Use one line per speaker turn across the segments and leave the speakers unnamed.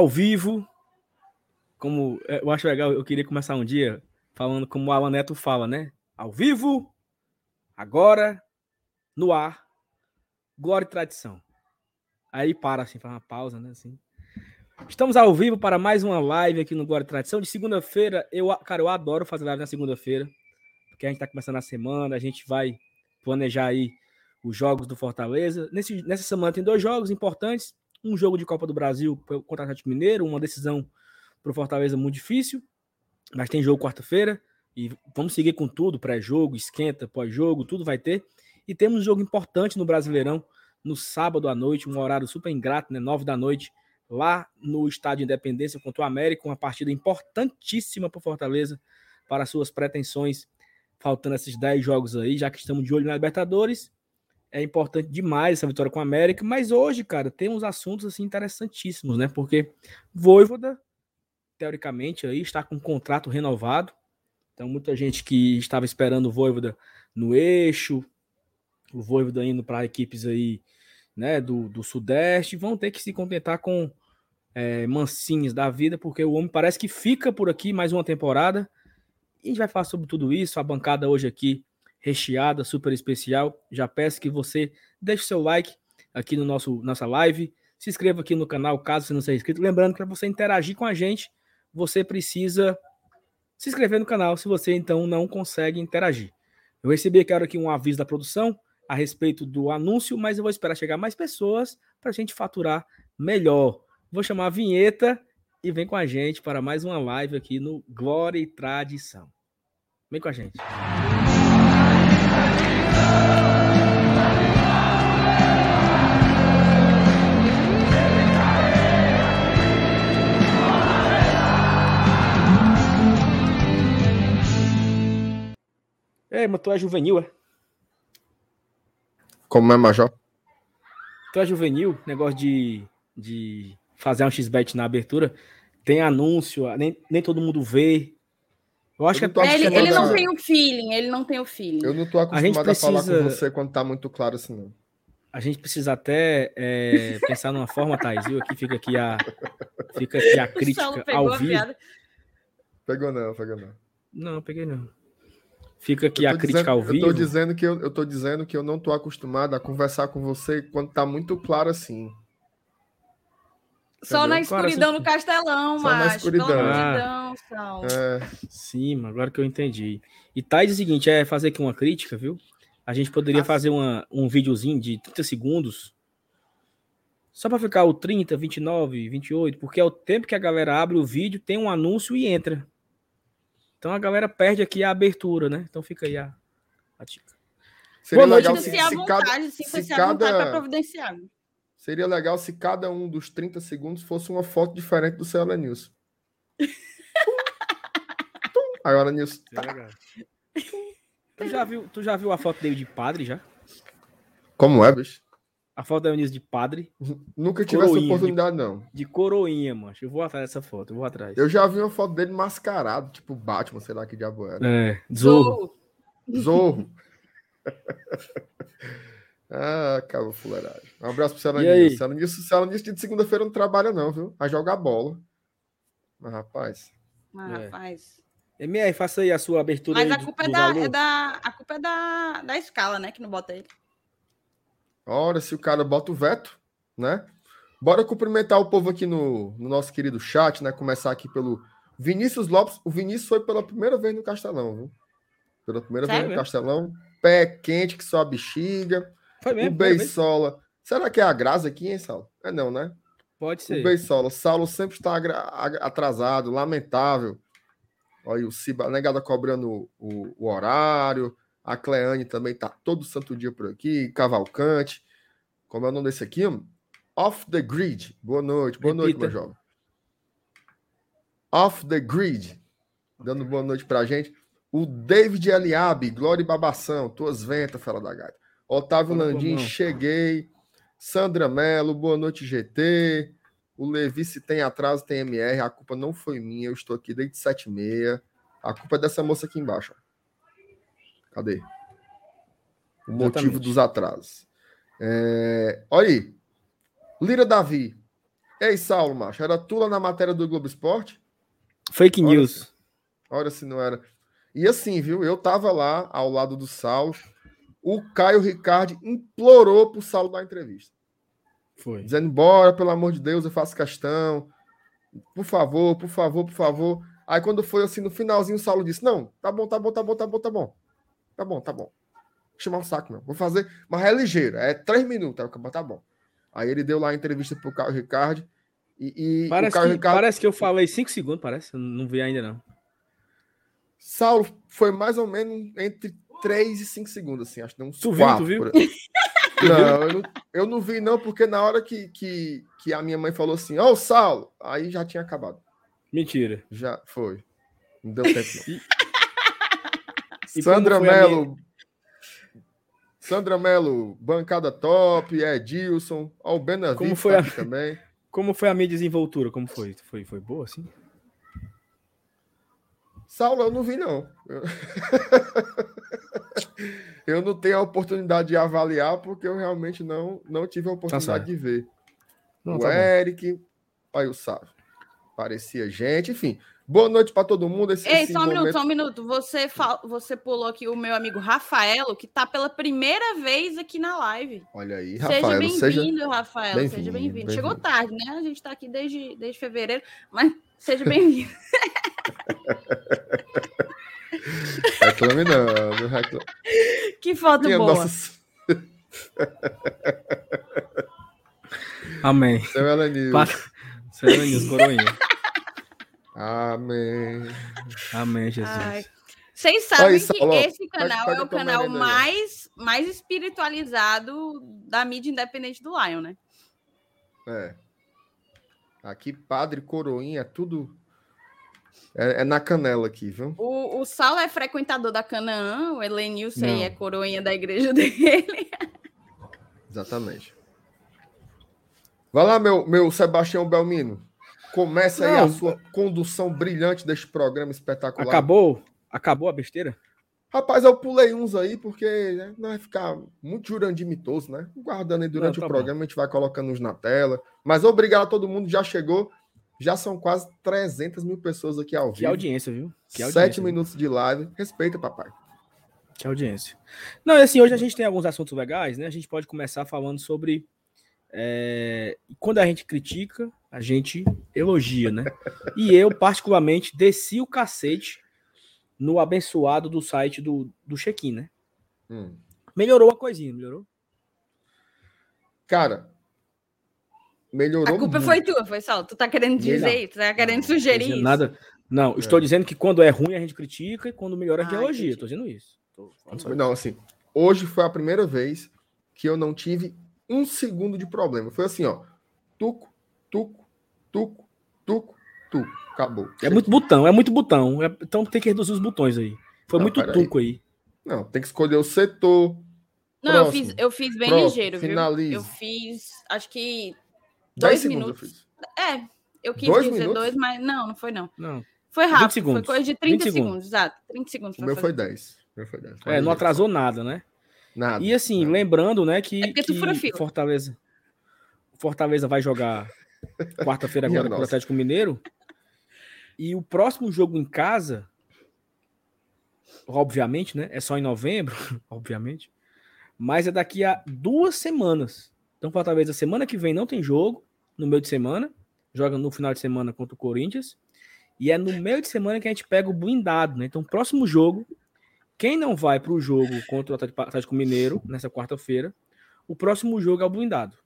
ao vivo. Como é, eu acho legal, eu queria começar um dia falando como o Alan Neto fala, né? Ao vivo, agora, no ar, glória e tradição. Aí para assim, faz uma pausa, né? Assim. Estamos ao vivo para mais uma live aqui no Glória e Tradição. De segunda-feira, eu, cara, eu adoro fazer live na segunda-feira, porque a gente está começando a semana, a gente vai planejar aí os jogos do Fortaleza. Nesse, nessa semana tem dois jogos importantes: um jogo de Copa do Brasil contra o Atlético Mineiro, uma decisão para o Fortaleza muito difícil, mas tem jogo quarta-feira e vamos seguir com tudo: pré-jogo, esquenta, pós-jogo, tudo vai ter. E temos um jogo importante no Brasileirão no sábado à noite, um horário super ingrato, né? Nove da noite, lá no Estádio Independência contra o América, uma partida importantíssima para o Fortaleza para suas pretensões, faltando esses dez jogos aí, já que estamos de olho na Libertadores é importante demais essa vitória com o América, mas hoje, cara, tem uns assuntos assim interessantíssimos, né? Porque Voivoda, teoricamente, aí está com um contrato renovado. Então, muita gente que estava esperando o Voivoda no eixo, o Voivoda indo para equipes aí, né, do, do Sudeste, vão ter que se contentar com é, mansinhos da vida, porque o homem parece que fica por aqui mais uma temporada. E a gente vai falar sobre tudo isso. A bancada hoje aqui recheada, super especial. Já peço que você deixe seu like aqui no nosso nossa live, se inscreva aqui no canal caso você não seja inscrito. Lembrando que para você interagir com a gente, você precisa se inscrever no canal se você então não consegue interagir. Eu recebi, quero aqui um aviso da produção a respeito do anúncio, mas eu vou esperar chegar mais pessoas para a gente faturar melhor. Vou chamar a vinheta e vem com a gente para mais uma live aqui no Glória e Tradição. Vem com a gente. É, mas tu é juvenil, é?
Como é, Major?
Tu é juvenil, negócio de, de fazer um x-bet na abertura. Tem anúncio, nem, nem todo mundo vê.
Eu acho eu que é ele, ele não tem o feeling, ele não tem o feeling.
Eu não tô acostumado a, precisa... a falar com você quando tá muito claro assim, não.
A gente precisa até é, pensar numa forma, Thais, viu? Aqui fica aqui a, fica aqui a crítica ao vivo.
Pegou não, pegou não.
Não, peguei não. Fica aqui a crítica
dizendo,
ao vivo.
Eu tô dizendo que eu, eu tô dizendo que eu não tô acostumado a conversar com você quando tá muito claro assim.
Só na escuridão no castelão, Só. Na escuridão.
Ah, é. Sim, agora que eu entendi. E Thais é o seguinte, é fazer aqui uma crítica, viu? A gente poderia ah, fazer uma, um videozinho de 30 segundos. Só para ficar o 30, 29, 28, porque é o tempo que a galera abre o vídeo, tem um anúncio e entra. Então a galera perde aqui a abertura, né? Então fica aí a, a dica.
Seria Boa legal se, se, se, cada, se cada... providenciar.
Seria legal se cada um dos 30 segundos fosse uma foto diferente do seu Nilson. Agora, Nilson. Tá.
Tu já, viu, tu já viu a foto dele de padre já?
Como é, bicho?
A foto da Eunice de padre.
Nunca tive essa oportunidade,
de,
não.
De coroinha, mano. Eu vou atrás dessa foto, eu vou atrás.
Eu já vi uma foto dele mascarado, tipo Batman, sei lá que diabo era.
É, Zorro.
Zorro. Ah, cabo fuleiragem. Um abraço pro Celanilson. Celanilson, Celanilson de segunda-feira não trabalha, não, viu? Vai jogar bola. Mas, rapaz.
Mas, é. rapaz.
MR, faça aí a sua abertura.
Mas a culpa, do, é, da, é, da, a culpa é da, da escala, né? Que não bota ele.
Ora, se o cara bota o veto, né? Bora cumprimentar o povo aqui no, no nosso querido chat, né? Começar aqui pelo Vinícius Lopes. O Vinícius foi pela primeira vez no Castelão, viu? Pela primeira Sério? vez no Castelão. Pé quente que só a bexiga. Foi mesmo, o Beisola. Será que é a Graça aqui, hein, Saulo? É não, né?
Pode ser.
O Beisola. Saulo sempre está atrasado, lamentável. Olha, o Ciba, negada cobrando o, o, horário. A Cleane também tá todo santo dia por aqui. Cavalcante. Como é o nome desse aqui? Off the Grid. Boa noite. Boa Repita. noite, meu jovem. Off the Grid. Dando boa noite pra gente. O David Eliabe, Glória e Babação, tuas ventas, fela da gaita. Otávio Landim, cheguei. Sandra Mello, boa noite, GT. O Levi, se tem atraso, tem MR. A culpa não foi minha, eu estou aqui desde 7 e meia. A culpa é dessa moça aqui embaixo. Cadê? O motivo Exatamente. dos atrasos. É... Olha aí. Lira Davi. Ei, Saulo, macho, era tu lá na matéria do Globo Esporte?
Fake
Olha
news.
se- Olha se não era. E assim, viu? Eu tava lá ao lado do Saulo. O Caio Ricardo implorou pro Saulo dar entrevista.
Foi.
Dizendo, bora, pelo amor de Deus, eu faço questão. Por favor, por favor, por favor. Aí quando foi assim, no finalzinho, o Saulo disse: Não, tá bom, tá bom, tá bom, tá bom, tá bom. Tá bom, tá bom. Vou chamar o saco, meu. Vou fazer, mas é ligeiro, é três minutos. Aí eu falei, tá bom. Aí ele deu lá a entrevista pro Caio Ricardo. E, e o
Parece
Caio
que,
Ricardo.
parece que eu falei 5 segundos, parece. Eu Não vi ainda, não.
Saulo foi mais ou menos entre 3 e 5 segundos, assim. Acho que deu uns
Tu viu,
quatro
tu viu?
Não, eu não, eu não vi, não, porque na hora que, que, que a minha mãe falou assim, ó, Saulo, aí já tinha acabado.
Mentira.
Já foi. Não deu tempo, não. Sandra
foi a
Mello. Sandra Mello, bancada top, Edilson, ó, o Benavides
Como foi
tá
a-
aqui também.
Como foi a minha desenvoltura? Como foi? Foi, foi boa, assim?
Saulo, eu não vi, não. Eu... não tenho a oportunidade de avaliar, porque eu realmente não, não tive a oportunidade
certo.
de ver.
Não,
o
tá.
Eric, aí o Sávio. Parecia gente, enfim. Boa noite para todo mundo. Esse,
Ei,
esse
só um minuto,
momento-
só um minuto. Você, fal- você pulou aqui o meu amigo Rafaelo, que tá pela primeira vez aqui na live.
Olha aí,
seja
Rafael, seja.
bem-vindo, Rafael. Seja
bem-vindo,
bem-vindo. Chegou tarde, né? A gente tá aqui desde, desde fevereiro, mas seja bem-vindo.
Reclame não, não reclame.
que foto
Minha
boa.
nossa
Amém.
Senhora News.
Pa- Senhora News, coroinha.
Amém.
Amém, Jesus.
Ai. Vocês sabem
Aí,
que esse canal é o canal
aí,
mais, mais espiritualizado da mídia independente do Lion, né?
É. Aqui, padre, coroinha, tudo. É, é na canela aqui, viu?
O, o Saulo é frequentador da Canaã, o Elenilson aí
Não.
é coroinha da igreja dele.
Exatamente. Vai lá, meu, meu Sebastião Belmino. Começa aí a
Não.
sua condução brilhante deste programa espetacular.
Acabou? Acabou a besteira?
Rapaz, eu pulei uns aí porque né, não vai ficar muito jurandimitoso, né? Guardando aí durante
Não, tá
o programa, a gente vai colocando uns na tela. Mas obrigado a todo mundo, já chegou. Já são quase 300 mil pessoas aqui ao
Que
vivo.
audiência, viu? Que audiência.
Sete
viu?
minutos de live. Respeita, papai.
Que audiência. Não, e assim, hoje a gente tem alguns assuntos legais, né? A gente pode começar falando sobre. é, Quando a gente critica, a gente elogia, né? E eu, particularmente, desci o cacete no abençoado do site do, do check-in, né?
Hum.
Melhorou a coisinha, melhorou?
Cara, melhorou
A culpa
muito.
foi tua, foi Saulo. Tu tá querendo dizer
Não.
isso? Tu tá querendo
Não,
sugerir
dizendo
isso?
Nada. Não, estou dizendo que quando é ruim a gente critica e quando melhora a gente
Ah,
elogia.
entendi.
Tô dizendo isso. Tô só
Não, assim, hoje foi a primeira vez que eu não tive um segundo de problema. Foi assim, ó. Tuco, tuco, tuco, tuco, tuco. Acabou.
É muito botão, é muito botão. É- Então tem que reduzir os botões aí. Foi
Não,
muito tuco aí.
Não, tem que escolher o setor.
Não, eu fiz, eu fiz bem
Próximo.
ligeiro, viu?
Finalize.
Eu fiz, acho que.
10
Dois
segundos
minutos.
fiz.
É, eu quis
Dois
dizer
minutos?
dois, mas não, não foi não.
Não.
Foi rápido,
segundos.
foi coisa de
20
30
segundos.
segundos, exato. 30 segundos.
O meu
fazer.
foi 10. O meu foi 10.
É, não atrasou nada, né?
Nada.
E assim,
nada.
lembrando, né, que,
É
que. Fortaleza Fortaleza vai jogar quarta-feira agora contra o. Atlético Mineiro. E o próximo jogo em casa, obviamente, né? É só em novembro, obviamente. Mas é daqui a duas semanas. Então, Fortaleza, semana que vem não tem jogo, no meio de semana. Joga no final de semana contra o Corinthians. E é no meio de semana que a gente pega o blindado, né? Então, próximo jogo, quem não vai para o jogo contra o Atlético Mineiro, nessa quarta-feira, o próximo jogo é o blindado.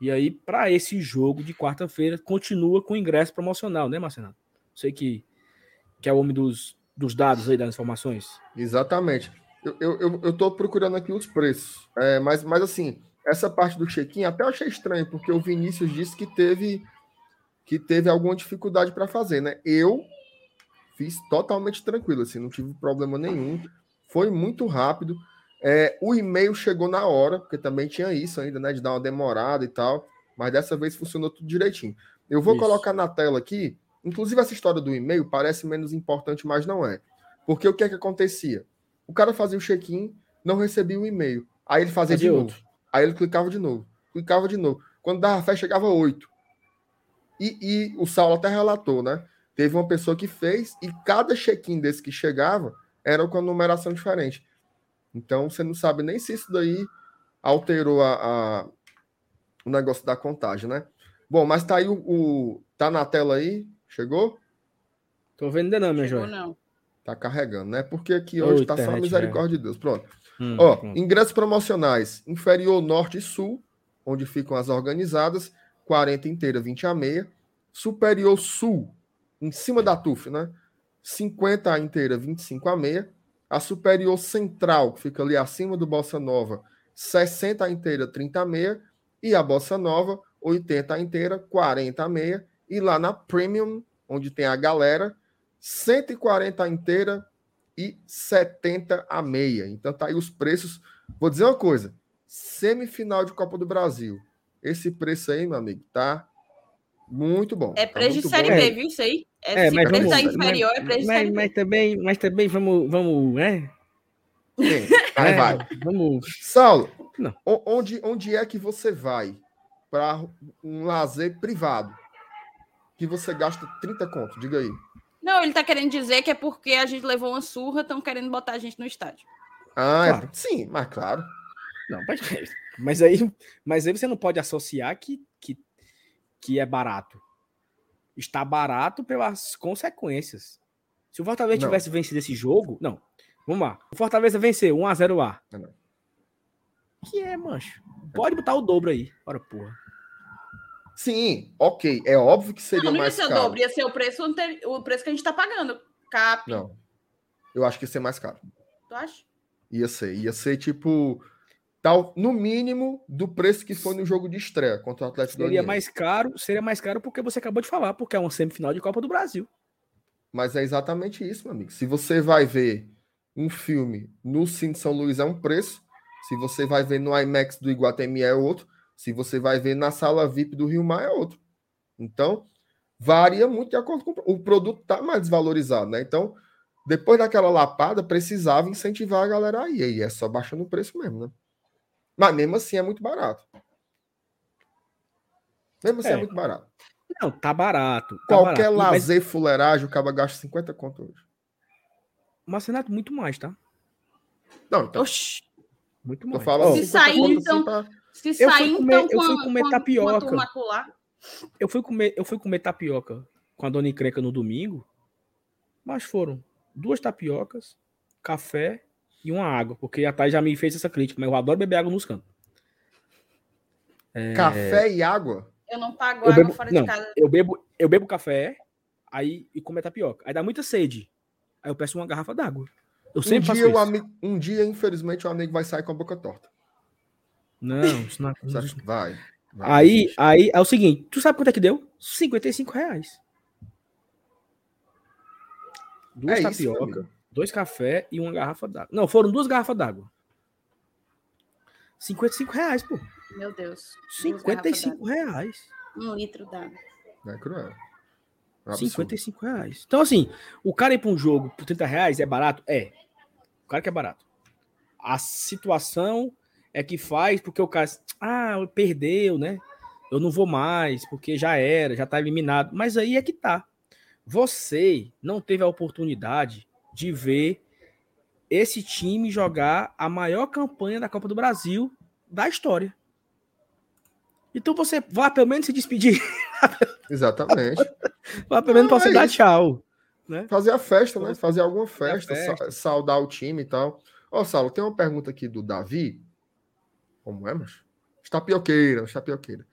E aí, para esse jogo de quarta-feira, continua com ingresso promocional, né, Marcelo? Sei que, que é o homem dos, dos dados aí, das informações.
Exatamente. Eu, eu, eu, procurando aqui os preços. É, mas, mas assim, essa parte do check-in até eu achei estranho, porque o Vinícius disse que teve que teve alguma dificuldade para fazer, né? Eu fiz totalmente tranquilo, assim, não tive problema nenhum. Foi muito rápido. É, o e-mail chegou na hora, porque também tinha isso ainda, né? De dar uma demorada e tal. Mas dessa vez funcionou tudo direitinho. Eu vou
Isso.
colocar na tela aqui. Inclusive, essa história do e-mail parece menos importante, mas não é. Porque o que é que acontecia? O cara fazia o check-in, não recebia o e-mail. Aí ele fazia
Fazia
de
outro.
novo. Aí ele clicava de novo. Clicava de novo. Quando dava fé, chegava oito. E, e o Saulo até relatou, né? Teve uma pessoa que fez e cada check-in desse que chegava era com a numeração diferente. Então você não sabe nem se isso daí alterou a, a o negócio da contagem, né? Bom, mas tá aí o, o, Tá na tela aí? Chegou?
Tô vendo ainda não, minha
Chegou,
joia.
não.
Tá carregando, né? Porque aqui hoje
Ô,
tá só a misericórdia de Deus. Pronto.
Hum,
Ó,
pronto.
ingressos promocionais, inferior norte e sul, onde ficam as organizadas, 40 inteira, 20 a meia. Superior sul, em cima da TUF, né? 50 a inteira, 25 a meia. A superior central, que fica ali acima do Bossa Nova, 60 a inteira, 30 a meia. E a Bossa Nova, 80 a inteira, 40 a meia. E lá na Premium, onde tem a galera, 140 a inteira e 70 a meia. Então tá aí os preços. Vou dizer uma coisa: semifinal de Copa do Brasil. Esse preço aí, meu amigo, tá muito bom.
É
Tá
preço de
muito
série
bom.
B, viu? Isso aí. É,
É,
se
mas
preço
vamos,
tá inferior, é preço de
mas,
série B.
mas também, mas também vamos, vamos, né?
Sim, Vai,
É,
vai.
Vamos.
Saulo,
Não.
onde, onde é que você vai para um lazer privado? Que você gasta 30 conto, diga aí.
Não, ele tá querendo dizer que é porque a gente levou uma surra, estão querendo botar a gente no estádio.
Ah, é-
Claro.
sim, mas claro.
Não, mas, mas aí, mas aí você não pode associar que, que, que é barato. Está barato pelas consequências. Se o Fortaleza
Não.
tivesse vencido esse jogo, não. Vamos lá. O Fortaleza venceu 1x0 lá.
Não, não.
Que é, mancho. Pode botar o dobro aí. Ora, porra.
Sim, ok. É óbvio que seria
não, não ia
mais
ser o
caro.
dobro, ia ser o preço, anteri- o preço que a gente tá pagando. Cap,
Não. Eu acho que ia ser mais caro.
tu acha?
Ia ser. Ia ser tipo. Tal, no mínimo, do preço que foi no jogo de estreia contra o Atlético
Seria
Goianiense.
mais caro, seria mais caro porque você acabou de falar, porque é uma semifinal de Copa do Brasil.
Mas é exatamente isso, meu amigo. Se você vai ver um filme no Cine São Luís é um preço, se você vai ver no IMAX do Iguatemi é outro, se você vai ver na sala VIP do Rio Mar é outro. Então, varia muito de acordo com o produto tá mais desvalorizado, né? Então, depois daquela lapada, precisava incentivar a galera aí, aí é só baixando o preço mesmo, né? Mas mesmo assim é muito barato. Mesmo assim é,
É.
muito barato.
Não, tá barato. Tá
Qualquer
barato. Mas,
lazer, fuleiragem, o cara gasta 50 conto hoje.
mas Renato, muito mais, tá?
Não, então,
Oxi.
Muito
Tô
mais.
falando
Ó,
Se
50
sair,
conto
então-
assim pra-
Se
Eu fui
sair,
comer-
então,
eu fui comer
com a-
tapioca.
Acolá.
eu fui comer, eu fui comer tapioca com a dona Encrenca no domingo, mas foram duas tapiocas, café e uma água, porque a Thay já me fez essa crítica, mas eu adoro beber água nos cantos.
Café e água?
Eu não pago
Eu
água
bebo-
fora
não.
de casa.
Eu bebo, eu bebo café, aí e como tapioca. Aí dá muita sede. Aí eu peço uma garrafa d'água. Eu
Um
sempre faço
dia, o
isso.
amigo, um dia, infelizmente, o amigo vai sair com a boca torta.
Não, isso não,
que vai? vai
Aí, aí é o seguinte, tu sabe quanto é que deu? 55 reais. Duas
É isso,
tapioca,
amigo.
dois café e uma garrafa d'água. Não, foram duas garrafas d'água. 55 reais, pô.
Meu Deus. Duas
55 reais.
Um litro d'água.
É cruel. É um absurdo.
55 reais. Então, assim, o cara ir pra um jogo por 30 reais é barato? É. O cara que é barato. A situação é que faz porque o cara. Ah, perdeu, né? Eu não vou mais, porque já era, já tá eliminado. Mas aí é que tá. Você não teve a oportunidade de ver esse time jogar a maior campanha da Copa do Brasil da história. Então você vá pelo menos se despedir.
Exatamente.
Vá pelo menos pra você
é
dar
isso.
tchau.
Fazer a festa, né? Fazer alguma festa. saudar o time e tal. Ó, Saulo, tem uma pergunta aqui do Davi. Como é, macho? Tapioqueira, tapioqueira.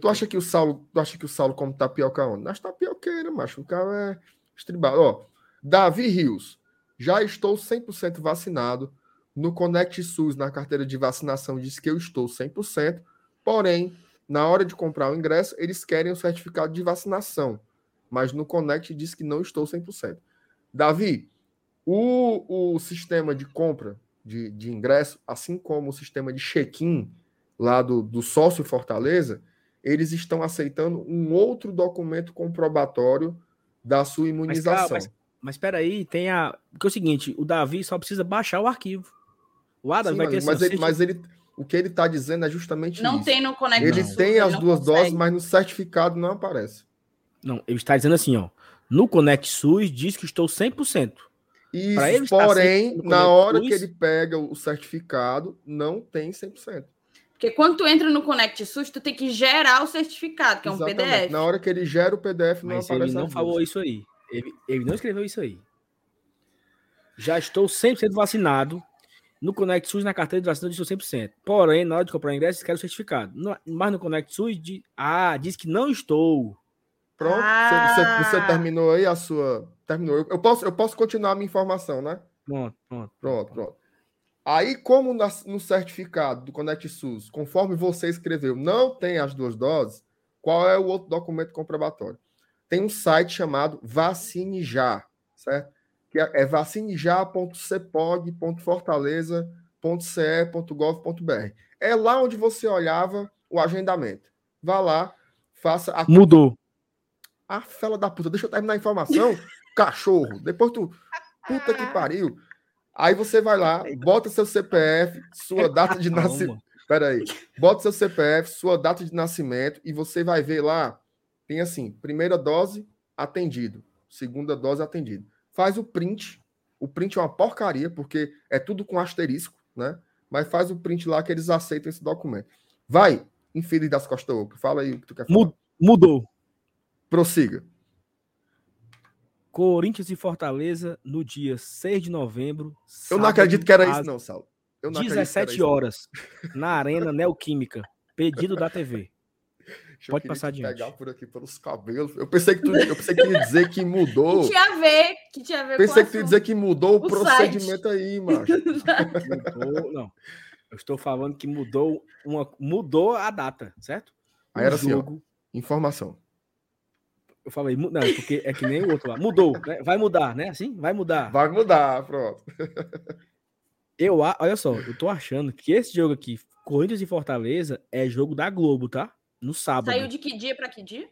Tu acha que o Saulo, tu acha que o Saulo come tapioca onde? Nas tapioqueiras, macho. O cara é estribado. Ó, Davi Rios. Já estou 100% vacinado. No Connect SUS, na carteira de vacinação, diz que eu estou 100%. Porém, na hora de comprar o ingresso, eles querem o certificado de vacinação. Mas no Connect diz que não estou 100%. Davi, o, o sistema de compra de, de ingresso, assim como o sistema de check-in lá do, do sócio Fortaleza, eles estão aceitando um outro documento comprobatório da sua
Mas,
imunização.
calma, mas, mas peraí, tem a. Porque é o seguinte, o Davi só precisa baixar o arquivo. O Adam
Sim,
vai
mas,
ter
mas ele, mas ele- o que ele está dizendo é justamente
Não
isso.
tem no Connect
Ele
SUS,
tem as
não
duas
consegue.
doses, mas no certificado não aparece.
Não, ele está dizendo assim, ó. No Conect SUS diz que estou 100%.
Isso, porém, na hora SUS, que ele pega o certificado, não tem 100%.
Porque quando tu entra no Conect SUS, tu tem que gerar o certificado, que é um Exatamente. PDF.
Na hora que ele gera o PDF, não
Mas
aparece.
Ele não falou isso aí. Ele, ele não escreveu isso aí. Já estou 100% vacinado. No Conect SUS, na carteira de vacina, eu estou 100%. Porém, na hora de comprar o ingresso, quero o certificado. No, mas no Conect SUS, de, ah, diz que não estou.
Pronto, ah. você, você, terminou aí a sua. Terminou. Eu posso, eu posso continuar a minha informação, né?
Pronto, pronto.
Pronto, pronto. Aí, como no certificado do Conect SUS, conforme você escreveu, não tem as duas doses, qual é o outro documento comprobatório? Tem um site chamado Vacine Já, certo? Que é, é vacinejá.cepog.fortaleza.ce.gov.br. É lá onde você olhava o agendamento. Vá lá, faça a.
Mudou.
A fela da puta, deixa eu terminar a informação. Cachorro. Depois tu. Puta que pariu. Aí você vai lá, bota seu CPF, sua data de nascimento. Espera aí. Bota seu CPF, sua data de nascimento e você vai ver lá, tem assim, primeira dose atendido, segunda dose atendido. Faz o print. O print é uma porcaria porque é tudo com asterisco, né? Mas faz o print lá que eles aceitam esse documento. Vai, infeliz das costas Fala aí o que tu quer falar.
Mudou.
Prossiga.
Corinthians e Fortaleza no dia 6 de novembro.
Eu não acredito que era isso, não, Saulo. Eu
não 17 horas, na Arena Neoquímica. Pedido da TV. Pode passar adiante.
pegar por aqui pelos cabelos. Eu pensei que tu, eu pensei que ia dizer que mudou.
Que tinha a ver, que tinha a ver
Pensei que tu ia dizer que mudou o, o procedimento site. aí, macho.
mudou, não. Eu estou falando que mudou uma mudou a data, certo?
Aí o era jogo, assim, ó, informação.
Eu falei, não, porque é que nem o outro lá. Mudou, né? vai mudar, né? Assim? Vai mudar.
Vai mudar, pronto.
Eu, olha só, eu tô achando que esse jogo aqui, Corinthians e Fortaleza, é jogo da Globo, tá? No sábado.
Saiu de que dia para que dia?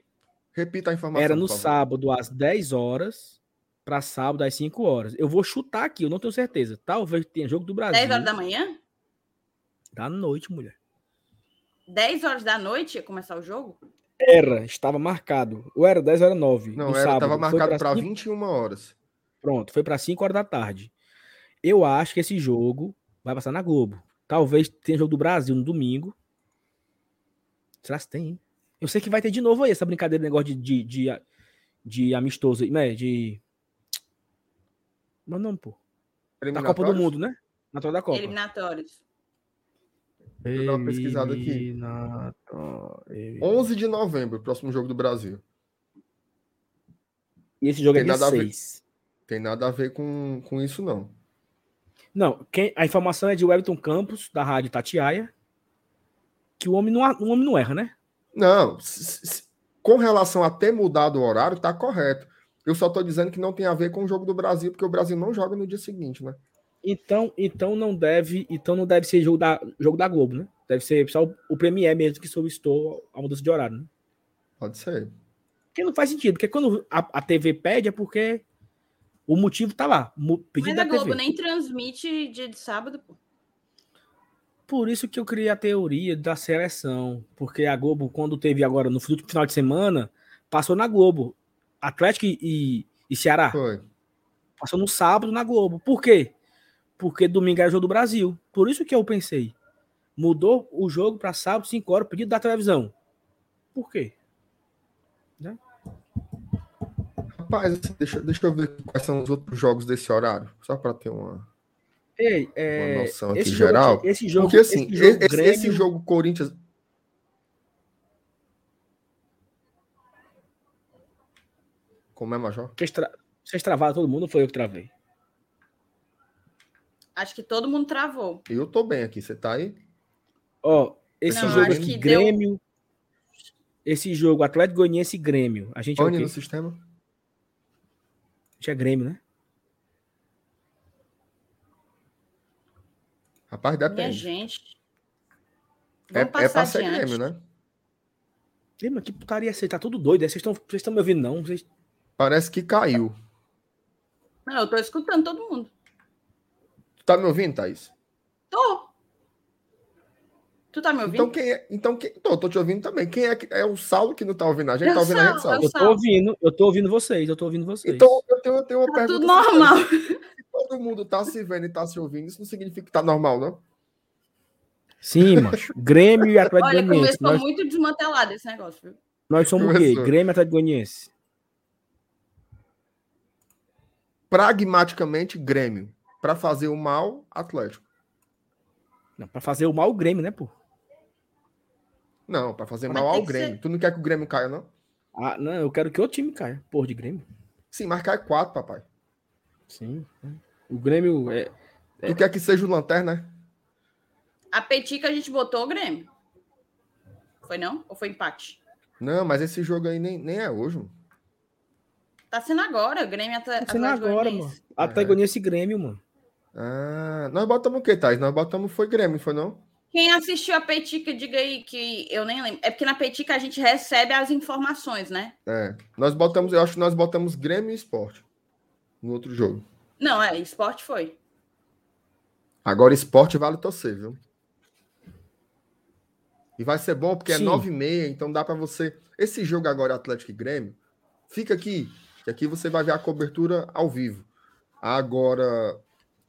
Repita a informação.
Era no sábado às 10 horas para sábado às 5 horas. Eu vou chutar aqui, eu não tenho certeza. Talvez tenha jogo do Brasil.
10 horas da manhã?
Da noite, mulher.
10 horas da noite ia começar o jogo?
Era, estava marcado. Ou era 10 horas 9.
Não, era, estava marcado para 21 horas.
Pronto, foi para 5 horas da tarde. Eu acho que esse jogo vai passar na Globo. Talvez tenha jogo do Brasil no domingo. Será que tem, hein? Eu sei que vai ter de novo aí essa brincadeira, negócio de, de, de, de amistoso, né? De. Mas não, pô. Da Copa do Mundo, né? Na da Copa.
Eliminatórios.
Vou dar uma pesquisada aqui. 11 de novembro, próximo jogo do Brasil.
E esse jogo é Tem é dia 6.
Tem nada a ver com, com isso, não.
Não, quem, a informação é de Wellington Campos, da Rádio Tatiaia, que o homem não, o homem não erra, né?
Não, com relação a ter mudado o horário, tá correto. Eu só tô dizendo que não tem a ver com o jogo do Brasil, porque o Brasil não joga no dia seguinte, né?
Então, então não deve, então não deve ser jogo da, jogo da Globo, né? Deve ser só o, o Premier mesmo que solicitou a mudança de horário, né?
Pode ser.
Porque não faz sentido, porque quando a, a TV pede é porque o motivo tá lá.
Mas a Globo TV. nem transmite dia de sábado, pô.
Por isso que eu criei a teoria da seleção, porque a Globo, quando teve agora no final de semana, passou na Globo. Atlético e, e Ceará.
Foi.
Passou no sábado na Globo. Por quê? Porque domingo era jogo do Brasil. Por isso que eu pensei. Mudou o jogo para sábado, 5 horas, pedido da televisão. Por quê?
Né? Rapaz, deixa, deixa eu ver quais são os outros jogos desse horário, só para ter uma,
Ei, é,
uma noção aqui geral.
Aqui, esse jogo,
porque assim, esse jogo, esse, Grêmio... esse jogo Corinthians. Como é, Major?
Vocês, tra... Vocês travaram todo mundo ou foi eu que travei?
Acho que todo mundo travou.
Eu tô bem aqui, você tá aí?
Ó, esse Não, jogo aqui, Grêmio. Deu... Esse jogo, Atlético Goianiense e Grêmio. A gente
Onde é no sistema?
A gente é Grêmio, né?
Rapaz, depende.
Minha gente.
É, é pra ser Grêmio, né?
Lembra que putaria ser? Tá tudo doido. Vocês estão me ouvindo, não? Vocês...
Parece que caiu.
Não, eu tô escutando todo mundo.
Tá me ouvindo, Thaís?
Tô. Tu tá me ouvindo?
Então quem é? Então quem? Tô, tô te ouvindo também. Quem é que é o Saulo que não tá ouvindo a gente? tá ouvindo a gente, Saulo?
Eu tô ouvindo, eu tô ouvindo vocês, eu tô ouvindo vocês.
Então eu tenho, eu tenho uma
tá
pergunta.
tudo normal.
Se todo mundo tá se vendo e tá se ouvindo, isso não significa que tá normal, não?
Sim, macho. Grêmio e Atlético
Olha,
Goianiense.
começou
Nós,
muito desmantelado esse negócio, viu?
nós somos o quê?
Começou.
Grêmio e Atlético Goianiense.
Pragmaticamente, Grêmio. Pra fazer o mal, Atlético.
Não, pra fazer o mal o Grêmio, né, pô?
Não, pra fazer
Mas
mal ao Grêmio.
ser-
Tu não quer que o Grêmio caia, não?
Ah, não, eu quero que o time caia. Porra de Grêmio.
Sim, mas cai quatro, papai.
Sim. O Grêmio é.
Tu quer que seja o lanterna, né?
A Petica a gente botou o Grêmio. Foi não? Ou foi empate?
Não, mas esse jogo aí nem, nem é hoje, mano.
Tá sendo agora, o Grêmio Atle-
Tá sendo
Atlético
agora, mano. Atlético Goianiense e Grêmio, mano.
Ah, nós botamos o quê, Thais? Nós botamos foi Grêmio, foi não?
Quem assistiu a Petica, diga aí que eu nem lembro. É porque na Petica a gente recebe as informações, né?
É. Nós botamos, eu acho que nós botamos Grêmio e Esporte no outro jogo.
Não, é, esporte foi.
Agora esporte vale torcer, viu? E vai ser bom porque
Sim.
é 9 e meia, então dá pra você. Esse jogo agora, Atlético e Grêmio, fica aqui, que aqui você vai ver a cobertura ao vivo. Agora,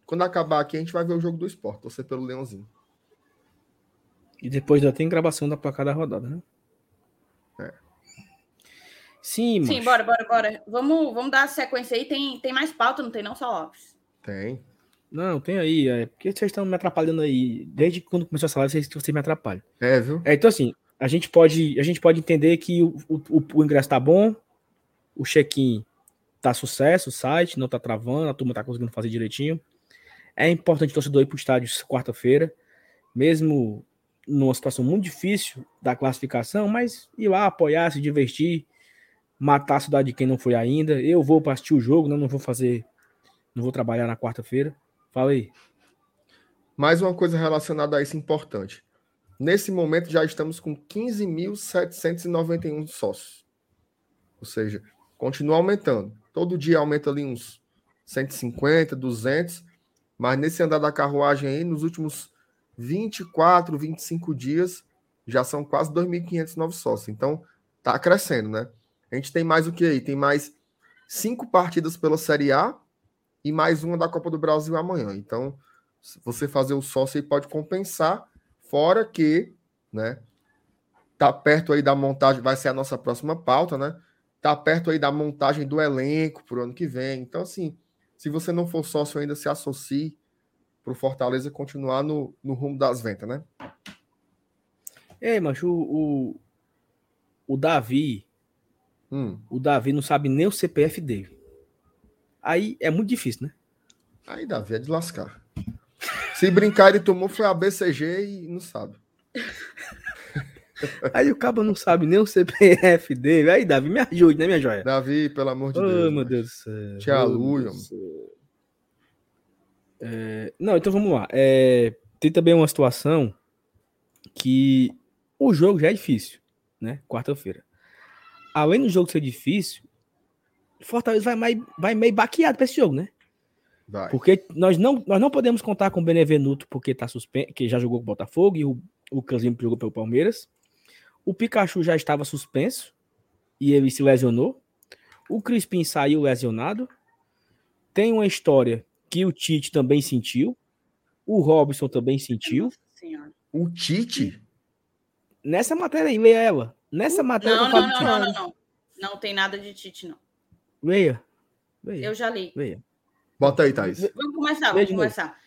quando acabar aqui, a gente vai ver o jogo do esporte, torcer pelo Leãozinho.
E depois ainda tem gravação da placa da rodada, né?
É.
Sim, mano.
Sim, bora, bora, bora. Vamos, vamos dar a sequência aí. Tem, tem mais pauta, não tem não, só Lopes?
Tem.
Não, tem aí. É porque vocês estão me atrapalhando aí. Desde quando começou essa live, vocês, vocês me atrapalham.
É, viu?
É, então, assim, a gente pode, a gente pode entender que o, o, o ingresso tá bom, o check-in tá sucesso, o site não tá travando, a turma tá conseguindo fazer direitinho. É importante o torcedor ir pro estádio quarta-feira, mesmo numa situação muito difícil da classificação, mas ir lá apoiar, se divertir, matar a cidade de quem não foi ainda. Eu vou para assistir o jogo, né? não vou fazer, não vou trabalhar na quarta-feira. Fala aí.
Mais uma coisa relacionada a isso importante. Nesse momento já estamos com 15.791 sócios. Ou seja, continua aumentando. Todo dia aumenta ali uns 150, 200, mas nesse andar da carruagem aí, nos últimos 24, 25 dias, já são quase 2.500 novos sócios. Então, tá crescendo, né? A gente tem mais o que aí? Tem mais cinco partidas pela Série A e mais uma da Copa do Brasil amanhã. Então, você fazer o sócio aí pode compensar, fora que, né, tá perto aí da montagem, vai ser a nossa próxima pauta, né? Tá perto aí da montagem do elenco pro ano que vem. Então, assim, se você não for sócio ainda, se associe pro Fortaleza continuar no, no rumo das ventas, né?
Ei, macho, o, o, o Davi,
Hum,
o Davi não sabe nem o CPF dele. Aí é muito difícil, né?
aí, Davi, é de lascar. Se brincar, ele tomou foi a BCG e não sabe.
Aí o cabo não sabe nem o CPF dele. Aí, Davi, me ajude, né, minha joia?
Davi, pelo amor de
oh,
Deus.
meu? Deus do céu.
Te aluia.
É, não, então vamos lá. É, tem também uma situação que o jogo já é difícil, né? Quarta-feira. Além do jogo ser difícil, Fortaleza vai, mais, vai meio baqueado pra esse jogo, né?
Vai.
Porque nós não, nós não podemos contar com o Benevenuto, porque tá suspenso, que já jogou com o Botafogo, e o, o Casimiro jogou pelo Palmeiras. O Pikachu já estava suspenso e ele se lesionou. O Crispim saiu lesionado. Tem uma história que o Tite também sentiu. O Robson também sentiu.
O Tite?
Nessa matéria aí, leia ela. Nessa matéria
Não, não, não, não, não, não. Não tem nada de Tite, não.
Leia. Leia.
Eu já li.
Leia.
Bota aí, Thaís.
Vamos começar, vamos começar.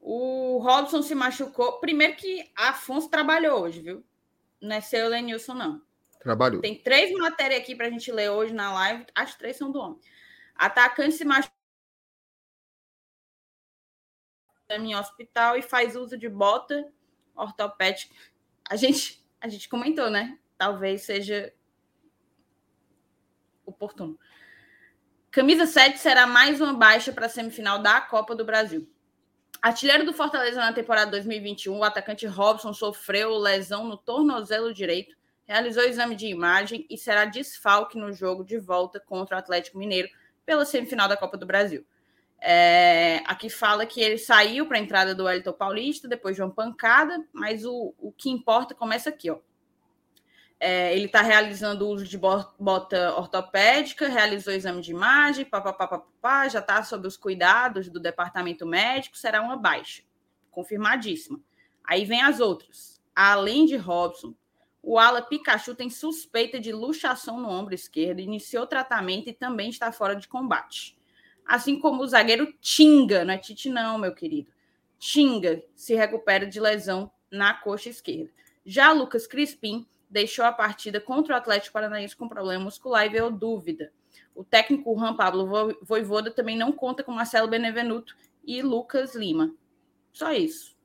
O Robson se machucou. Primeiro que Afonso trabalhou hoje, viu? Não é seu Lenilson, não.
Trabalhou.
Tem três matérias aqui pra gente ler hoje na live. As três são do homem. Atacante se machucou em hospital e faz uso de bota ortopédica. A gente, a gente comentou, né? Talvez seja oportuno. Camisa 7 será mais uma baixa para a semifinal da Copa do Brasil. Artilheiro do Fortaleza na temporada 2021, o atacante Robson sofreu lesão no tornozelo direito, realizou exame de imagem e será desfalque no jogo de volta contra o Atlético Mineiro pela semifinal da Copa do Brasil. É, aqui fala que ele saiu para a entrada do Wellington Paulista depois de uma pancada, mas o, o que importa começa aqui, ó. É, ele está realizando uso de bota ortopédica, realizou exame de imagem, papapá, papapá, já está sob os cuidados do departamento médico, será uma baixa, confirmadíssima. Aí vem as outras. Além de Robson, o ala Pikachu tem suspeita de luxação no ombro esquerdo, iniciou tratamento e também está fora de combate. Assim como o zagueiro Tinga, não é Tite não, meu querido. Tinga se recupera de lesão na coxa esquerda. Já Lucas Crispim deixou a partida contra o Atlético Paranaense com problema muscular e veio dúvida. O técnico Juan Pablo Voivoda também não conta com Marcelo Benevenuto e Lucas Lima. Só isso.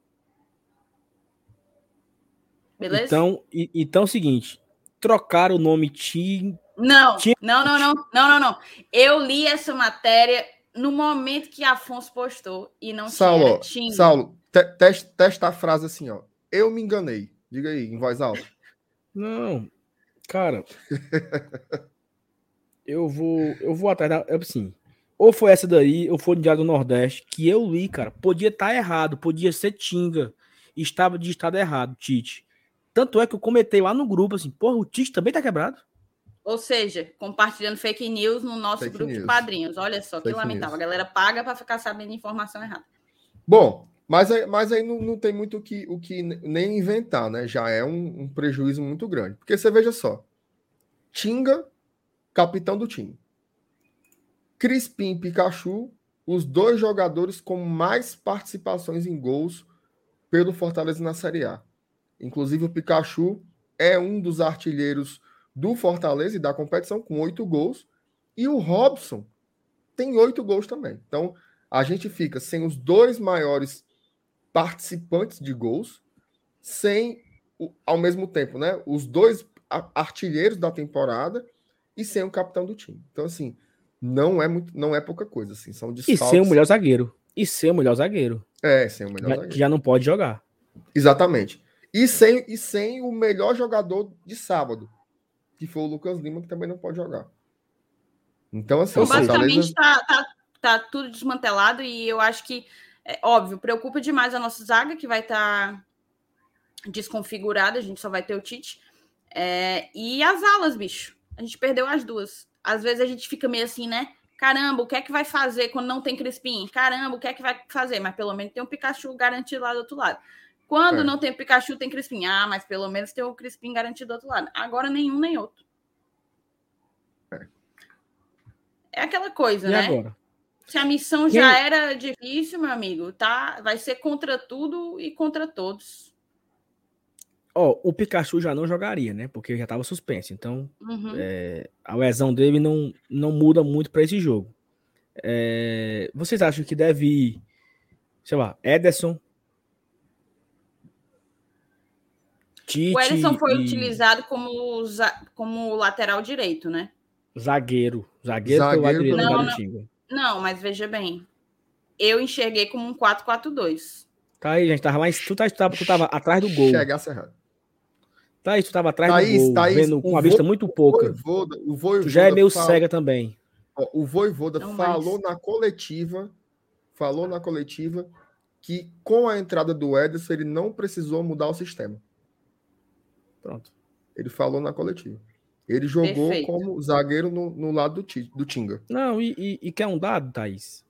Beleza? Então, e, então é o seguinte, trocar o nome Tim.
Não, não, não, não, não, não, não. Eu li essa matéria no momento que Afonso postou e não
Saulo, tinha. Saulo, te, testa, testa a frase assim, ó. Eu me enganei. Diga aí, em voz alta.
Não, cara. eu vou, eu vou atrás da, assim. Ou foi essa daí, ou foi o Diário do Nordeste, que eu li, cara. Podia estar tá errado, podia ser Tinga. Estava de estado errado, Tite. Tanto é que eu comentei lá no grupo assim, porra, o Tite também tá quebrado.
Ou seja, compartilhando fake news no nosso fake grupo news. de padrinhos. Olha só, fake que lamentável. News. A galera paga para ficar sabendo informação errada.
Bom, mas, mas aí não, não tem muito o que, o que nem inventar, né? Já é um, um prejuízo muito grande. Porque você veja só: Tinga, capitão do time. Crispim e Pikachu, os dois jogadores com mais participações em gols pelo Fortaleza na Série A. Inclusive, o Pikachu é um dos artilheiros do Fortaleza e da competição, com oito gols. E o Robson tem oito gols também. Então, a gente fica sem os dois maiores participantes de gols, sem, ao mesmo tempo, né, os dois artilheiros da temporada e sem o capitão do time. Então, assim, não é muito, não é pouca coisa, assim, são
desfalques. E sem o melhor zagueiro. E sem o melhor zagueiro.
É, sem o melhor
já,
zagueiro.
Já não pode jogar.
Exatamente. E sem, e sem o melhor jogador de sábado, que foi o Lucas Lima, que também não pode jogar. Então, assim,
então, basicamente tá, tá, tá tudo desmantelado e eu acho que é, óbvio, preocupa demais a nossa zaga, que vai estar tá desconfigurada, a gente só vai ter o Tite. É, e as alas, bicho. A gente perdeu as duas. Às vezes a gente fica meio assim, né? Caramba, o que é que vai fazer quando não tem Crispim? Caramba, o que é que vai fazer? Mas pelo menos tem um Pikachu garantido lá do outro lado. Quando é. não tem Pikachu, tem Crispim. Ah, mas pelo menos tem o Crispim garantido do outro lado. Agora nenhum nem outro. É, é aquela coisa,
e
né?
Agora?
Se a missão Quem... já era difícil, meu amigo, tá? Vai ser contra tudo e contra todos.
Ó, oh, o Pikachu já não jogaria, né? Porque já estava suspenso. Então, uhum. é, a lesão dele não, não muda muito para esse jogo. É, vocês acham que deve ir, sei lá, Ederson?
Tite o Ederson foi e... utilizado como, como lateral direito, né?
Zagueiro. Zagueiro, Zagueiro pelo lado direito não,
não, mas veja bem. Eu enxerguei como um 4-4-2.
Tá aí, gente. Tava mais. Tu, tá, tu, tava, tu tava atrás do gol.
Chegasse errado.
Tá aí, tu tava atrás Thaís, do gol, Thaís, vendo com uma vista muito pouca.
Voivoda, o Voivoda
tu já é meio fala... cega também.
O Voivoda Não, falou mas... na coletiva, falou na coletiva que com a entrada do Ederson ele não precisou mudar o sistema.
Pronto.
Ele falou na coletiva. Ele jogou Perfeito. como zagueiro no, no lado do, do Tinga.
Não, e, e, e quer um dado, Thaís?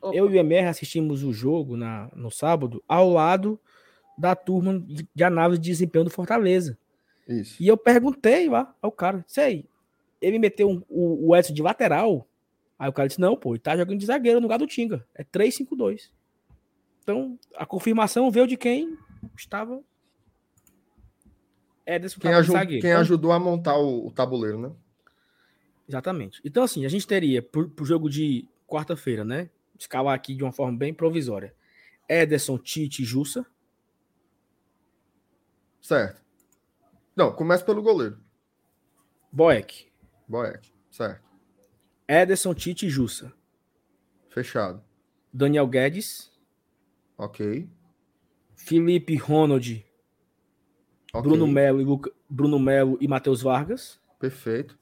Opa. Eu e o MR assistimos o jogo na, no sábado ao lado da turma de, de análise de desempenho do Fortaleza.
Isso.
E eu perguntei lá ao cara, sei, ele meteu um, o, o Edson de lateral. Aí o cara disse: Não, pô, ele tá jogando de zagueiro no lugar do Tinga. É 3-5-2. Então, a confirmação veio de quem estava
Ederson quem, ajud, quem então, ajudou a montar o, o, tabuleiro, né?
Exatamente. Então, assim, a gente teria, pro, pro jogo de quarta-feira, né? Escalar aqui de uma forma bem provisória. Ederson, Tite Jussa.
Certo. Não, começa pelo goleiro.
Boeck.
Boeck, certo.
Ederson, Tite Jussa.
Fechado.
Daniel Guedes.
Ok.
Felipe Ronald Okay. Bruno Melo e Luca, Bruno Melo e Matheus Vargas.
Perfeito.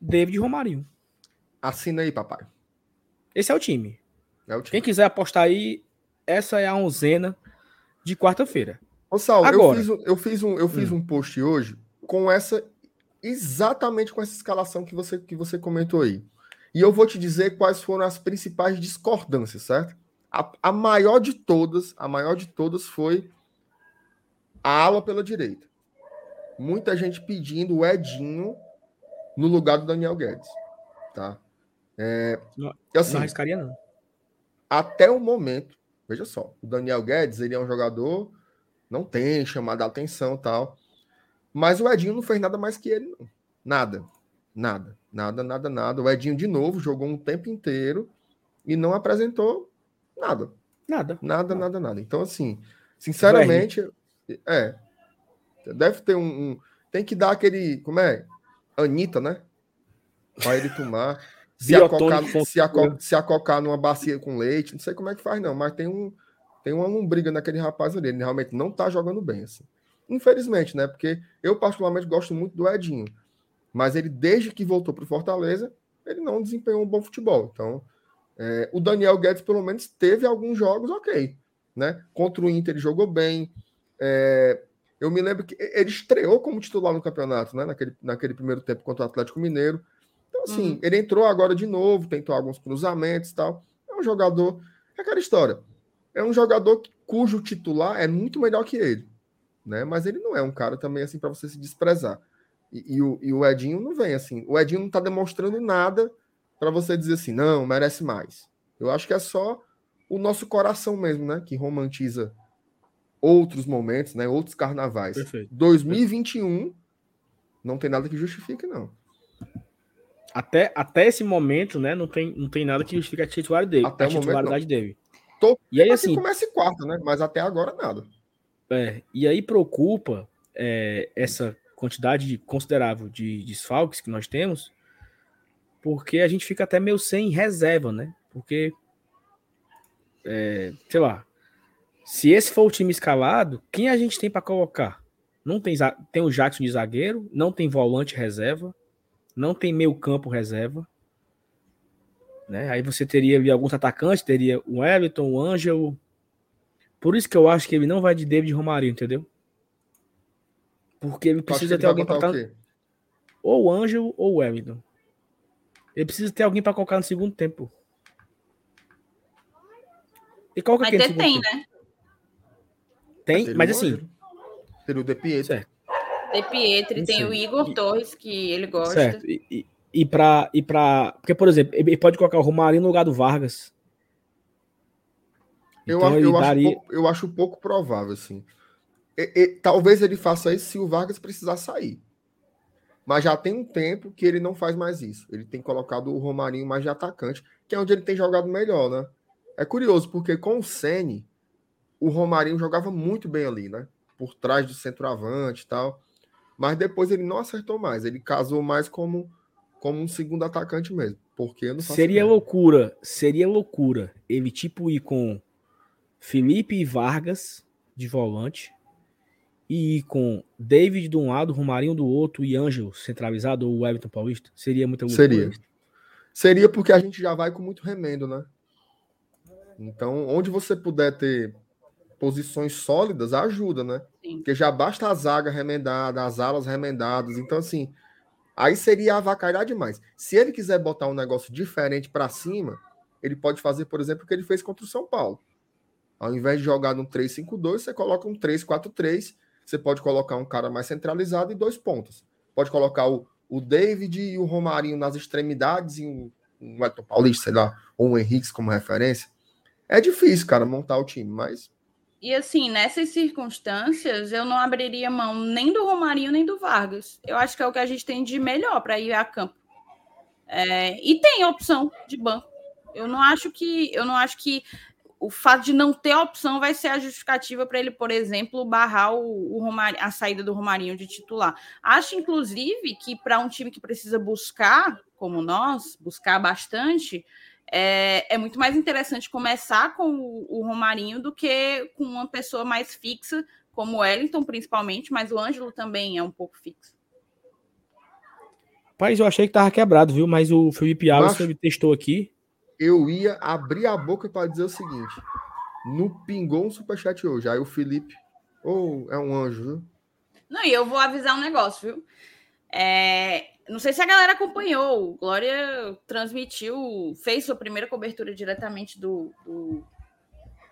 David Romarinho.
Assina aí, papai.
Esse é o time. É Quem quiser apostar aí, essa é a onzena de quarta-feira.
Ô, Saulo, Agora, eu fiz, um, eu fiz, um, eu fiz hum. um post hoje com essa. Exatamente com essa escalação que você, que você comentou aí. E eu vou te dizer quais foram as principais discordâncias, certo? A, a maior de todas, a maior de todas foi a ala pela direita. Muita gente pedindo o Edinho no lugar do Daniel Guedes. Tá? É,
não, assim, não arriscaria, não.
Até o momento, veja só, o Daniel Guedes ele é um jogador, não tem chamado a atenção tal. Mas o Edinho não fez nada mais que ele, não. Nada. Nada. Nada, nada, nada. O Edinho, de novo, jogou um tempo inteiro e não apresentou nada.
Nada.
Nada, nada, nada. Então, assim, sinceramente, é. Deve ter um, um, Tem que dar aquele. Como é? Anitta, né? Para ele tomar. Se acocar, se, acocar, se acocar numa bacia com leite, não sei como é que faz, não, mas tem um. Tem uma lombriga naquele rapaz ali. Ele realmente não tá jogando bem, assim. Infelizmente, né? Porque eu, particularmente, gosto muito do Edinho. Mas ele, desde que voltou para o Fortaleza, ele não desempenhou um bom futebol. Então, é, o Daniel Guedes, pelo menos, teve alguns jogos ok. Né? Contra o Inter, ele jogou bem. É, eu me lembro que ele estreou como titular no campeonato, né? Naquele, naquele primeiro tempo contra o Atlético Mineiro. Então, assim, uhum. ele entrou agora de novo, tentou alguns cruzamentos e tal. É um jogador. É aquela história. É um jogador cujo titular é muito melhor que ele. Né? Mas ele não é um cara também assim para você se desprezar. E, e, o, e o Edinho não vem assim. O Edinho não está demonstrando nada para você dizer assim, não, merece mais. Eu acho que é só o nosso coração mesmo, né? Que romantiza outros momentos, né? Outros carnavais. Perfeito. 2021 não tem nada que justifique, não.
Até, até esse momento, né? Não tem, não tem nada que justifique a titularidade dele. Até a titularidade momento, dele.
Tô, e aí, assim, começa quarta, né? Mas até agora nada.
É, e aí preocupa é, essa quantidade considerável de desfalques que nós temos, porque a gente fica até meio sem reserva, né? Porque, é, sei lá, se esse for o time escalado, quem a gente tem para colocar? Não tem, tem o Jackson de zagueiro, não tem volante reserva, não tem meio campo reserva. Né? Aí você teria ali alguns atacantes, teria o Everton, o Ângelo. Por isso que eu acho que ele não vai de David Romário, entendeu? Porque ele precisa ter alguém para colocar. Ou o Ângelo ou o Everton. Ele precisa ter alguém para colocar no segundo tempo.
E qual que é tem, tem né?
Tem, mas assim.
Ter o De Pietri. Certo.
De Pietri, tem o Igor Torres, que ele gosta. Certo.
E, e, e para. E pra, porque, por exemplo, ele pode colocar o Romarinho no lugar do Vargas.
Eu, então, acho, eu, daria... acho pouco, eu acho pouco provável, assim. E, e, talvez ele faça isso se o Vargas precisar sair. Mas já tem um tempo que ele não faz mais isso. Ele tem colocado o Romarinho mais de atacante, que é onde ele tem jogado melhor, né? É curioso, porque com o Sene, o Romarinho jogava muito bem ali, né? Por trás do centroavante e tal. Mas depois ele não acertou mais. Ele casou mais como, como um segundo atacante mesmo. Porque
Seria loucura, seria loucura ele tipo ir com Felipe Vargas de volante e ir com David de um lado, Romarinho do outro e Ângelo centralizado ou Everton Paulista? Seria muita
loucura. Seria. Seria porque a gente já vai com muito remendo, né? Então, onde você puder ter posições sólidas, ajuda, né? Sim. Porque já basta a zaga remendada, as alas remendadas. Então, assim, aí seria avacalhar demais. Se ele quiser botar um negócio diferente para cima, ele pode fazer, por exemplo, o que ele fez contra o São Paulo. Ao invés de jogar no 3-5-2, você coloca um 3-4-3. Você pode colocar um cara mais centralizado e dois pontos. Pode colocar o, o David e o Romarinho nas extremidades e um, um Elton Paulista, sei lá, ou um Henrique como referência. É difícil, cara, montar o time, mas
e assim, nessas circunstâncias, eu não abriria mão nem do Romarinho nem do Vargas. Eu acho que é o que a gente tem de melhor para ir a campo. É, e tem opção de banco. Eu não acho que eu não acho que o fato de não ter opção vai ser a justificativa para ele, por exemplo, barrar o, o Romarinho, a saída do Romarinho de titular. Acho, inclusive, que para um time que precisa buscar, como nós, buscar bastante, é, é muito mais interessante começar com o, o, Romarinho do que com uma pessoa mais fixa, como o Wellington, principalmente, mas o Ângelo também é um pouco fixo.
Rapaz, eu achei que tava quebrado, viu? Mas o Felipe Alves ele testou aqui.
eu ia abrir a boca para dizer o seguinte: no pingou um superchat hoje. Aí o Felipe, ou oh, é um anjo, viu?
Não, e eu vou avisar um negócio, viu? É, não sei se a galera acompanhou. Glória transmitiu, fez sua primeira cobertura diretamente do, do,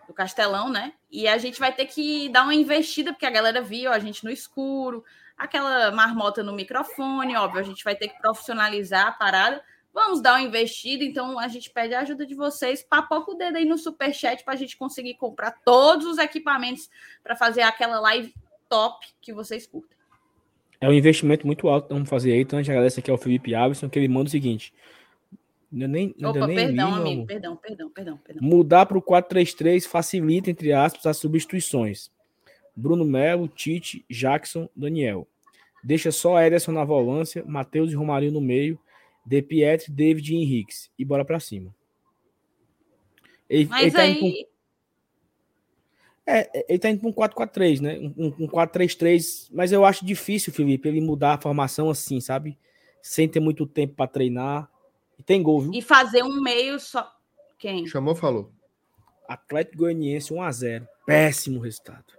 do, Castelão, né? E a gente vai ter que dar uma investida, porque a galera viu a gente no escuro, aquela marmota no microfone, óbvio, a gente vai ter que profissionalizar a parada. Vamos dar uma investida, então a gente pede a ajuda de vocês. Papoca o dedo aí no superchat para a gente conseguir comprar todos os equipamentos para fazer aquela live top que vocês curtem.
É um investimento muito alto vamos fazer aí. Então a gente agradece aqui ao Felipe Alves, que ele manda o seguinte.
Ainda nem, Opa, nem perdão, li, amigo, perdão, perdão, perdão, perdão.
Mudar para o 4-3-3 facilita, entre aspas, as substituições. Bruno Melo, Tite, Jackson, Daniel. Deixa só Ederson na volância, Matheus e Romarinho no meio de Pietri, David e Henriques. E bora para cima.
Ele, Mas ele tá aí... Com...
É, ele tá indo para um 4-4-3, né? Um, um 4-3-3. Mas eu acho difícil, Felipe, ele mudar a formação assim, sabe? Sem ter muito tempo para treinar. E tem gol, viu?
E fazer um meio só. Quem?
Chamou, falou.
Atlético Goianiense 1x0. Péssimo resultado.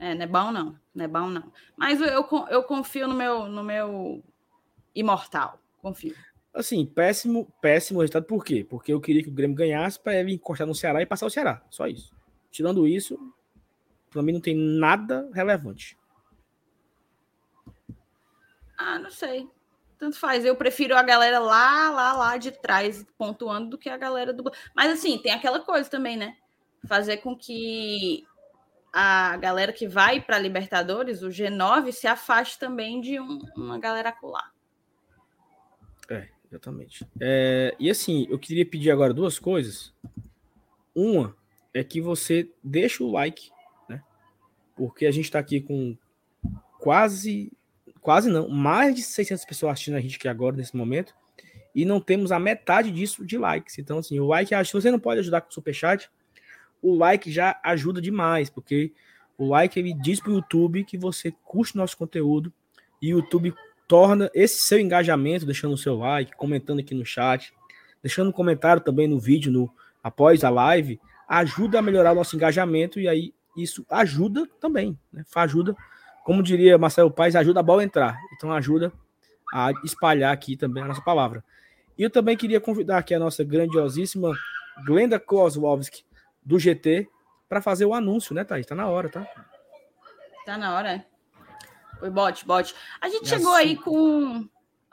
É, não é bom não, não é bom não. Mas eu, eu confio no meu, no meu imortal, confio.
Assim, péssimo, péssimo resultado, por quê? Porque eu queria que o Grêmio ganhasse para ele encostar no Ceará e passar o Ceará, só isso. Tirando isso, para mim não tem nada relevante.
Ah, não sei. Tanto faz. Eu prefiro a galera lá, lá, lá de trás pontuando do que a galera do. Mas assim, tem aquela coisa também, né? Fazer com que a galera que vai para Libertadores, o G9, se afaste também de um, uma galera acolá.
É, exatamente. É, e assim, eu queria pedir agora duas coisas. Uma é que você deixe o like, né? Porque a gente está aqui com quase, quase não, mais de 600 pessoas assistindo a gente aqui agora, nesse momento, e não temos a metade disso de likes. Então, assim, o like, que você não pode ajudar com o superchat, o like já ajuda demais, porque o like ele diz para o YouTube que você curte nosso conteúdo e o YouTube torna esse seu engajamento, deixando o seu like, comentando aqui no chat, deixando um comentário também no vídeo no após a live, ajuda a melhorar o nosso engajamento e aí isso ajuda também, né? Ajuda, como diria Marcelo Paes, ajuda a bola a entrar. Então ajuda a espalhar aqui também a nossa palavra. E eu também queria convidar aqui a nossa grandiosíssima Glenda Kozłowski, do GT para fazer o anúncio, né, Thaís? Tá na hora, tá?
Tá na hora. Foi bote, bote. A gente chegou assim... aí com.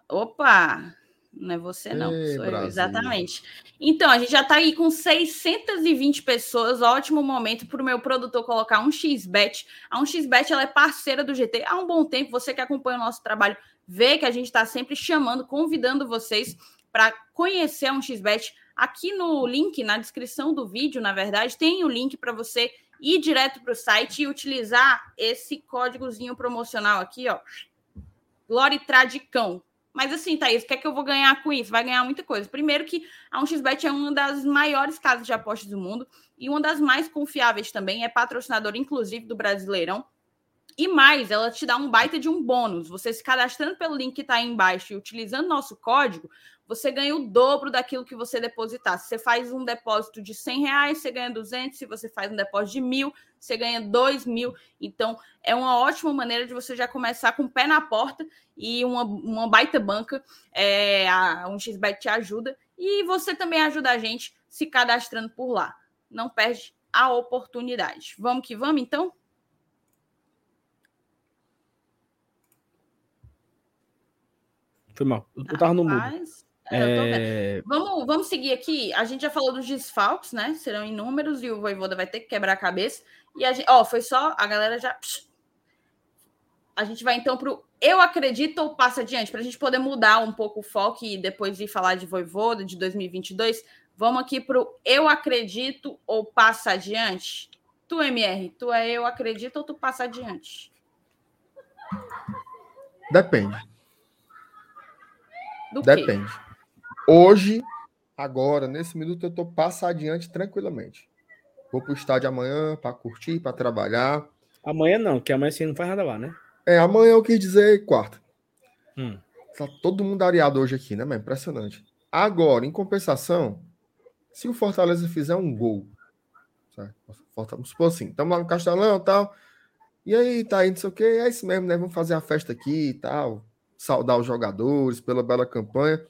Opa! Não é você, não. Ei, Sou eu, exatamente. Então, a gente já está aí com 620 pessoas. Ótimo momento para o meu produtor colocar um XBet. A 1xBet ela é parceira do GT há um bom tempo. Você que acompanha o nosso trabalho vê que a gente está sempre chamando, convidando vocês para conhecer a 1xBet Aqui no link, na descrição do vídeo, na verdade, tem o link para você ir direto para o site e utilizar esse códigozinho promocional aqui, ó. Glória Tradicão. Mas assim, Thaís, o que é que eu vou ganhar com isso? Vai ganhar muita coisa. Primeiro que a 1xBet é uma das maiores casas de apostas do mundo e uma das mais confiáveis também. É patrocinador, inclusive, do Brasileirão. E mais, ela te dá um baita de um bônus. Você se cadastrando pelo link que está aí embaixo e utilizando nosso código, você ganha o dobro daquilo que você depositar. Se você faz um depósito de 100 reais, você ganha 200. Se você faz um depósito de mil, você ganha 2 mil. Então, é uma ótima maneira de você já começar com o pé na porta e uma, uma baita banca. É, a 1xBet te ajuda. E você também ajuda a gente se cadastrando por lá. Não perde a oportunidade. Vamos que vamos, então?
Foi mal. Eu, eu tava no mundo.
É, é... Vamos, vamos seguir aqui. A gente já falou dos desfalques, né? Serão inúmeros e o Voivoda vai ter que quebrar a cabeça. E a gente, ó, foi só a galera já. A gente vai então para o Eu Acredito ou Passa Adiante, para a gente poder mudar um pouco o foco e depois de falar de Voivoda de 2022. Vamos aqui para o Eu Acredito ou Passa Adiante. Tu, MR, tu é Eu Acredito ou tu passa adiante?
Depende. Do Depende. Quê? Hoje, agora, nesse minuto, eu tô passar adiante tranquilamente. Vou pro estádio amanhã para curtir, para trabalhar.
Amanhã não, que amanhã você não faz nada lá, né?
É, amanhã eu quis dizer quarta.
Hum.
tá todo mundo areado hoje aqui, né, mas impressionante. Agora, em compensação, se o Fortaleza fizer um gol, vamos supor assim, estamos lá no Castelão e tal, e aí, tá aí, não sei o que, é isso mesmo, né? Vamos fazer a festa aqui e tal, saudar os jogadores pela bela campanha.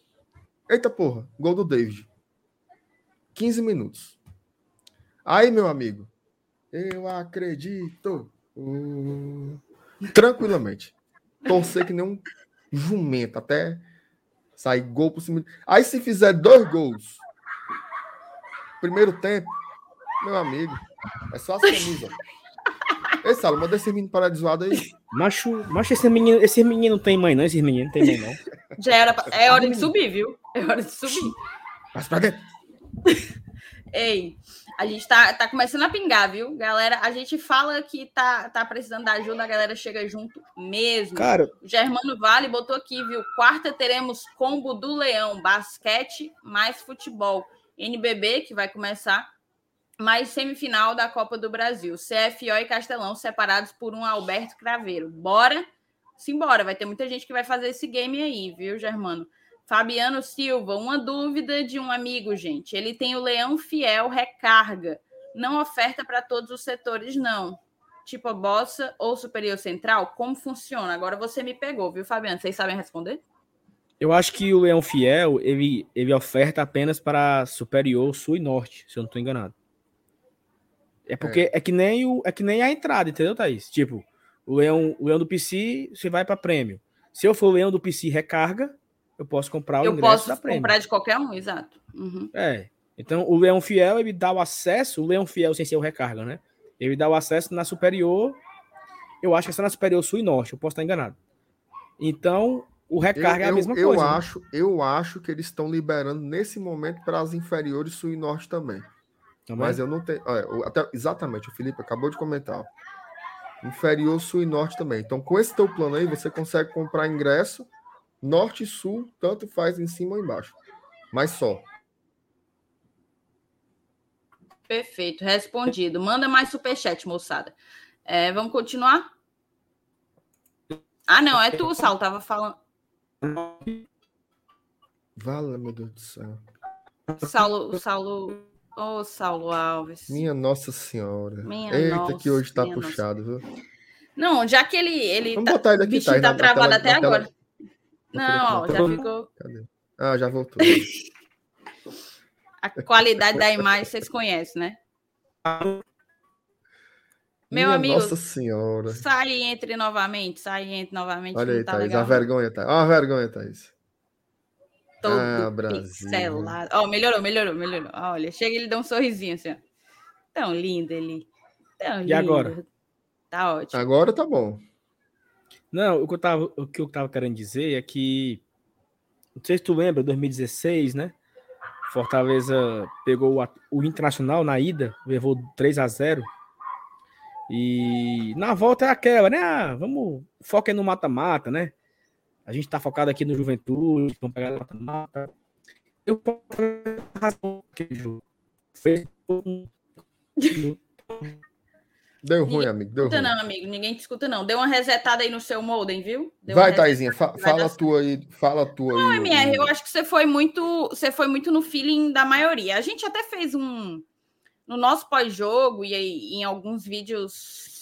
Eita porra, gol do David. 15 minutos. Aí, meu amigo, eu acredito. Uh, tranquilamente. Torcer que nem um jumento até sair gol por cima. Aí, se fizer dois gols, primeiro tempo, meu amigo, é só as camisas. Ei, Salo, manda esse menino parar de zoado aí.
Macho, macho esse menino, esse menino tem mãe, não? Esse menino tem mãe, não.
Já era. É hora de subir, viu? É hora de subir.
Passa pra dentro.
Ei, a gente tá, tá começando a pingar, viu? Galera, a gente fala que tá, tá precisando da ajuda, a galera chega junto mesmo.
Cara,
o Germano Vale botou aqui, viu? Quarta teremos combo do Leão, basquete mais futebol. NBB, que vai começar, mais semifinal da Copa do Brasil. CFO e Castelão separados por um Alberto Craveiro. Bora? Simbora, vai ter muita gente que vai fazer esse game aí, viu, Germano? Fabiano Silva, uma dúvida de um amigo, gente. Ele tem o Leão Fiel Recarga. Não oferta para todos os setores, não. Tipo a Bossa ou Superior Central? Como funciona? Agora você me pegou, viu, Fabiano? Vocês sabem responder?
Eu acho que o Leão Fiel, ele, ele oferta apenas para Superior, Sul e Norte, se eu não estou enganado. É porque é. é. que nem o, é que nem a entrada, entendeu, Thaís? Tipo, o leão, o leão do PC, você vai para prêmio. Se eu for o leão do PC recarga, eu posso comprar o
eu
ingresso
da prêmio. Eu posso comprar de qualquer um, exato.
Uhum. É. Então, o leão fiel, ele dá o acesso, o leão fiel sem ser o recarga, né? Ele dá o acesso na superior, eu acho que é só na superior sul e norte, eu posso estar enganado. Então, o recarga eu, é a mesma
eu,
coisa.
Eu né? acho, eu acho que eles estão liberando nesse momento para as inferiores sul e norte também. Também? Mas eu não tenho. Olha, até, exatamente, o Felipe acabou de comentar. Inferior, sul e norte também. Então, com esse teu plano aí, você consegue comprar ingresso norte e sul, tanto faz em cima ou embaixo. Mas só.
Perfeito, respondido. Manda mais superchat, moçada. É, vamos continuar? Ah, não, é tu, Saulo, tava falando.
Vala, meu Deus do céu.
Saulo, Saulo Ô, oh, Saulo Alves.
Minha Nossa Senhora. Minha Eita, nossa, que hoje tá puxado, nossa. viu?
Não, já que ele. ele
Vamos tá, botar ele aqui,
tá, tá travado até agora.
Tela...
Não, ó, já ficou.
Cadê? Ah, já voltou.
A qualidade da imagem vocês conhecem, né? Meu
Minha
amigo.
Nossa Senhora.
Sai e entre novamente, sai e entre novamente.
Olha aí, tá Thaís, legal, a vergonha, Thaís. Olha a vergonha, Thaís
todo ah, pixelado. Ó, oh, melhorou, melhorou, melhorou. Olha, chega e ele dá um sorrisinho assim, ó. Tão lindo ele. Tão lindo.
E agora?
Tá ótimo.
Agora tá bom.
Não, o que eu tava, o que eu tava querendo dizer é que não sei se tu lembra, 2016, né? Fortaleza pegou o, o Internacional na ida, levou 3 a 0 e na volta é aquela, né? Ah, vamos, foca no mata-mata, né? A gente está focado aqui no Juventude, vamos pegar a mata. Eu posso razão. Fez
Deu ruim, ninguém amigo. Deu
escuta
ruim.
não, amigo. Ninguém te escuta, não. Deu uma resetada aí no seu modem, viu? Deu
Vai, Taizinha, fa fala a tua aí. Fala a tua
não,
aí.
MR, eu acho que você foi muito. Você foi muito no feeling da maioria. A gente até fez um. No nosso pós-jogo e aí, em alguns vídeos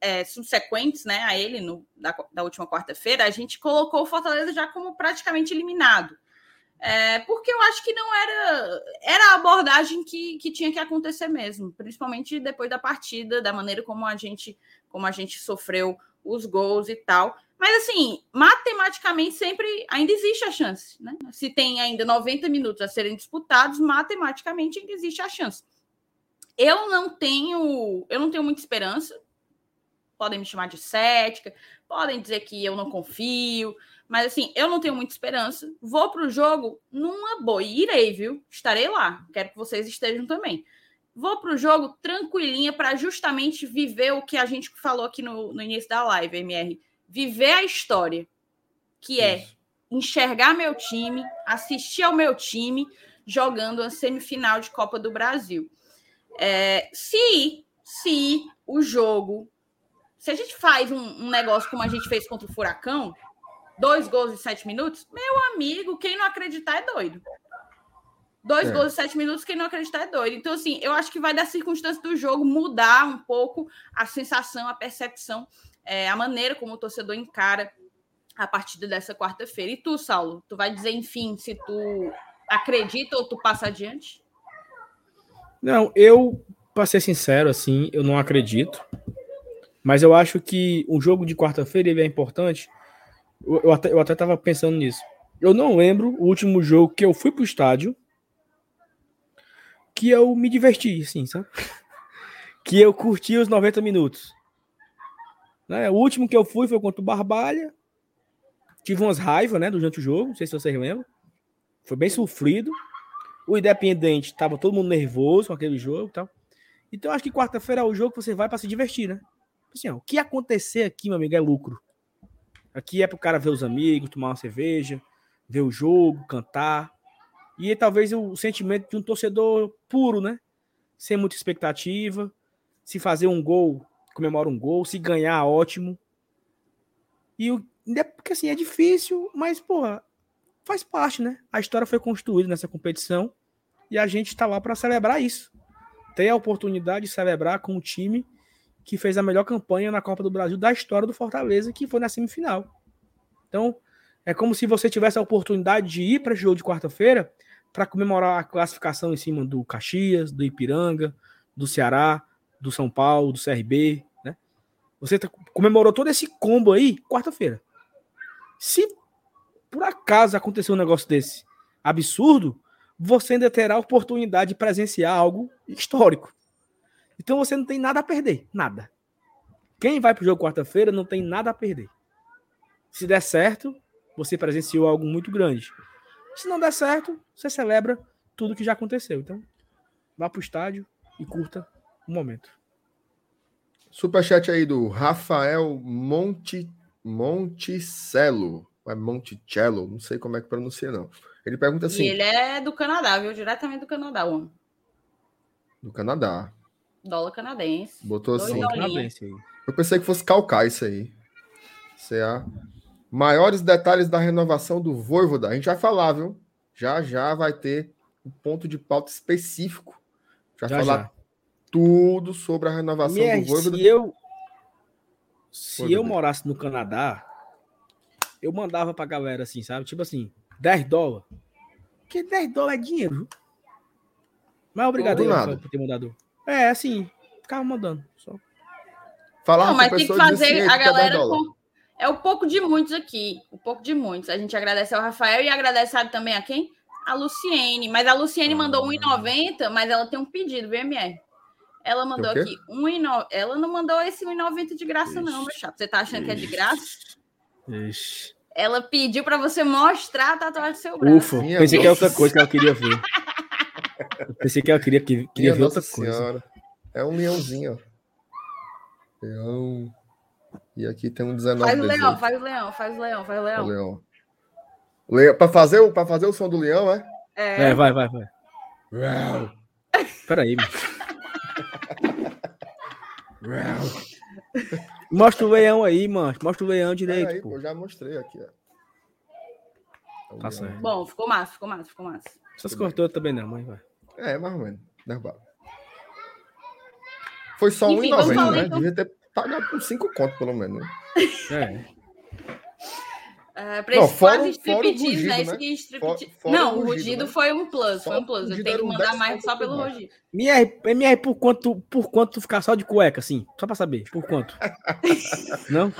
é, subsequentes né, a ele, no, da, da última quarta-feira, a gente colocou o Fortaleza já como praticamente eliminado. É, porque eu acho que não era era a abordagem que, que tinha que acontecer mesmo, principalmente depois da partida, da maneira como a gente como a gente sofreu os gols e tal. Mas assim, matematicamente sempre ainda existe a chance, né? Se tem ainda 90 minutos a serem disputados, matematicamente ainda existe a chance. Eu não tenho, eu não tenho muita esperança podem me chamar de cética, podem dizer que eu não confio, mas assim, eu não tenho muita esperança. Vou para o jogo numa boa. E irei, viu? Estarei lá. Quero que vocês estejam também. Vou para o jogo tranquilinha para justamente viver o que a gente falou aqui no, no início da live, MR. Viver a história, que é enxergar meu time, assistir ao meu time jogando a semifinal de Copa do Brasil. É, se, se o jogo se a gente faz um, um negócio como a gente fez contra o Furacão, dois gols em sete minutos, meu amigo, quem não acreditar é doido. Dois é. gols em sete minutos, quem não acreditar é doido. Então, assim, eu acho que vai da circunstância do jogo mudar um pouco a sensação, a percepção, é, a maneira como o torcedor encara a partir dessa quarta-feira. E tu, Saulo, tu vai dizer, enfim, se tu acredita ou tu passa adiante?
Não, eu, para ser sincero, assim, eu não acredito. Mas eu acho que o jogo de quarta-feira ele é importante. Eu, até, eu até tava pensando nisso. Eu não lembro o último jogo que eu fui pro estádio que eu me diverti, assim, sabe? que eu curti os 90 minutos. Né? O último que eu fui foi contra o Barbalha. Tive umas raivas, né, durante o jogo, não sei se vocês lembram. Foi bem sofrido. O Independente tava todo mundo nervoso com aquele jogo e tal. Então acho que quarta-feira é o jogo que você vai para se divertir, né? Assim, ó, o que acontecer aqui, meu amigo, é lucro. Aqui é pro cara ver os amigos, tomar uma cerveja, ver o jogo, cantar. E talvez o sentimento de um torcedor puro, né? Sem muita expectativa. Se fazer um gol, comemora um gol. Se ganhar, ótimo. E o. Porque assim, é difícil, mas, porra, faz parte, né? A história foi construída nessa competição e a gente está lá para celebrar isso. Ter a oportunidade de celebrar com o time que fez a melhor campanha na Copa do Brasil da história do Fortaleza, que foi na semifinal. Então, é como se você tivesse a oportunidade de ir para o jogo de quarta-feira para comemorar a classificação em cima do Caxias, do Ipiranga, do Ceará, do São Paulo, do CRB, né? Você tá, comemorou todo esse combo aí quarta-feira. Se por acaso acontecer um negócio desse absurdo, você ainda terá a oportunidade de presenciar algo histórico. Então você não tem nada a perder, nada. Quem vai para o jogo quarta-feira não tem nada a perder. Se der certo, você presenciou algo muito grande. Se não der certo, você celebra tudo que já aconteceu. Então, vá para o estádio e curta o momento.
Superchat aí do Rafael Monte, Monticello é Monticello, não sei como é que pronuncia, não. Ele pergunta assim.
E ele é do Canadá, viu? Diretamente do Canadá, homem.
Do Canadá.
Dólar canadense.
Botou assim. Eu pensei que fosse calcar isso aí. CA. Maiores detalhes da renovação do Voivoda. A gente vai falar, viu? Já já vai ter um ponto de pauta específico. Já, já falar já. tudo sobre a renovação Minha, do Voivoda.
Se eu, se eu morasse no Canadá, eu mandava pra galera assim, sabe? Tipo assim, 10 dólares. Porque 10 dólares é dinheiro. Mas obrigado aí, por ter mandado. É, assim, ficava mandando. Só.
Falar Não, mas tem que fazer a galera. Com... É o pouco de muitos aqui. O pouco de muitos. A gente agradece ao Rafael e agradece sabe, também a quem? A Luciene. Mas a Luciene ah. mandou 1,90, mas ela tem um pedido, VMR. Ela mandou aqui 1,90. Ela não mandou esse 1,90 de graça, Ixi. não, meu chato. Você tá achando Ixi. que é de graça? Ixi. Ela pediu para você mostrar a tatuagem do seu braço.
Ufa, pensei que é outra coisa que ela queria ver. Eu pensei que ela queria, que, queria ver outra
senhora. coisa. É um leãozinho, ó. Leão. E aqui tem um 19.
Faz o leão, faz o leão, faz o leão, faz o leão. O leão.
leão. Para fazer, pra fazer o som do leão, é?
É, é vai, vai, vai. Peraí, mano. Mostra o leão aí, mano. Mostra o leão direito. Aí,
pô. Eu já mostrei aqui,
ó. Tá certo. Bom, ficou massa, ficou massa, ficou massa.
Essas cortou também não, mas vai.
É, mais ou menos. Derrubado. Foi só 1,90, né? Então... Devia ter pagado por 5 contos, pelo menos. Né? É.
Uh, pra não, fora, quase striptease, né? Isso que striptease. não, o rugido, né? foi um plus, foi um plus. Eu tenho que mandar mais só pelo rugido.
MR, MR, por quanto, por quanto ficar só de cueca, assim? Só pra saber, por quanto? não?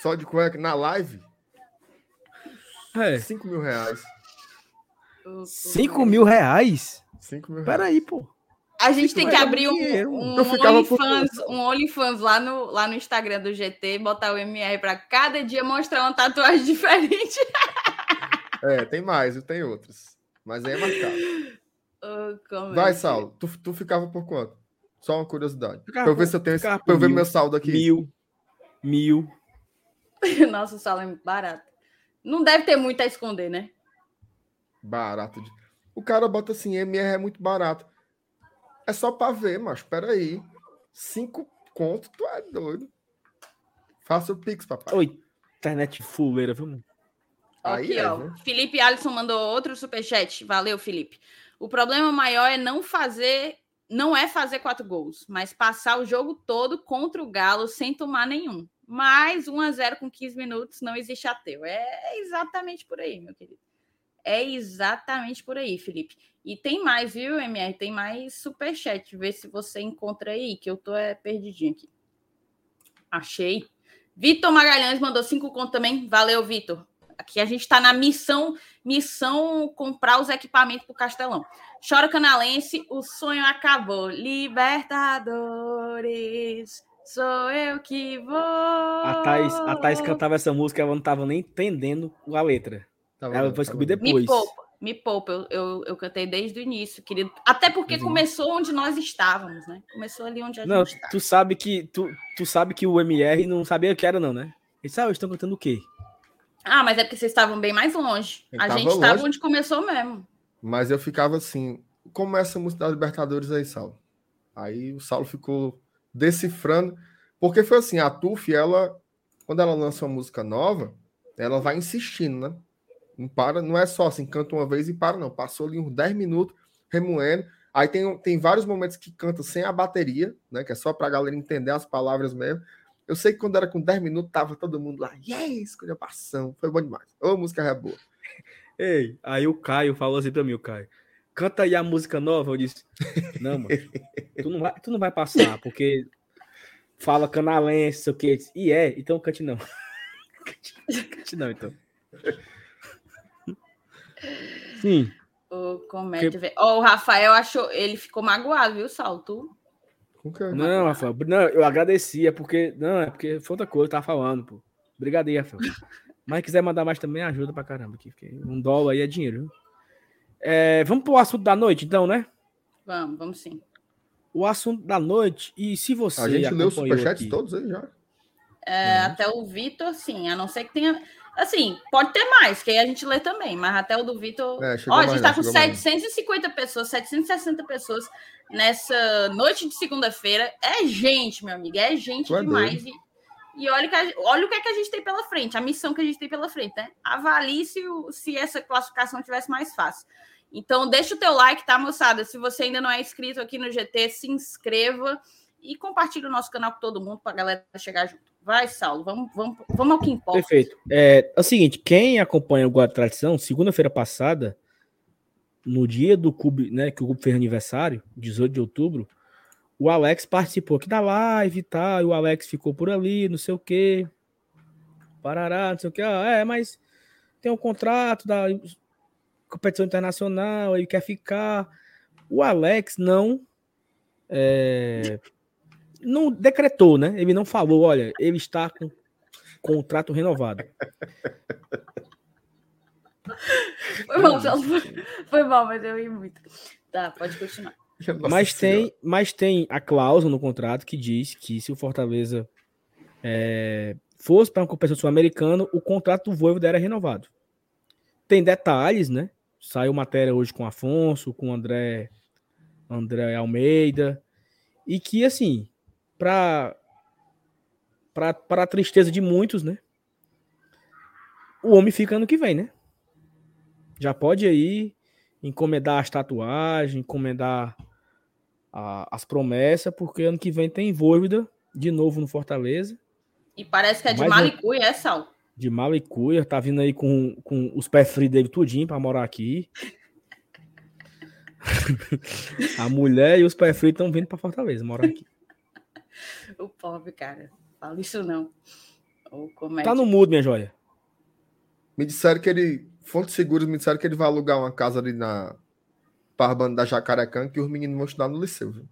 Só de cueca na live?
É.
5 mil reais.
5 mil reais?
5 mil reais.
Peraí, pô.
A gente tem que abrir um, um, OnlyFans, um OnlyFans lá no, lá no Instagram do GT, botar o MR para cada dia mostrar uma tatuagem diferente.
É, tem mais, e tem outros. Mas aí é marcado. Oh, Vai, Saulo. Tu, tu ficava por quanto? Só uma curiosidade. Ficava pra eu ver se eu tenho. Pra eu ver mil, meu saldo aqui.
Mil. Mil.
Nossa, o saldo é muito barato. Não deve ter muito a esconder, né?
Barato. De... O cara bota assim, MR é muito barato. É só para ver, mas espera aí. Cinco conto, tu é doido. Faça o Pix, papai.
Oi. internet fuleira, viu?
Aqui, é, ó. Né? Felipe Alisson mandou outro superchat. Valeu, Felipe. O problema maior é não fazer, não é fazer quatro gols, mas passar o jogo todo contra o Galo sem tomar nenhum. Mais 1 a 0 com 15 minutos não existe ateu. É exatamente por aí, meu querido. É exatamente por aí, Felipe. E tem mais, viu, MR? Tem mais superchat. Vê se você encontra aí, que eu tô é, perdidinho aqui. Achei. Vitor Magalhães mandou cinco contos também. Valeu, Vitor. Aqui a gente está na missão, missão comprar os equipamentos para o Castelão. Chora Canalense, o sonho acabou. Libertadores, sou eu que vou.
A Thais, a Thais cantava essa música, ela não estava nem entendendo a letra. Tava ela foi descobrir depois.
Me poupa, me poupa. Eu, eu, eu, cantei desde o início, querido. Até porque Sim. começou onde nós estávamos, né? Começou ali onde a
não,
gente
estava. Tu sabe que tu, tu sabe que o MR não sabia o que era, não, né? Ele disse, ah, eu estou cantando o quê?
Ah, mas é porque vocês estavam bem mais longe. Eu a gente estava onde começou mesmo.
Mas eu ficava assim, como essa música da Libertadores aí, Saulo? Aí o Saulo ficou decifrando, porque foi assim, a Tuf, ela, quando ela lança uma música nova, ela vai insistindo, né? Não para, não é só assim, canta uma vez e para, não. Passou ali uns 10 minutos remoendo. Aí tem, tem vários momentos que canta sem a bateria, né? Que é só pra galera entender as palavras mesmo. Eu sei que quando era com 10 minutos, tava todo mundo lá, yes, passão. Foi bom demais. Ô, música é boa.
Ei, aí o Caio falou assim pra mim, o Caio. Canta aí a música nova. Eu disse, não, mano, tu não vai, tu não vai passar, porque fala canalense, sei o que. E é, então cante não. cante não, então. Sim.
O comédia. Que... Oh, o Rafael achou. Ele ficou magoado, viu, Salto?
Não, Rafael, não, eu agradecia, porque. Não, é porque foi outra coisa, eu tava falando, pô. Obrigado aí, Rafael. Mas quiser mandar mais também, ajuda pra caramba. Aqui, um dólar aí é dinheiro. É, vamos pro assunto da noite, então, né?
Vamos, vamos sim.
O assunto da noite, e se você.
A gente leu os superchats todos aí já.
É, uhum. Até o Vitor, sim, a não ser que tenha. Assim, pode ter mais, que aí a gente lê também, mas até o do Vitor. É, Ó, a gente está com 750 mais. pessoas, 760 pessoas nessa noite de segunda-feira. É gente, meu amigo, é gente demais. E, e olha, que olha o que, é que a gente tem pela frente, a missão que a gente tem pela frente, né? Avalie se, se essa classificação tivesse mais fácil. Então, deixa o teu like, tá, moçada? Se você ainda não é inscrito aqui no GT, se inscreva e compartilhe o nosso canal com todo mundo para a galera chegar junto. Vai, Saulo, vamos, vamos, vamos ao que importa.
Perfeito. É, é o seguinte, quem acompanha o Guarda Tradição, segunda-feira passada, no dia do Cube, né, que o Cube fez aniversário, 18 de outubro, o Alex participou aqui da live e tal, e o Alex ficou por ali, não sei o quê, parará, não sei o quê, ah, é, mas tem um contrato da competição internacional, ele quer ficar. O Alex não é, não decretou, né? Ele não falou, olha, ele está com contrato renovado.
Foi mal, foi mal, mas eu ri muito. Tá, pode continuar.
mas tem, mas tem a cláusula no contrato que diz que se o Fortaleza é, fosse para uma competição sul-americana, o contrato do Voivoda era renovado. Tem detalhes, né? Saiu matéria hoje com Afonso, com André, André Almeida, e que assim, para para a tristeza de muitos, né? O homem fica ano que vem, né? Já pode aí encomendar as tatuagens, encomendar a, as promessas, porque ano que vem tem Voivoda de novo no Fortaleza.
E parece que é de Malicuia, é, Sal?
De Malicuia, tá vindo aí com, com os pés frios dele tudinho para morar aqui. a mulher e os pés frios estão vindo para Fortaleza, morar aqui.
O pobre, cara. Fala isso não.
É tá no mudo, minha joia.
Me disseram que ele. Fontes seguras me disseram que ele vai alugar uma casa ali na Parbanda da Jacarecã que os meninos vão estudar no liceu, viu?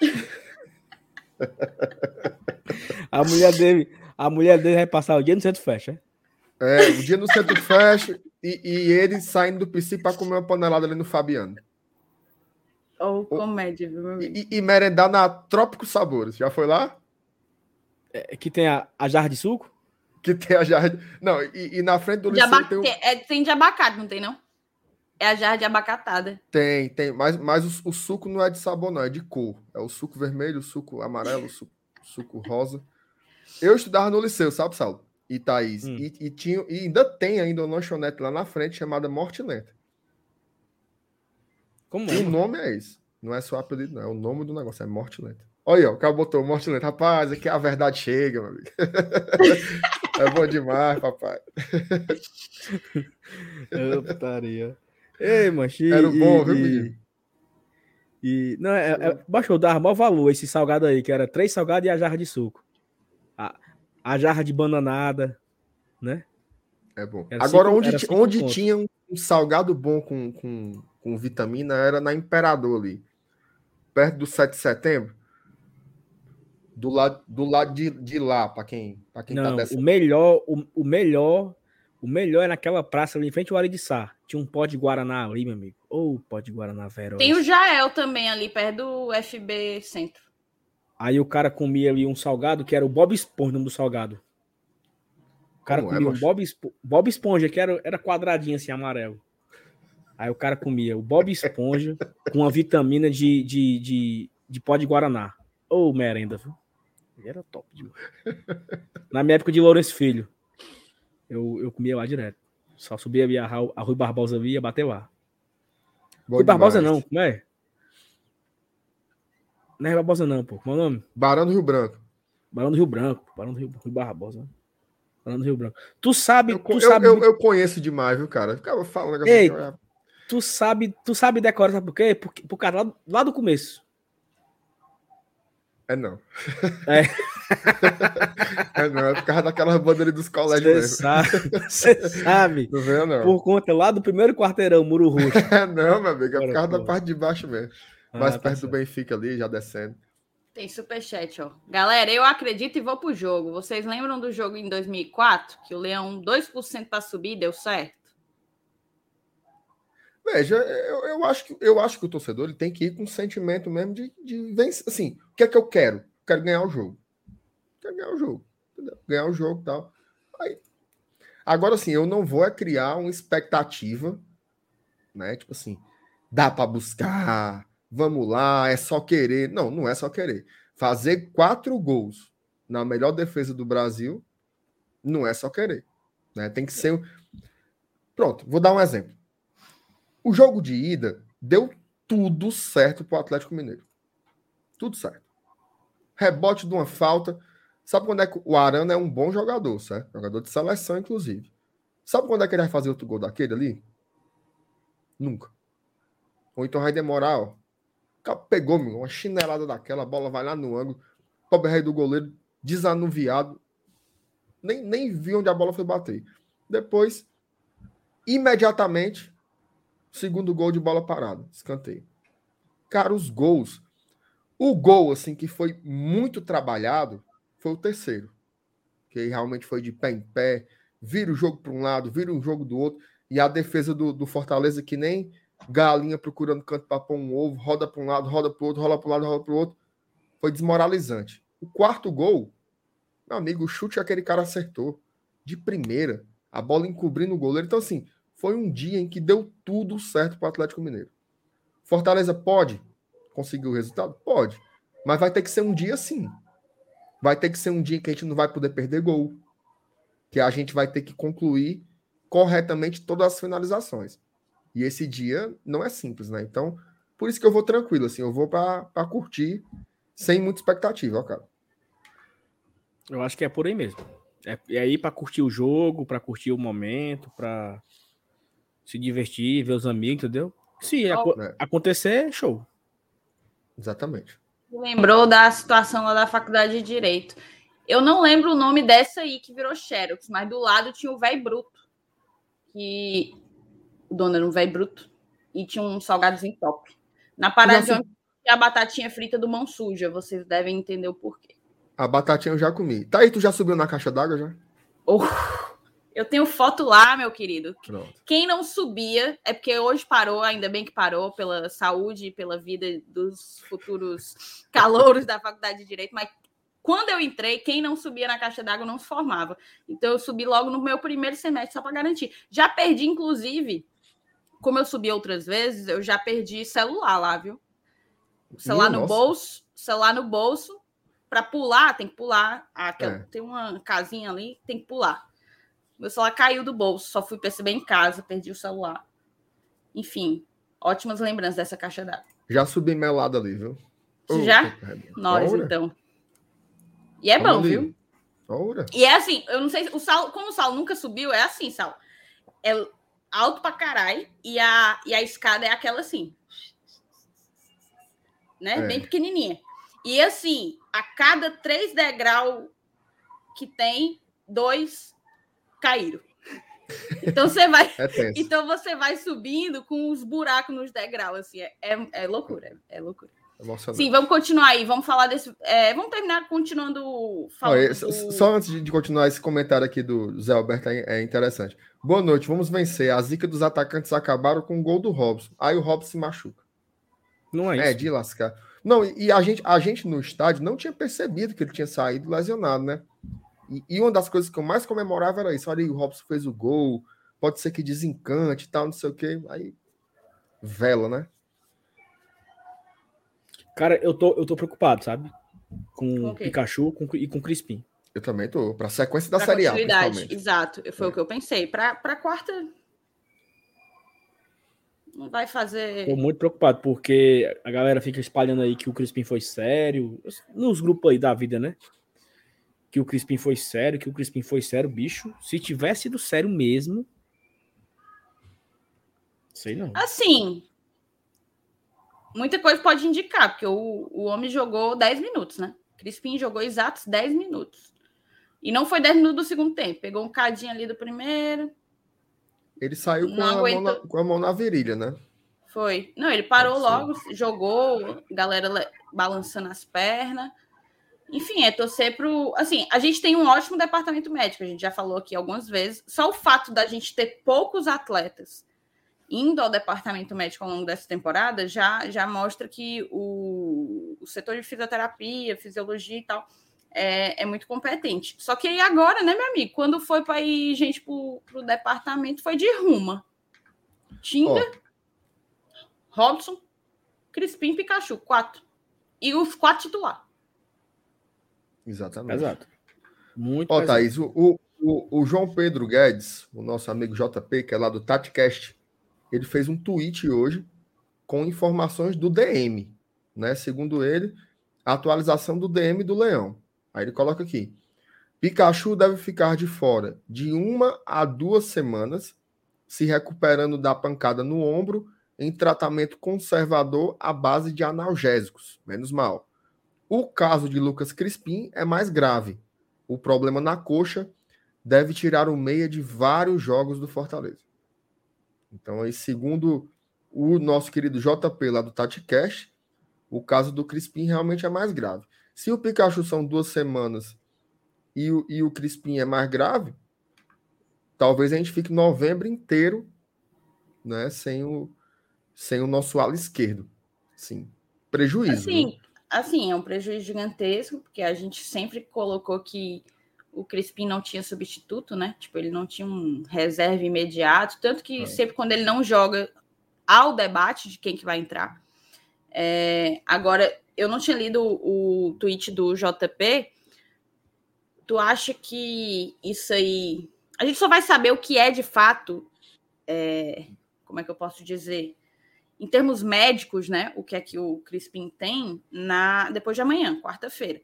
a mulher dele, a mulher dele vai passar o dia no centro fecha.
É, o dia no centro fecha e, e ele saindo do PC para comer uma panelada ali no Fabiano.
Ou comédia, viu, meu amigo?
E, e, merendar na Trópico Sabores. Já foi lá?
É, que tem a, a jarra de suco?
Que tem a jarra de... Não, e, e na frente do
liceu tem, um... é, tem de abacate, não tem, não? É a jarra de abacatada.
Tem, tem. Mas, mas o, o, suco não é de sabor, não. É de cor. É o suco vermelho, o suco amarelo, o suco, suco rosa. Eu estudava no liceu, sabe, Saulo? E Thaís. Hum. E, e, tinha, e ainda tem ainda uma lanchonete lá na frente chamada Morte Lenta. Como é? E o nome é esse. Não é só apelido, não. É o nome do negócio, é Morte Lenta. Olha aí, ó, o cara botou Morte Lenta. Rapaz, aqui a verdade chega, meu amigo. é bom demais, papai.
Eu putaria. Ei, mancho.
Era bom, viu, menino?
E, não, é, é, baixou, dava maior valor esse salgado aí, que era três salgados e a jarra de suco. A, a jarra de bananada, né?
É bom. Era Agora, cinco, onde, onde tinha um, salgado bom com, com, com vitamina era na Imperador ali. Perto do 7 de setembro. Do lado, do lado de, de lá, para quem, pra quem
tá não, tá dessa... O melhor, o, o melhor, o melhor é naquela praça ali em frente ao Ari de Sá. Tinha um pó de Guaraná ali, meu amigo. Ou oh, pó de Guaraná Veroz.
Tem o Jael também ali, perto do FB Centro.
Aí o cara comia ali um salgado, que era o Bob Esponja, o nome do salgado. O cara Como é, comia é, um Bob, Bob Esponja, que era, era quadradinho assim, amarelo. Aí o cara comia o Bob Esponja com uma vitamina de, de, de, de pó de Guaraná. Ou oh, merenda, viu? Ele era top demais. Na minha época de Lourenço Filho, eu, eu comia lá direto. Só subia ali a, a Rui Barbosa via bater lá. Bom Rui demais. Barbosa não, como é? Não é Barbosa não, pô. Como é o nome?
Barão do Rio Branco.
Barão do Rio Branco. Barão do Rio, Rui Barbosa. Barão do Rio Branco. Tu sabe...
Eu,
tu
eu,
sabe...
Eu, eu, conheço demais, viu, cara? Ficava falando
Ei, assim, tu sabe, tu sabe decorar, sabe por quê? Por, por causa lá, lá do começo.
É não. É. é não, é por causa daquela banda ali dos colégios
Você sabe, você sabe.
Não vê, não.
Por conta lá do primeiro quarteirão, Muro Roxo.
É não, meu amigo, é por causa da parte de baixo mesmo. Ah, Mais tá perto certo. do Benfica ali, já descendo.
Tem superchat, ó. Galera, eu acredito e vou pro jogo. Vocês lembram do jogo em 2004? Que o Leão 2% para subir deu certo?
Veja, eu, eu, acho que, eu acho que o torcedor ele tem que ir com sentimento mesmo de, de vencer. Assim, o que é que eu quero? Quero ganhar o jogo. Quero ganhar o jogo. Entendeu? Ganhar o jogo e tal. Aí, agora, assim, eu não vou é criar uma expectativa, né? Tipo assim, dá para buscar, vamos lá, é só querer. Não, não é só querer. Fazer quatro gols na melhor defesa do Brasil não é só querer. Né? Tem que ser. Pronto, vou dar um exemplo. O jogo de ida deu tudo certo para o Atlético Mineiro. Tudo certo. Rebote de uma falta. Sabe quando é que o Arana é um bom jogador, certo? Jogador de seleção, inclusive. Sabe quando é que ele vai fazer outro gol daquele ali? Nunca. Ou então vai demorar, ó. Pegou, meu, uma chinelada daquela, a bola vai lá no ângulo. Pobre rei do goleiro, desanuviado. Nem, nem viu onde a bola foi bater. Depois, imediatamente, Segundo gol de bola parada, escanteio. Cara, os gols. O gol, assim, que foi muito trabalhado, foi o terceiro. Que realmente foi de pé em pé, vira o jogo para um lado, vira o jogo do outro. E a defesa do, do Fortaleza, que nem galinha procurando canto para pôr um ovo, roda para um lado, roda para o outro, roda para um lado, roda para o outro. Foi desmoralizante. O quarto gol, meu amigo, o chute aquele cara acertou. De primeira, a bola encobrindo o goleiro. Então, assim, foi um dia em que deu tudo certo para o Atlético Mineiro. Fortaleza pode conseguir o resultado? Pode. Mas vai ter que ser um dia sim. Vai ter que ser um dia que a gente não vai poder perder gol. Que a gente vai ter que concluir corretamente todas as finalizações. E esse dia não é simples, né? Então, por isso que eu vou tranquilo, assim, eu vou para curtir sem muita expectativa, ó, cara.
Eu acho que é por aí mesmo. É, é aí para curtir o jogo, para curtir o momento, para se divertir, ver os amigos, entendeu? Se oh. é. acontecer, show.
Exatamente.
Lembrou da situação lá da faculdade de Direito. Eu não lembro o nome dessa aí que virou Xerox, mas do lado tinha o velho bruto. Que o dono era um velho bruto. E tinha um salgadozinho top. Na parada já... a batatinha frita do mão suja. Vocês devem entender o porquê.
A batatinha eu já comi. Tá aí, tu já subiu na caixa d'água já?
Oh. Eu tenho foto lá, meu querido. Pronto. Quem não subia, é porque hoje parou, ainda bem que parou, pela saúde e pela vida dos futuros calouros da faculdade de Direito, mas quando eu entrei, quem não subia na caixa d'água não se formava. Então eu subi logo no meu primeiro semestre, só para garantir. Já perdi, inclusive, como eu subi outras vezes, eu já perdi celular lá, viu? Celular no bolso, celular no bolso, para pular, tem que pular. Aquela, é. Tem uma casinha ali, tem que pular. Meu celular caiu do bolso, só fui perceber em casa, perdi o celular. Enfim, ótimas lembranças dessa caixa d'água.
Já subi melado ali, viu?
Já? Nós, então. E é bom, ali. viu?
Ora.
E é assim, eu não sei, o sal, como o sal nunca subiu, é assim, sal. É alto pra caralho e a, e a escada é aquela assim. Né? É. Bem pequenininha. E assim, a cada três degraus que tem, dois caíram. Então você vai, é então você vai subindo com os buracos nos degraus, assim, é, é, é loucura, é loucura. Sim, vamos continuar aí, vamos falar desse, é, vamos terminar continuando falando.
do... Só antes de continuar esse comentário aqui do Zé Alberto é, é interessante. Boa noite, vamos vencer. A zica dos atacantes acabaram com o gol do Robson. Aí o Robson se machuca.
Não é, é isso.
É de lascar. Não, e a gente, a gente no estádio não tinha percebido que ele tinha saído lesionado, né? E, e, uma das coisas que eu mais comemorava era isso. Olha aí, o Robson fez o gol, pode ser que desencante e tal, não sei o quê. Aí, vela, né?
Cara, eu tô, eu tô preocupado, sabe? Com okay. Pikachu com, e com Crispim.
Eu também tô. Pra sequência da pra Série A,
Exato, foi é. o que eu pensei. Pra, pra quarta... Não vai fazer...
Tô muito preocupado, porque a galera fica espalhando aí que o Crispim foi sério. Nos grupos aí da vida, né? que o Crispim foi sério, que o Crispim foi sério, bicho. Se tivesse sido sério mesmo. Sei não.
Assim. Muita coisa pode indicar, porque o, o homem jogou 10 minutos, né? Crispim jogou exatos 10 minutos. E não foi 10 minutos do segundo tempo. Pegou um cadinho ali do primeiro.
Ele saiu com a, mão na, com a, mão na, virilha, né?
Foi. Não, ele parou logo, jogou, galera balançando as pernas. Enfim, é torcer para o. Assim, a gente tem um ótimo departamento médico, a gente já falou aqui algumas vezes. Só o fato da gente ter poucos atletas indo ao departamento médico ao longo dessa temporada já, já mostra que o, o setor de fisioterapia, fisiologia e tal é, é muito competente. Só que aí agora, né, meu amigo, quando foi para ir gente para o departamento, foi de ruma. Tinga, oh. Robson, Crispim Pikachu, quatro. E os quatro titulares.
Exatamente.
Exato. Muito
Ó, Thaís, o, o, o, João Pedro Guedes, o nosso amigo JP, que é lá do TatiCast, ele fez um tweet hoje com informações do DM, né? Segundo ele, a atualização do DM do Leão. Aí ele coloca aqui: Pikachu deve ficar de fora de uma a duas semanas, se recuperando da pancada no ombro em tratamento conservador à base de analgésicos. Menos mal. O caso de Lucas Crispim é mais grave. O problema na coxa deve tirar o meia de vários jogos do Fortaleza. Então, aí, segundo o nosso querido JP lá do TatiCast, o caso do Crispim realmente é mais grave. Se o Pikachu são duas semanas e o, e o Crispim é mais grave, talvez a gente fique novembro inteiro né, sem, o, sem o nosso ala esquerdo. Sim, prejuízo.
Assim, né? assim, é um prejuízo gigantesco, porque a gente sempre colocou que o Crispim não tinha substituto, né? Tipo, ele não tinha um reserva imediato, tanto que é. sempre quando ele não joga, há o debate de quem que vai entrar. É, agora, eu não tinha lido o, o tweet do JP. Tu acha que isso aí. A gente só vai saber o que é de fato. É, como é que eu posso dizer? em termos médicos, né, o que é que o Crispim tem na depois de amanhã, quarta-feira.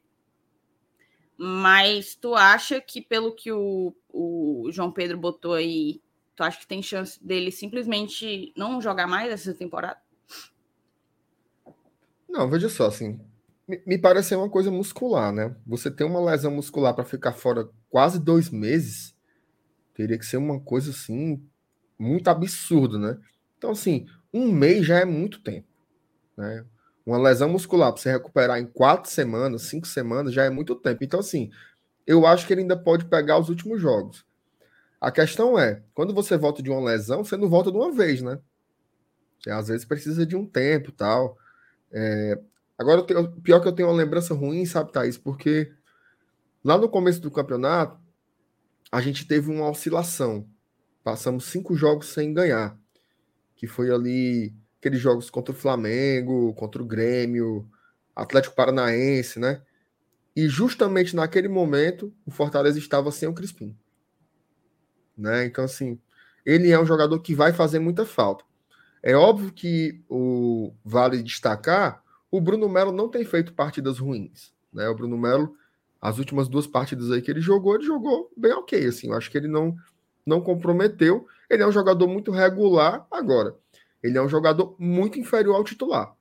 Mas tu acha que pelo que o, o João Pedro botou aí, tu acha que tem chance dele simplesmente não jogar mais essa temporada?
Não, veja só, assim, me, parece ser uma coisa muscular, né? Você tem uma lesão muscular para ficar fora quase dois meses, teria que ser uma coisa assim muito absurda, né? Então, assim, um mês já é muito tempo. Né? Uma lesão muscular para você recuperar em quatro semanas, cinco semanas, já é muito tempo. Então, assim, eu acho que ele ainda pode pegar os últimos jogos. A questão é, quando você volta de uma lesão, você não volta de uma vez, né? Você, às vezes precisa de um tempo tal. É... Agora, tenho... pior que eu tenho uma lembrança ruim, sabe, Thaís? Porque lá no começo do campeonato, a gente teve uma oscilação. Passamos cinco jogos sem ganhar que foi ali aqueles jogos contra o Flamengo, contra o Grêmio, Atlético Paranaense, né? E justamente naquele momento, o Fortaleza estava sem o Crispim. Né? Então, assim, ele é um jogador que vai fazer muita falta. É óbvio que o vale destacar, o Bruno Melo não tem feito partidas ruins. Né? O Bruno Melo, as últimas duas partidas aí que ele jogou, ele jogou bem ok. Assim, eu acho que ele não, não comprometeu. Ele é um jogador muito regular agora. Ele é um jogador muito inferior ao titular.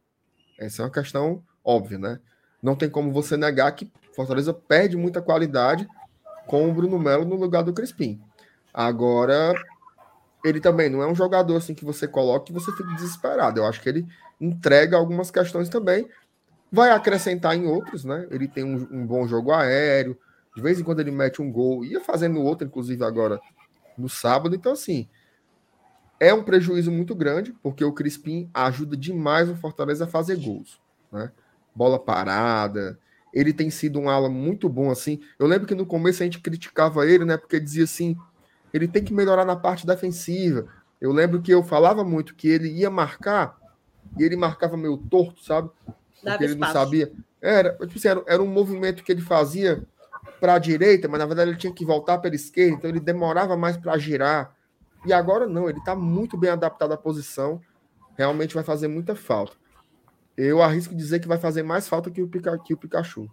Essa é uma questão óbvia, né? Não tem como você negar que Fortaleza perde muita qualidade com o Bruno Melo no lugar do Crispim. Agora, ele também não é um jogador assim que você coloca e você fica desesperado. Eu acho que ele entrega algumas questões também. Vai acrescentar em outros, né? Ele tem um, um bom jogo aéreo. De vez em quando ele mete um gol. Ia fazendo outro, inclusive, agora no sábado. Então, assim, é um prejuízo muito grande, porque o Crispim ajuda demais o Fortaleza a fazer gols. Né? Bola parada. Ele tem sido um ala muito bom, assim. Eu lembro que no começo a gente criticava ele, né? Porque dizia assim: ele tem que melhorar na parte defensiva. Eu lembro que eu falava muito que ele ia marcar e ele marcava meio torto, sabe? Porque ele não sabia. Era, tipo assim, era, era um movimento que ele fazia para a direita, mas na verdade ele tinha que voltar pela esquerda, então ele demorava mais para girar. E agora não, ele está muito bem adaptado à posição. Realmente vai fazer muita falta. Eu arrisco dizer que vai fazer mais falta que o, Pika, que o Pikachu.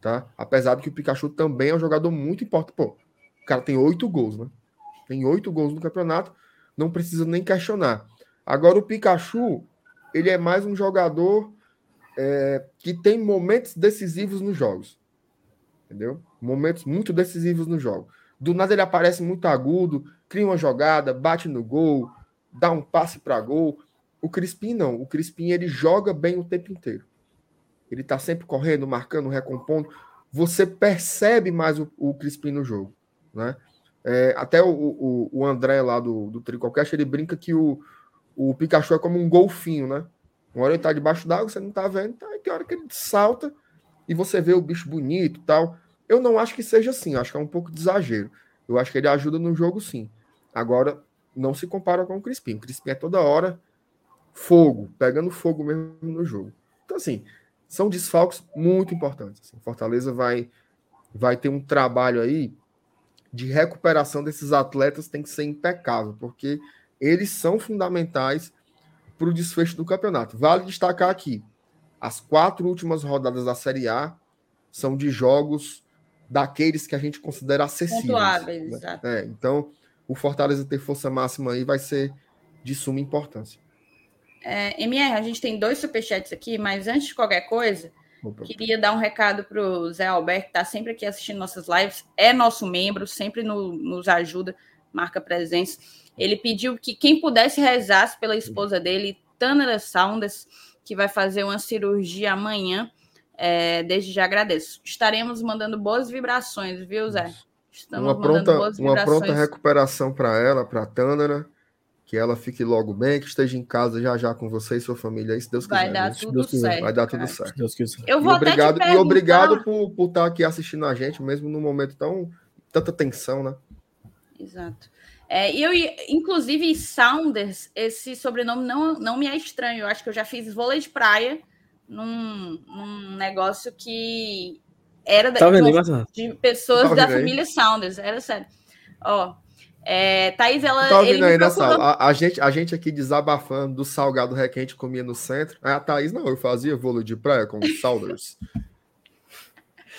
Tá? Apesar de que o Pikachu também é um jogador muito importante. Pô, o cara tem oito gols, né? Tem oito gols no campeonato. Não precisa nem questionar. Agora o Pikachu, ele é mais um jogador é, que tem momentos decisivos nos jogos. Entendeu? Momentos muito decisivos no jogo. Do nada ele aparece muito agudo, cria uma jogada, bate no gol, dá um passe para gol. O Crispim não. O Crispim ele joga bem o tempo inteiro. Ele tá sempre correndo, marcando, recompondo. Você percebe mais o, o Crispim no jogo, né? É, até o, o, o, André lá do, do Tricocast, ele brinca que o, o Pikachu é como um golfinho, né? Uma hora ele tá debaixo d'água, você não tá vendo, tá? tem hora que ele salta e você vê o bicho bonito tal. Eu não acho que seja assim, acho que é um pouco de exagero. Eu acho que ele ajuda no jogo, sim. Agora, não se compara com o Crispim. O Crispim é toda hora fogo, pegando fogo mesmo no jogo. Então, assim, são desfalques muito importantes. Assim. Fortaleza vai, vai ter um trabalho aí de recuperação desses atletas, tem que ser impecável, porque eles são fundamentais para o desfecho do campeonato. Vale destacar aqui: as quatro últimas rodadas da Série A são de jogos daqueles que a gente considera acessíveis. Pontuáveis, né? exato. É, então, o Fortaleza ter força máxima aí vai ser de suma importância.
É, MR, a gente tem dois superchats aqui, mas antes de qualquer coisa, Opa. queria dar um recado para o Zé Alberto, que está sempre aqui assistindo nossas lives, é nosso membro, sempre no, nos ajuda, marca presença. Ele pediu que quem pudesse rezasse pela esposa dele, Tanara Saunders, que vai fazer uma cirurgia amanhã. É, desde já agradeço. Estaremos mandando boas vibrações, viu, Zé?
Estamos uma pronta, uma pronta recuperação para ela, para a Tândara. Que ela fique logo bem, que esteja em casa já já com você e sua família, se Deus quiser.
Vai dar tudo Deus certo.
Vai dar tudo certo.
Deus quiser. Eu vou
e obrigado, e obrigado por, por estar aqui assistindo a gente, mesmo num momento tão tanta tensão, né?
Exato. É, eu, inclusive, Saunders, esse sobrenome não, não me é estranho. Eu acho que eu já fiz vôlei de praia num, num negócio que era
tá vendo,
de, de pessoas tá da família Saunders. Era sério. Ó, é, Thaís, ela.
Tá ouvindo aí, né, procurou... a, a, gente, a gente aqui desabafando do salgado requente comia no centro. A Thaís, não, eu fazia vôlei de praia com os Saunders.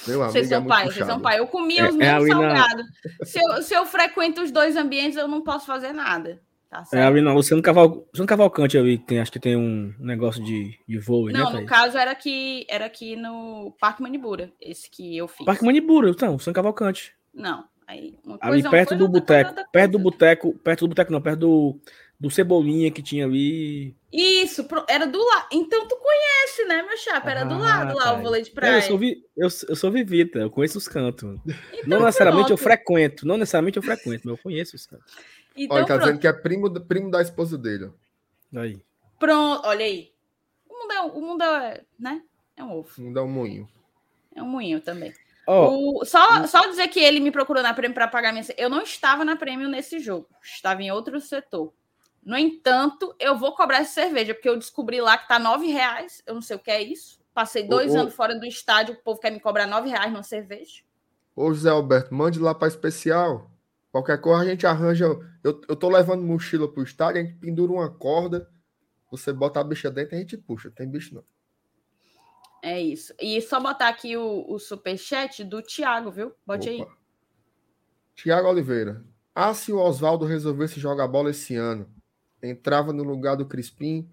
Meu amigo, vocês são é pai, vocês são pai. Eu comia é, os mesmos é salgados. Se eu, se eu frequento os dois ambientes, eu não posso fazer nada.
Tá é, ali não, Luciano, Caval... Luciano Cavalcante ali, tem, acho que tem um negócio de, de voo.
Né, não, né, no caso era aqui, era aqui no Parque Manibura, esse que eu fiz.
Parque Manibura, então, Luciano Cavalcante.
Não, aí
uma ali coisa, perto do boteco, perto do boteco, perto do boteco não, perto do, do Cebolinha que tinha ali.
Isso, era do lado. Então tu conhece, né, meu chapa? Era ah, do lado lá, o vôlei de praia.
eu, sou vi... eu, eu sou vivita, eu conheço os cantos. Então, não necessariamente pronto. eu frequento, não necessariamente eu frequento, mas eu conheço os cantos.
Então, olha, tá pronto. dizendo que é primo, primo da esposa dele.
Aí.
Pronto, olha aí. O mundo é, o mundo é, né? É um ovo.
O mundo é um moinho.
É um moinho também. Oh. O, só, só dizer que ele me procurou na Prêmio para pagar minha. Eu não estava na Prêmio nesse jogo, estava em outro setor. No entanto, eu vou cobrar essa cerveja, porque eu descobri lá que tá nove reais. Eu não sei o que é isso. Passei dois ô, anos ô, fora do estádio, o povo quer me cobrar nove reais numa cerveja.
Ô, José Alberto, mande lá para especial. Qualquer coisa a gente arranja. Eu, eu tô levando mochila pro estádio, a gente pendura uma corda, você bota a bicha dentro e a gente puxa. Tem bicho não.
É isso. E só botar aqui o, o superchat do Thiago, viu? Bote Opa. aí.
Tiago Oliveira. Ah, se o Oswaldo resolvesse jogar bola esse ano, entrava no lugar do Crispim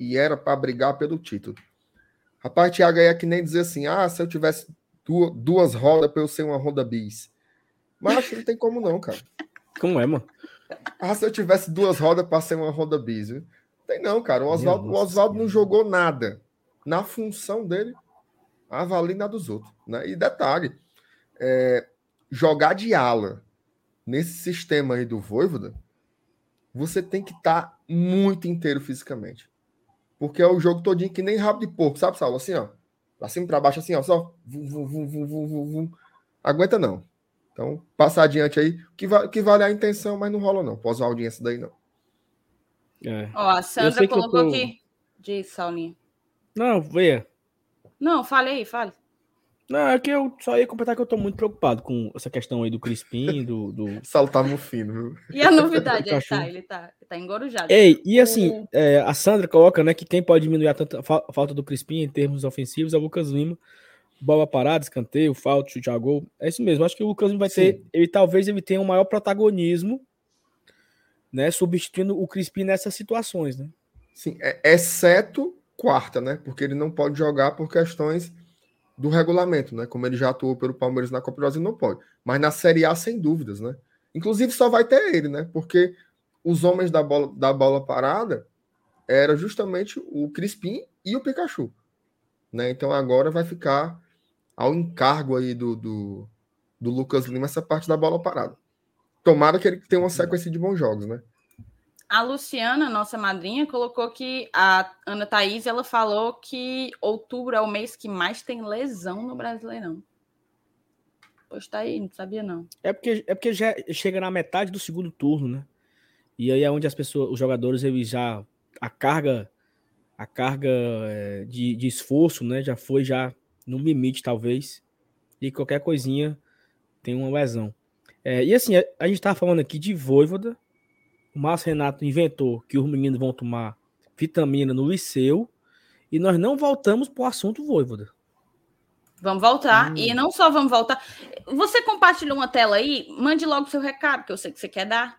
e era para brigar pelo título. Rapaz, Tiago, aí é que nem dizer assim: ah, se eu tivesse duas, duas rodas para eu ser uma Honda Bis. Mas acho que não tem como não, cara.
Como é, mano?
Ah, se eu tivesse duas rodas para ser uma Honda Bis. Viu? Tem não, cara. O Oswaldo, não jogou nada. Na função dele, avalia na dos outros. Né? E detalhe, é, jogar de ala nesse sistema aí do Voivoda, você tem que estar tá muito inteiro fisicamente. Porque é o jogo todinho que nem rabo de porco, sabe, Saulo? Assim, ó. Pra cima pra baixo, assim, ó. Só. Vum, vum, vum, Aguenta não. Então, passa adiante aí. Que, va que vale a intenção, mas não rola não. Pós a audiência daí, não.
É. Ó, a Sandra colocou tô... aqui. Diz, Saulinha.
Não, veja.
Não, fale aí, fale.
Não, é que eu só ia completar que eu tô muito preocupado com essa questão aí do Crispim, do. do...
Saulo tá mufino, viu?
E a novidade, ele tá, ele tá, ele tá engorujado.
Ei, e assim, é, a Sandra coloca, né, que quem pode diminuir a, tanta, a falta do Crispim em termos ofensivos é o Lucas Lima. Bola parada, escanteio, falta, chute a gol. É isso mesmo. Acho que o Lucas vai Sim. ter. Ele talvez ele tenha um maior protagonismo, né? Substituindo o Crispim nessas situações, né?
Sim, é, exceto quarta, né? Porque ele não pode jogar por questões do regulamento, né? Como ele já atuou pelo Palmeiras na Copa do Brasil, não pode. Mas na Série A, sem dúvidas, né? Inclusive só vai ter ele, né? Porque os homens da bola, da bola parada era justamente o Crispim e o Pikachu. Né? Então agora vai ficar ao encargo aí do, do, do Lucas Lima essa parte da bola parada. Tomara que ele tenha uma sequência de bons jogos, né?
A Luciana, nossa madrinha, colocou que a Ana Thaís ela falou que outubro é o mês que mais tem lesão no Brasileirão. Pois tá aí, não sabia não.
É porque, é porque já chega na metade do segundo turno, né? E aí é onde as pessoas, os jogadores, eles já. A carga, a carga é, de, de esforço, né? Já foi já no limite, talvez. E qualquer coisinha tem uma lesão. É, e assim, a, gente tava falando aqui de Voivoda, o Márcio Renato inventou que os meninos vão tomar vitamina no liceu e nós não voltamos para o assunto Voivoda.
Vamos voltar. Hum. E não só vamos voltar. Você compartilhou uma tela aí? Mande logo seu recado, que eu sei que você quer dar.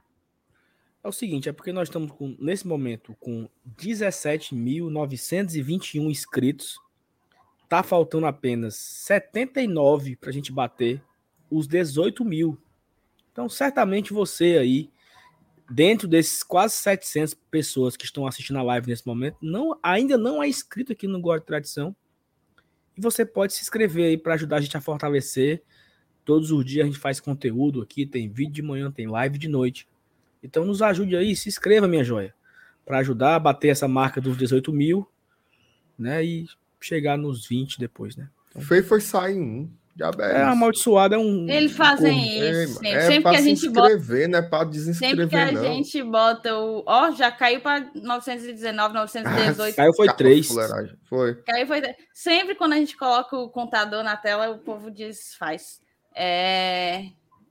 É o seguinte, é porque nós estamos com, nesse momento com 17.921 inscritos. Tá faltando apenas 79 para a gente bater os 18 mil. Então, certamente você aí dentro desses quase 700 pessoas que estão assistindo a live nesse momento, não, ainda não é inscrito aqui no Guarda Tradição. E você pode se inscrever aí para ajudar a gente a fortalecer. Todos os dias a gente faz conteúdo aqui, tem vídeo de manhã, tem live de noite. Então nos ajude aí, se inscreva, minha joia, para ajudar a bater essa marca dos 18 mil, né? E chegar nos 20 depois, né?
Então... Foi, foi sair um.
É, amaldiçoado é um.
Eles fazem isso.
É, sempre, é que a gente bota. Né, para desinscrever,
sempre que a não. gente bota o. Ó, oh, já caiu para 919, 918.
caiu foi 3.
Foi.
Caiu foi Sempre quando a gente coloca o contador na tela, o povo diz faz. É...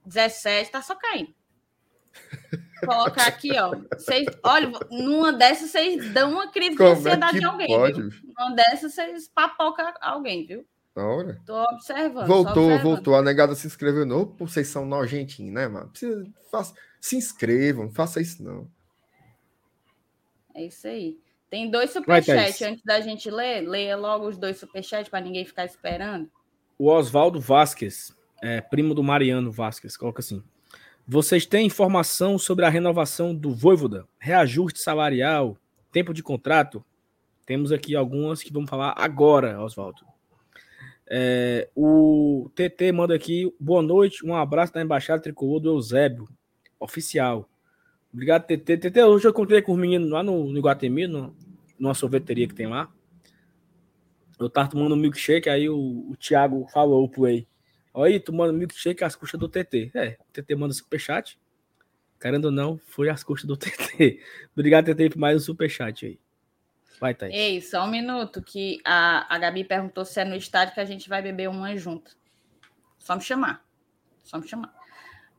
17, tá só caindo. Colocar aqui, ó. Vocês, olha, numa dessas vocês dão uma crise de é ansiedade é de alguém. Pode? Viu? Numa dessas vocês papocam alguém, viu?
Hora.
Tô observando.
Voltou,
observando.
voltou. A negada se inscreveu. Não, vocês são nojentinhos, né, mano? Precisa, faça, se inscrevam, não faça isso, não.
É isso aí. Tem dois superchats. Antes da gente ler, leia logo os dois superchats para ninguém ficar esperando.
O Oswaldo Vasquez, é, primo do Mariano Vasquez, coloca assim. Vocês têm informação sobre a renovação do Voivoda? Reajuste salarial? Tempo de contrato? Temos aqui algumas que vamos falar agora, Oswaldo. É, o TT manda aqui, boa noite, um abraço da Embaixada Tricolor do Eusébio, oficial. Obrigado, TT. TT, hoje eu encontrei com os meninos lá no, no Iguatemi, no, numa sorveteria que tem lá. Eu tava tomando um milkshake, aí o, o Thiago falou Ei. Olha aí, tomando milkshake às custas do TT. É, o TT manda superchat. Querendo ou não, foi às custas do TT. Obrigado, TT, por mais um superchat aí. Vai, Thaís.
Ei, só um minuto, que a, a Gabi perguntou se é no estádio que a gente vai beber uma junto. Só me chamar. Só me chamar.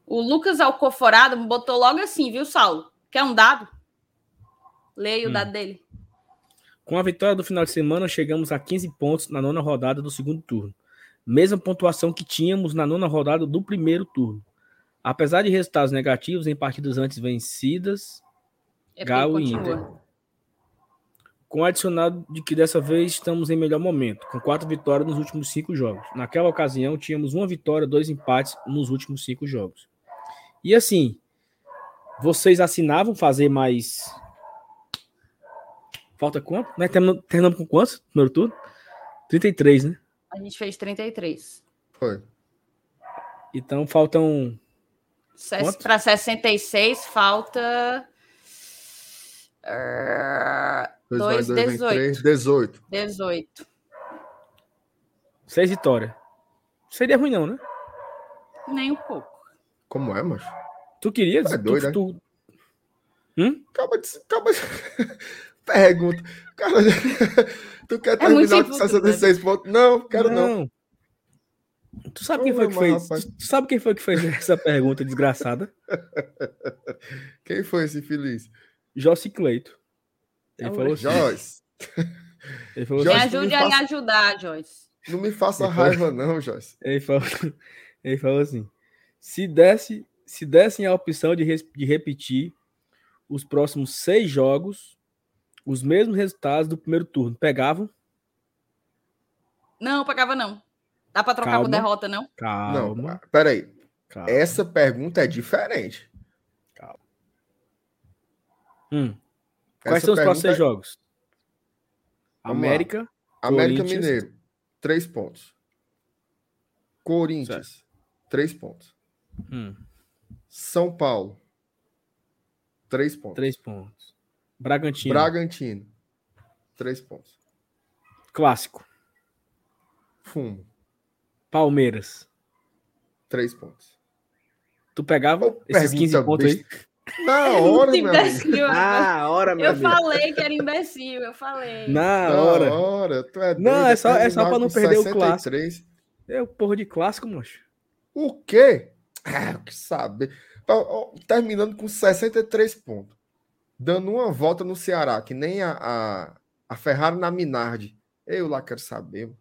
O Lucas Alcoforado botou logo assim, viu, Saulo? Quer um dado? Leia o hum. dado dele.
Com a vitória do final de semana, chegamos a 15 pontos na nona rodada do segundo turno. Mesma pontuação que tínhamos na nona rodada do primeiro turno. Apesar de resultados negativos em partidas antes vencidas, é Galo e Inter. Com o adicionado de que dessa vez estamos em melhor momento, com quatro vitórias nos últimos cinco jogos. Naquela ocasião, tínhamos uma vitória, dois empates nos últimos cinco jogos. E assim, vocês assinavam fazer mais. Falta quanto? Né? Terminamos com quantos? Primeiro turno? 33, né?
A gente fez 33.
Foi.
Então faltam.
Para 66 falta. Uh, 2, 18.
18.
18.
Seis vitórias. Seria ruim, não, né?
Nem um pouco.
Como é, macho?
Tu queria?
É doido,
tu,
né?
tu... Hum?
Acaba de. Acaba de... Pergunta. Cara, tu quer é terminar com 66 pontos? Não, quero não. não.
Tu sabe quem foi que fez? Tu sabe quem foi que fez essa pergunta desgraçada?
Quem foi esse feliz?
Jossi Cleito. Ele falou
assim. Joyce.
Ele falou me assim, ajude a me ajudar, Joyce.
Não me faça ele raiva, falou... não, Joyce.
Ele falou, ele falou assim: se desse, se dessem a opção de, de repetir os próximos seis jogos, os mesmos resultados do primeiro turno, pegavam?
Não, pegava não. Dá para trocar por derrota, não?
Calma. Não, peraí. Calma. Essa pergunta é diferente. Calma.
Hum. Quais são os próximos é... jogos? América.
América Mineiro, três pontos. Corinthians, certo. três pontos.
Hum.
São Paulo, três pontos.
Três pontos. Bragantino.
Bragantino, três pontos.
Clássico.
Fumo.
Palmeiras.
Três pontos.
Tu pegava esses 15 pontos aí?
Na hora, meu amigo.
Na hora, meu
Eu
amigo.
falei que era imbecil, eu falei.
Na hora.
Na hora, tu é doido,
Não, é só, é só pra não perder 63. o clássico. É o porra de clássico, moço.
O quê? Ah, que saber. Terminando com 63 pontos. Dando uma volta no Ceará, que nem a, a, a Ferrari na Minardi. Eu lá quero saber.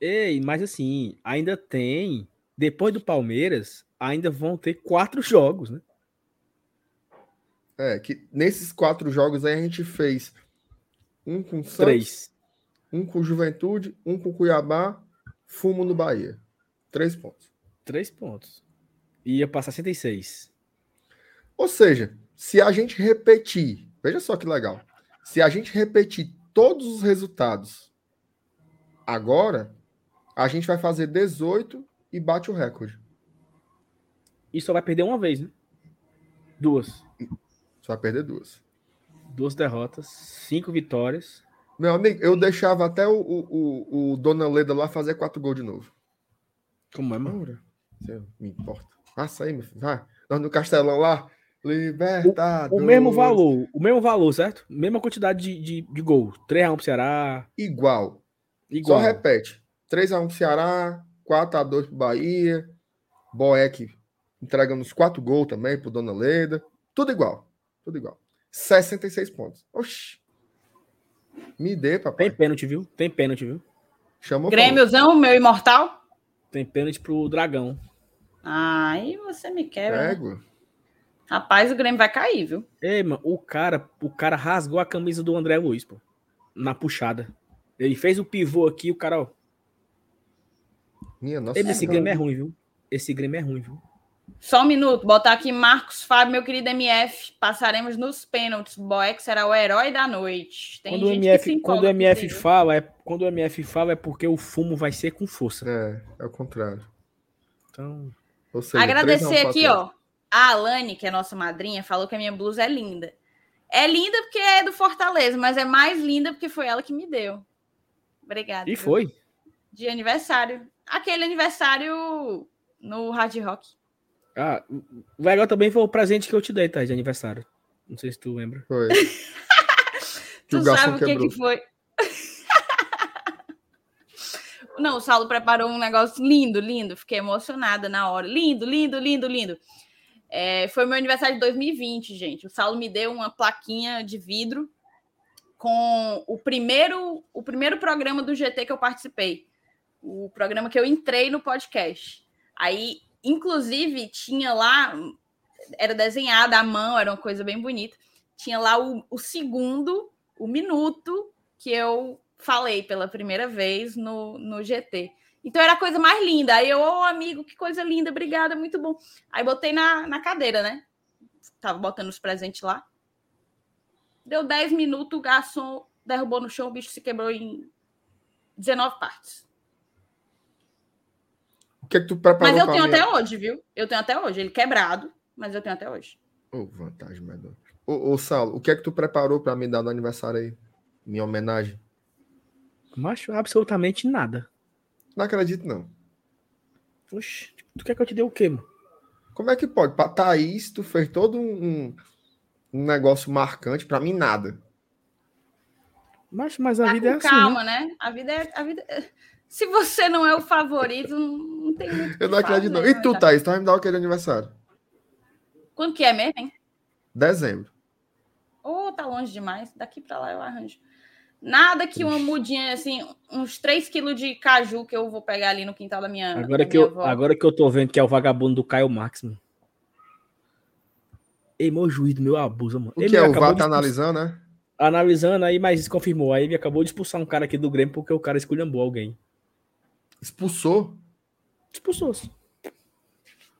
Ei, mas assim, ainda tem. Depois do Palmeiras, ainda vão ter quatro jogos, né?
É, que nesses quatro jogos aí a gente fez um com Santos,
Três.
um com Juventude, um com Cuiabá, fumo no Bahia. Três pontos.
Três pontos. Ia passar 66.
Ou seja, se a gente repetir, veja só que legal. Se a gente repetir todos os resultados agora, a gente vai fazer 18 e bate o recorde.
E só vai perder uma vez, né? Duas.
Só vai perder duas.
Duas derrotas, cinco vitórias.
Meu amigo, eu deixava até o, o, o Dona Leda lá fazer quatro gols de novo.
Como é, mano?
Você me importa. Passa aí, meu filho. Vai. Nós no Castelão lá. Libertadores.
O, o, mesmo valor, o mesmo valor, certo? Mesma quantidade de, de, de gol. 3x1 pro Ceará.
Igual. Igual. Só repete. 3x1 pro Ceará, 4x2 pro Bahia. Boeck entregando os quatro gols também pro Dona Leda. Tudo igual. Tudo igual. 66 pontos. Oxi. Me dê, papai.
Tem pênalti, viu? Tem pênalti, viu?
Chamou.
Grêmiozão, meu imortal?
Tem pênalti pro Dragão.
Aí você me quebra.
Né? Pego. Né?
Rapaz, o Grêmio vai cair, viu?
Ei, mano, o cara, o cara rasgou a camisa do André Luiz, pô. Na puxada. Ele fez o pivô aqui, o cara, ó.
Minha nossa.
Esse Grêmio é ruim, viu? Esse Grêmio é ruim, viu?
Só um minuto, botar aqui Marcos Fábio, meu querido MF. Passaremos nos pênaltis. Boeck será o herói da noite.
Tem quando o MF, quando o MF fala, é quando o MF fala é porque o fumo vai ser com força.
É, é o contrário.
Então,
seja, agradecer aqui, ó. A Alane, que é nossa madrinha, falou que a minha blusa é linda. É linda porque é do Fortaleza, mas é mais linda porque foi ela que me deu. Obrigada.
E foi?
De aniversário. Aquele aniversário no Hard Rock.
Ah, o legal também foi o presente que eu te dei, tá? De aniversário. Não sei se tu lembra.
Foi.
tu sabe o que, que foi? Não, o Saulo preparou um negócio lindo, lindo. Fiquei emocionada na hora. Lindo, lindo, lindo, lindo. É, foi meu aniversário de 2020, gente. O Saulo me deu uma plaquinha de vidro com o primeiro, o primeiro programa do GT que eu participei. O programa que eu entrei no podcast. Aí, inclusive, tinha lá, era desenhada à mão, era uma coisa bem bonita. Tinha lá o, o segundo, o minuto que eu falei pela primeira vez no, no GT. Então era a coisa mais linda. Aí eu, ô oh, amigo, que coisa linda, obrigada, muito bom. Aí botei na, na cadeira, né? Tava botando os presentes lá. Deu 10 minutos, o garçom derrubou no chão, o bicho se quebrou em 19 partes.
O que é que tu preparou?
Mas eu tenho minha... até hoje, viu? Eu tenho até hoje. Ele quebrado, mas eu tenho até hoje.
Ô, oh, vantagem, medonha. Ô, ô, Saulo, o que é que tu preparou para me dar no aniversário aí? Minha homenagem?
Macho, absolutamente nada.
Não acredito, não.
Oxe, tu quer que eu te dê o quê, mano?
Como é que pode? Pra Thaís, tu fez todo um, um negócio marcante, pra mim, nada.
Mas, mas a tá vida é assim.
Calma, né? né? A vida é. A vida é... Se você não é o favorito, não tem muito.
Eu não acredito, não. E tu, Thaís, tu vai me dar o que de aniversário?
Quando que é mesmo, hein?
Dezembro.
Ô, oh, tá longe demais. Daqui pra lá eu arranjo. Nada que uma mudinha, assim, uns 3 quilos de caju que eu vou pegar ali no quintal da minha.
Agora,
da
que,
minha
eu, agora que eu tô vendo que é o vagabundo do Caio Max, mano. Ei, meu juiz do meu abuso, mano.
O ele que é? O VAR tá analisando, né?
Analisando aí, mas confirmou. Aí ele acabou de expulsar um cara aqui do Grêmio porque o cara esculhambou alguém.
Expulsou?
Expulsou.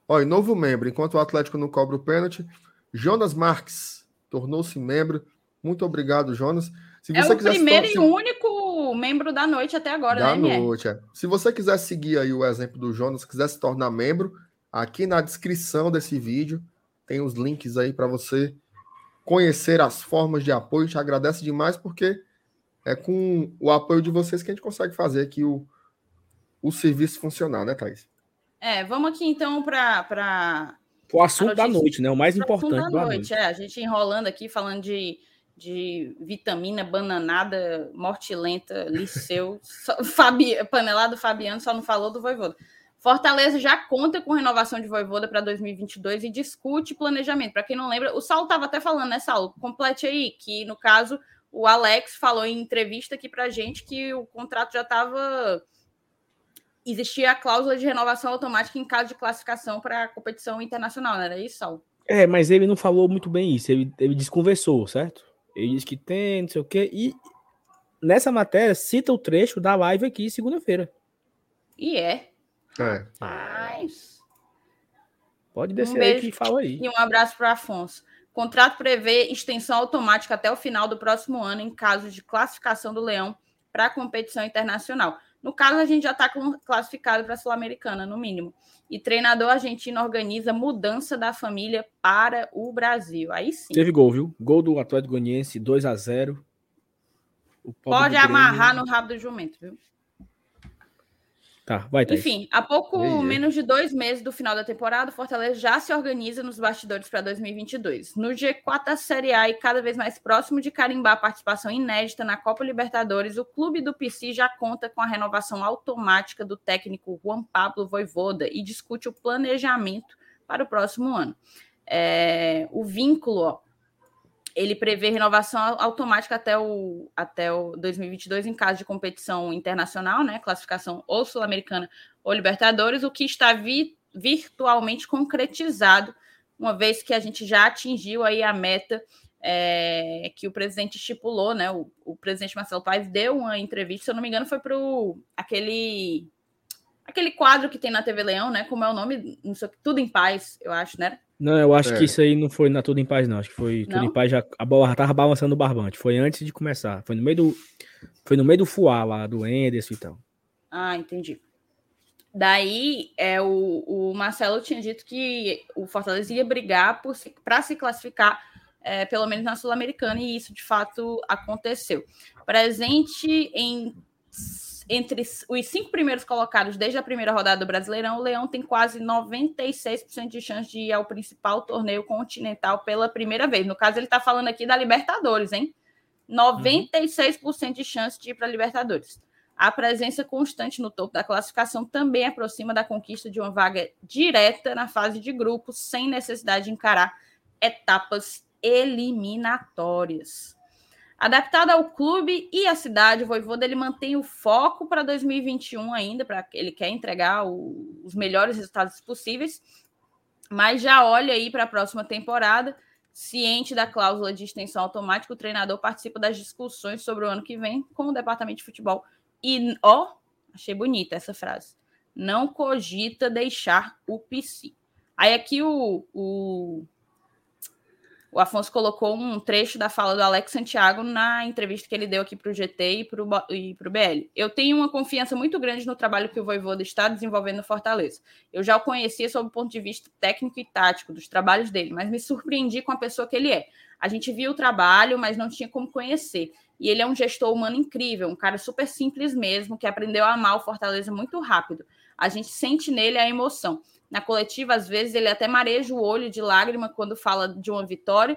Olha, novo membro. Enquanto o Atlético não cobra o pênalti, Jonas Marques tornou-se membro. Muito obrigado, Jonas.
Se é o primeiro se... e único membro da noite até agora,
da né, noite, é. Se você quiser seguir aí o exemplo do Jonas, quiser se tornar membro, aqui na descrição desse vídeo tem os links aí para você conhecer as formas de apoio. Te agradece demais porque é com o apoio de vocês que a gente consegue fazer aqui o, o serviço funcionar, né, Thaís?
É, vamos aqui então para.
O assunto da noite, né? O mais importante da, da noite. noite.
É, a gente enrolando aqui, falando de de vitamina, bananada, morte lenta, liceu, Fabi, panelado Fabiano só não falou do Voivoda. Fortaleza já conta com renovação de Voivoda para 2022 e discute planejamento. Para quem não lembra, o Saulo estava até falando, né, Saulo? Complete aí, que no caso o Alex falou em entrevista aqui para gente que o contrato já estava. Existia a cláusula de renovação automática em caso de classificação para a competição internacional, não era isso, Saulo?
É, mas ele não falou muito bem isso, ele, ele desconversou, certo? Ele diz que tem, não sei o quê. E nessa matéria cita o trecho da live aqui segunda-feira.
E é.
É.
Mas...
Pode descer um aí que fala aí.
E um abraço para Afonso. O contrato prevê extensão automática até o final do próximo ano em caso de classificação do Leão para a competição internacional. No caso, a gente já está classificado para a Sul-Americana, no mínimo. E treinador argentino organiza mudança da família para o Brasil. Aí sim.
Teve gol, viu? Gol do Atlético Goianiense, 2 a 0
Pode amarrar no rabo do jumento, viu?
Tá, vai,
Enfim, há pouco menos de dois meses do final da temporada, o Fortaleza já se organiza nos bastidores para 2022. No G4 da Série A e cada vez mais próximo de carimbar a participação inédita na Copa Libertadores, o clube do PC já conta com a renovação automática do técnico Juan Pablo Voivoda e discute o planejamento para o próximo ano. É, o vínculo, ó, ele prevê renovação automática até o, até o 2022 em caso de competição internacional, né? Classificação ou sul-americana ou Libertadores, o que está vi, virtualmente concretizado, uma vez que a gente já atingiu aí a meta é, que o presidente estipulou, né? O, o, presidente Marcelo Paes deu uma entrevista, se eu não me engano, foi para aquele aquele quadro que tem na TV Leão, né? Como é o nome? Não sei, tudo em paz, eu acho, né?
Não, eu acho é. que isso aí não foi na Tudo em Paz, não. Acho que foi Tudo em Paz já. A bola já tava balançando o barbante. Foi antes de começar. Foi no meio do. Foi no meio do fuá lá, do Enderson e tal.
Ah, entendi. Daí, é, o, o Marcelo tinha dito que o Fortaleza ia brigar para se classificar, é, pelo menos na Sul-Americana, e isso de fato aconteceu. Presente em entre os cinco primeiros colocados desde a primeira rodada do Brasileirão, o Leão tem quase 96% de chance de ir ao principal torneio continental pela primeira vez. No caso, ele está falando aqui da Libertadores, hein? 96% de chance de ir para a Libertadores. A presença constante no topo da classificação também aproxima da conquista de uma vaga direta na fase de grupos, sem necessidade de encarar etapas eliminatórias. Adaptado ao clube e à cidade, o Voivoda ele mantém o foco para 2021 ainda, para ele quer entregar o, os melhores resultados possíveis, mas já olha aí para a próxima temporada, ciente da cláusula de extensão automática, o treinador participa das discussões sobre o ano que vem com o departamento de futebol. E, ó, achei bonita essa frase, não cogita deixar o PC. Aí aqui o, o o Afonso colocou um trecho da fala do Alex Santiago na entrevista que ele deu aqui para o GT e para o BL. Eu tenho uma confiança muito grande no trabalho que o Voivoda está desenvolvendo no Fortaleza. Eu já o conhecia sob o ponto de vista técnico e tático dos trabalhos dele, mas me surpreendi com a pessoa que ele é. A gente viu o trabalho, mas não tinha como conhecer. E ele é um gestor humano incrível, um cara super simples mesmo, que aprendeu a amar o Fortaleza muito rápido. A gente sente nele a emoção. Na coletiva, às vezes, ele até mareja o olho de lágrima quando fala de uma vitória,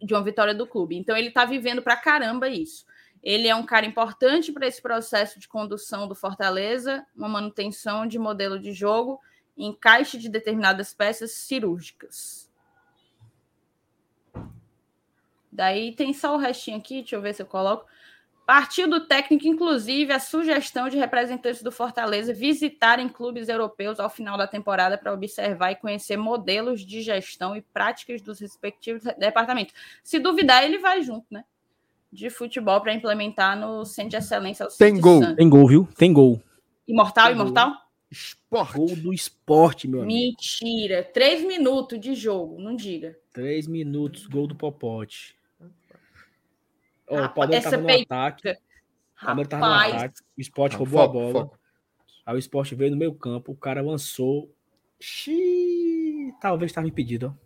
de uma vitória do clube. Então, ele está vivendo para caramba isso. Ele é um cara importante para esse processo de condução do Fortaleza, uma manutenção de modelo de jogo, encaixe de determinadas peças cirúrgicas. Daí tem só o restinho aqui, deixa eu ver se eu coloco. Partiu do técnico, inclusive, a sugestão de representantes do Fortaleza visitarem clubes europeus ao final da temporada para observar e conhecer modelos de gestão e práticas dos respectivos departamentos. Se duvidar, ele vai junto, né? De futebol para implementar no Centro de Excelência.
Tem gol, Santos. tem gol, viu? Tem gol.
Imortal, Tem imortal? Gol.
Esporte. Gol do esporte, meu
amigo. Mentira. Três minutos de jogo, não diga.
Três minutos, gol do Popote. Oh, o Palmeiras estava no ataque. O Palmeiras estava no ataque. O Sport ah, roubou foco, a bola. Foco. Aí o Sport veio no meio campo. O cara avançou. Xiii, talvez estava impedido.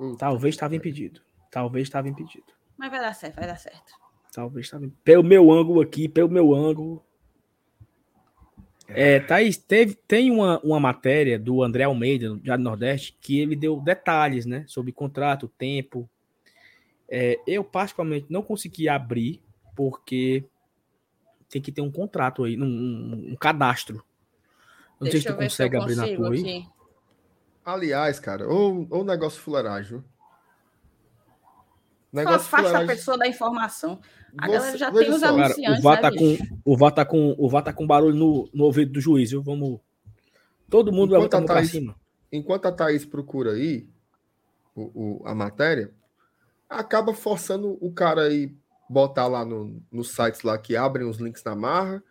Hum. Talvez estava impedido. Talvez estava impedido.
Mas vai dar certo, vai dar certo.
Talvez estava Pelo meu ângulo aqui, pelo meu ângulo. É, Thaís, teve, tem uma, uma matéria do André Almeida, do Diário Nordeste, que ele deu detalhes, né? Sobre contrato, tempo, é, eu, particularmente, não consegui abrir, porque tem que ter um contrato aí, um, um, um cadastro. Não Deixa sei se tu consegue se abrir na tua aí.
Aliás, cara, ou, ou negócio fuleiragem.
Negócio Só afasta fuleiragem. a pessoa da informação. A Você, galera já tem os anunciantes. Cara,
o VAR tá, né, com, o VAR tá com o VAR tá com barulho no, no ouvido do juiz, viu? Vamos. Todo mundo
enquanto vai botar cima. Enquanto a Thaís procura aí o, o, a matéria, acaba forçando o cara aí botar lá no, nos sites lá que abrem os links na marra.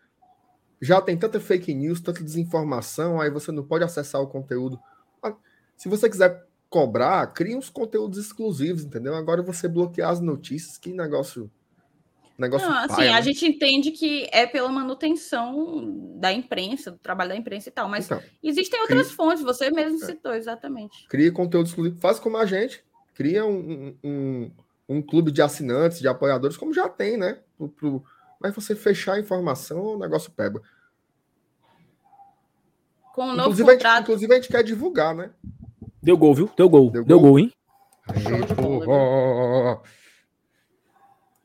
Já tem tanta fake news, tanta desinformação, aí você não pode acessar o conteúdo. Ah, se você quiser cobrar, cria uns conteúdos exclusivos, entendeu? Agora você bloquear as notícias, que negócio. negócio
não, assim, paia, a né? gente entende que é pela manutenção da imprensa, do trabalho da imprensa e tal, mas então, existem outras fontes, você mesmo é. citou, exatamente.
Cria conteúdo exclusivo, faz como a gente cria um, um, um, clube de assinantes, de apoiadores, como já tem, né? Pro, pro... Mas você fechar a informação, o negócio pega. Com um inclusive, novo contrato... a gente, inclusive, a gente quer divulgar, né?
Deu gol, viu? Deu gol. Deu, Deu gol. gol, hein?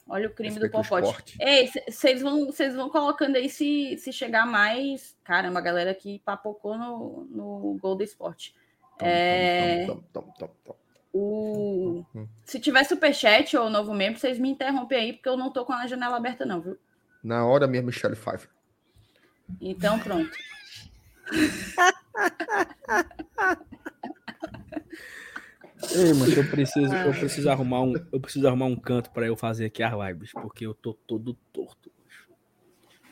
Olha o crime do Popote. Ei, vocês vão, vão colocando aí se, se chegar mais. Caramba, a galera que papocou no, no gol do esporte. Tom, é... tom, tom, tom, tom, o... Se tiver superchat ou novo membro, vocês me interrompem aí, porque eu não tô com a janela aberta, não, viu?
Na hora mesmo, Michelle Pfeiffer.
Então, pronto.
Ei, mas eu preciso, eu preciso arrumar um, eu preciso arrumar um canto para eu fazer aqui as lives, porque eu tô todo torto.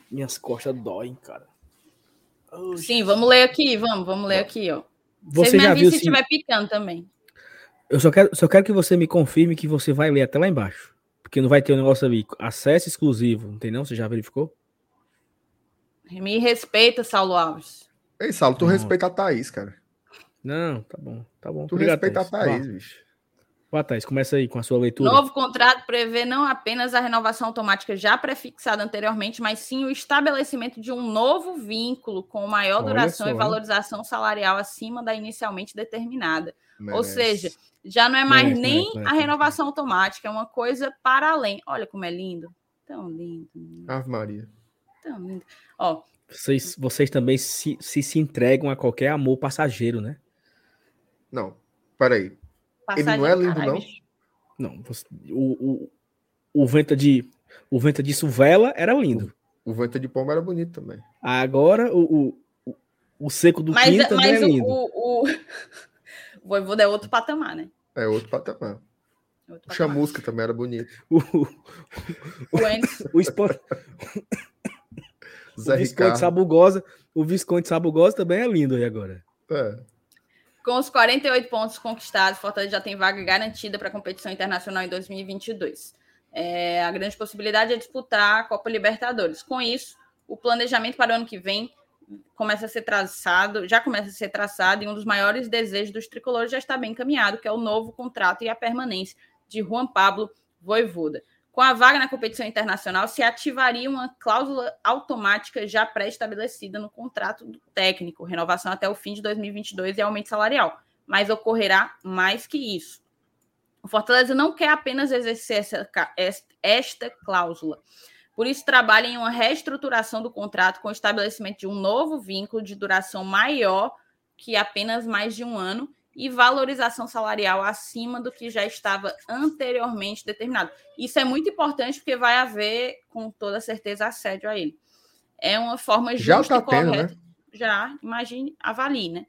Minhas costas doem, cara.
Sim, vamos ler aqui, vamos, vamos ler aqui, ó. Você Vocês me viu se estiver picando também.
Eu só quero, só quero que você me confirme que você vai ler até lá embaixo. Porque não vai ter um negócio ali, acesso exclusivo, não tem não? Você já verificou?
Me respeita, Saulo Alves.
Ei, Saulo, tu não. respeita a Thaís, cara.
Não, tá bom, tá bom.
Tu Obrigado, respeita Thaís. a Thaís, bicho.
Boa, começa aí com a sua leitura.
Novo contrato prevê não apenas a renovação automática já prefixada anteriormente, mas sim o estabelecimento de um novo vínculo com maior Olha duração só, e valorização salarial acima da inicialmente determinada. Merece. Ou seja, já não é mais merece, nem merece, a renovação automática, é uma coisa para além. Olha como é lindo. Tão lindo.
Ave Maria.
Tão lindo. Ó,
vocês, vocês também se, se, se entregam a qualquer amor passageiro, né?
Não, peraí. Ele não é lindo, não?
Não, o, o, o Venta de o Venta de Suvela era lindo.
O, o Venta de Pomba era bonito também.
Agora o, o, o Seco do mas, Quinta também é lindo.
O, o, o Voivoda é outro patamar, né?
É outro patamar. É outro o Chamusca também era bonito.
O, o, o, o, Sport... o Visconde Sabugosa, o Visconde Sabugosa também é lindo aí agora.
É.
Com os 48 pontos conquistados, Fortaleza já tem vaga garantida para a competição internacional em 2022. É, a grande possibilidade é disputar a Copa Libertadores. Com isso, o planejamento para o ano que vem começa a ser traçado, já começa a ser traçado e um dos maiores desejos dos tricolores já está bem encaminhado, que é o novo contrato e a permanência de Juan Pablo Voivoda. Com a vaga na competição internacional, se ativaria uma cláusula automática já pré-estabelecida no contrato do técnico, renovação até o fim de 2022 e aumento salarial. Mas ocorrerá mais que isso. O Fortaleza não quer apenas exercer essa, esta cláusula. Por isso, trabalha em uma reestruturação do contrato com o estabelecimento de um novo vínculo de duração maior que apenas mais de um ano e valorização salarial acima do que já estava anteriormente determinado. Isso é muito importante porque vai haver, com toda certeza, assédio a ele. É uma forma justa já tá e correta. Tendo, né? Já, imagine, avalie, né?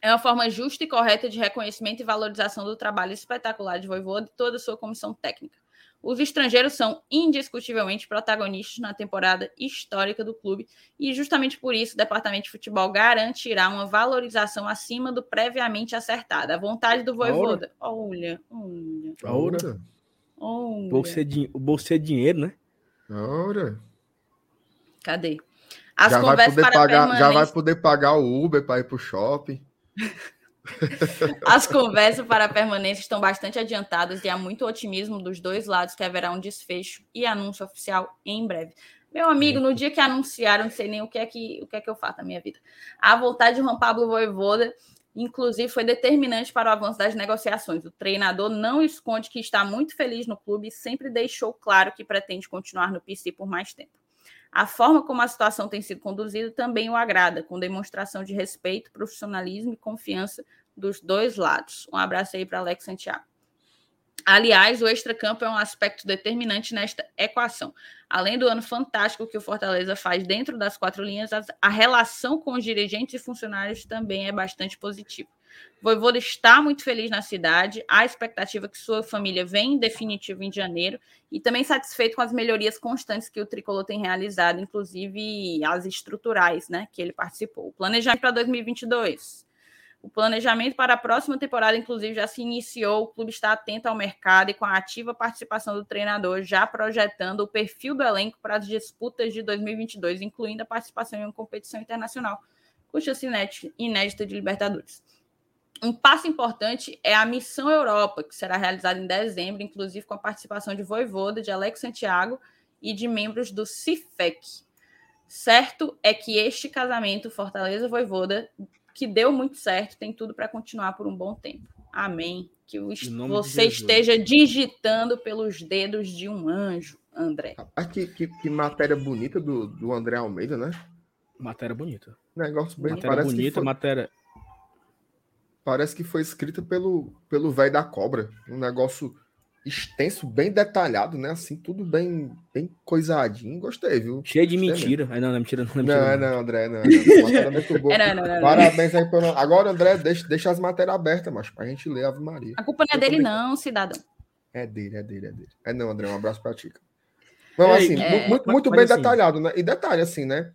É uma forma justa e correta de reconhecimento e valorização do trabalho espetacular de Voivô e toda a sua comissão técnica. Os estrangeiros são indiscutivelmente protagonistas na temporada histórica do clube e, justamente por isso, o Departamento de Futebol garantirá uma valorização acima do previamente acertado. A vontade do Voivoda. Olha, olha.
Olha. olha. Bolsa de, o bolsa é dinheiro, né?
Olha.
Cadê?
As já vai, poder pagar, já vai poder pagar o Uber para ir para o shopping.
As conversas para a permanência estão bastante adiantadas e há muito otimismo dos dois lados que haverá um desfecho e anúncio oficial em breve. Meu amigo, no dia que anunciaram, não sei nem o que é que, o que, é que eu faço na minha vida. A vontade de Juan Pablo Voivoda, inclusive, foi determinante para o avanço das negociações. O treinador não esconde que está muito feliz no clube e sempre deixou claro que pretende continuar no PC por mais tempo. A forma como a situação tem sido conduzida também o agrada, com demonstração de respeito, profissionalismo e confiança dos dois lados. Um abraço aí para Alex Santiago. Aliás, o extracampo é um aspecto determinante nesta equação. Além do ano fantástico que o Fortaleza faz dentro das quatro linhas, a relação com os dirigentes e funcionários também é bastante positiva. Voivoda está muito feliz na cidade, há expectativa que sua família venha em definitivo em janeiro e também satisfeito com as melhorias constantes que o Tricolor tem realizado, inclusive as estruturais, né, que ele participou. O planejamento para 2022. O planejamento para a próxima temporada, inclusive, já se iniciou. O clube está atento ao mercado e com a ativa participação do treinador, já projetando o perfil do elenco para as disputas de 2022, incluindo a participação em uma competição internacional, com chance inédita de Libertadores. Um passo importante é a Missão Europa, que será realizada em dezembro, inclusive com a participação de Voivoda, de Alex Santiago e de membros do CIFEC. Certo é que este casamento Fortaleza-Voivoda, que deu muito certo, tem tudo para continuar por um bom tempo. Amém. Que você esteja digitando pelos dedos de um anjo, André.
Ah, que, que, que matéria bonita do, do André Almeida, né?
Matéria bonita.
Negócio bem
matéria bonita, foi... matéria
parece que foi escrita pelo pelo velho da cobra. Um negócio extenso, bem detalhado, né? Assim, tudo bem, bem coisadinho. Gostei, viu?
Cheio de mentira. Aí não, não, mentira, não,
mentira. Não, não, André, não. não. É, não, não Parabéns aí pelo. Agora, André, deixa, deixa as matérias abertas, mas pra gente ler Ave Maria.
A culpa não é dele, não, cidadão.
É dele, é dele, é dele. É não, André, um abraço pra Tica. Não, assim, é... muito, muito bem assim, detalhado, né? E detalhe, assim, né?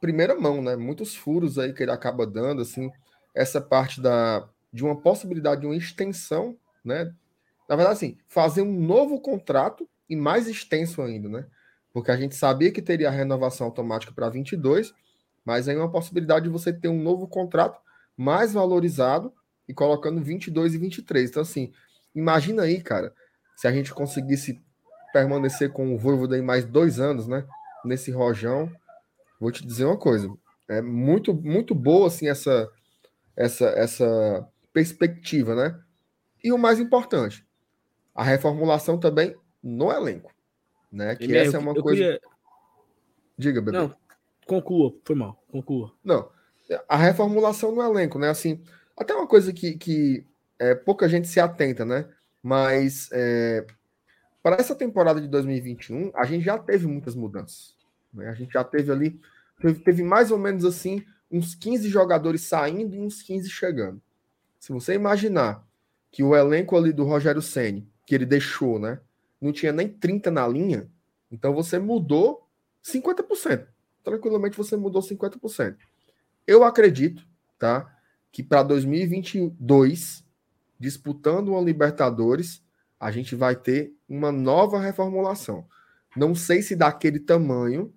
Primeira mão, né? Muitos furos aí que ele acaba dando, assim essa parte da, de uma possibilidade de uma extensão, né? Na verdade, assim, fazer um novo contrato e mais extenso ainda, né? Porque a gente sabia que teria a renovação automática para 22, mas aí uma possibilidade de você ter um novo contrato mais valorizado, e colocando 22 e 23. Então, assim, imagina aí, cara, se a gente conseguisse permanecer com o Voivoda em mais dois anos, né? Nesse rojão, vou te dizer uma coisa. É muito, muito boa, assim, essa, essa, essa perspectiva, né? E o mais importante, a reformulação também no elenco, né? Que essa é uma coisa. Queria... Diga, bebê.
Não, conclua, foi mal, conclua.
Não, a reformulação no elenco, né? Assim, até uma coisa que, que é, pouca gente se atenta, né? Mas é, para essa temporada de 2021, a gente já teve muitas mudanças. Né? A gente já teve ali, teve, teve mais ou menos assim, uns 15 jogadores saindo e uns 15 chegando. Se você imaginar que o elenco ali do Rogério Ceni, que ele deixou, né? Não tinha nem 30 na linha, então você mudou 50%. Tranquilamente você mudou 50%. Eu acredito, tá? Que para 2022, disputando uma Libertadores, a gente vai ter uma nova reformulação. Não sei se daquele tamanho,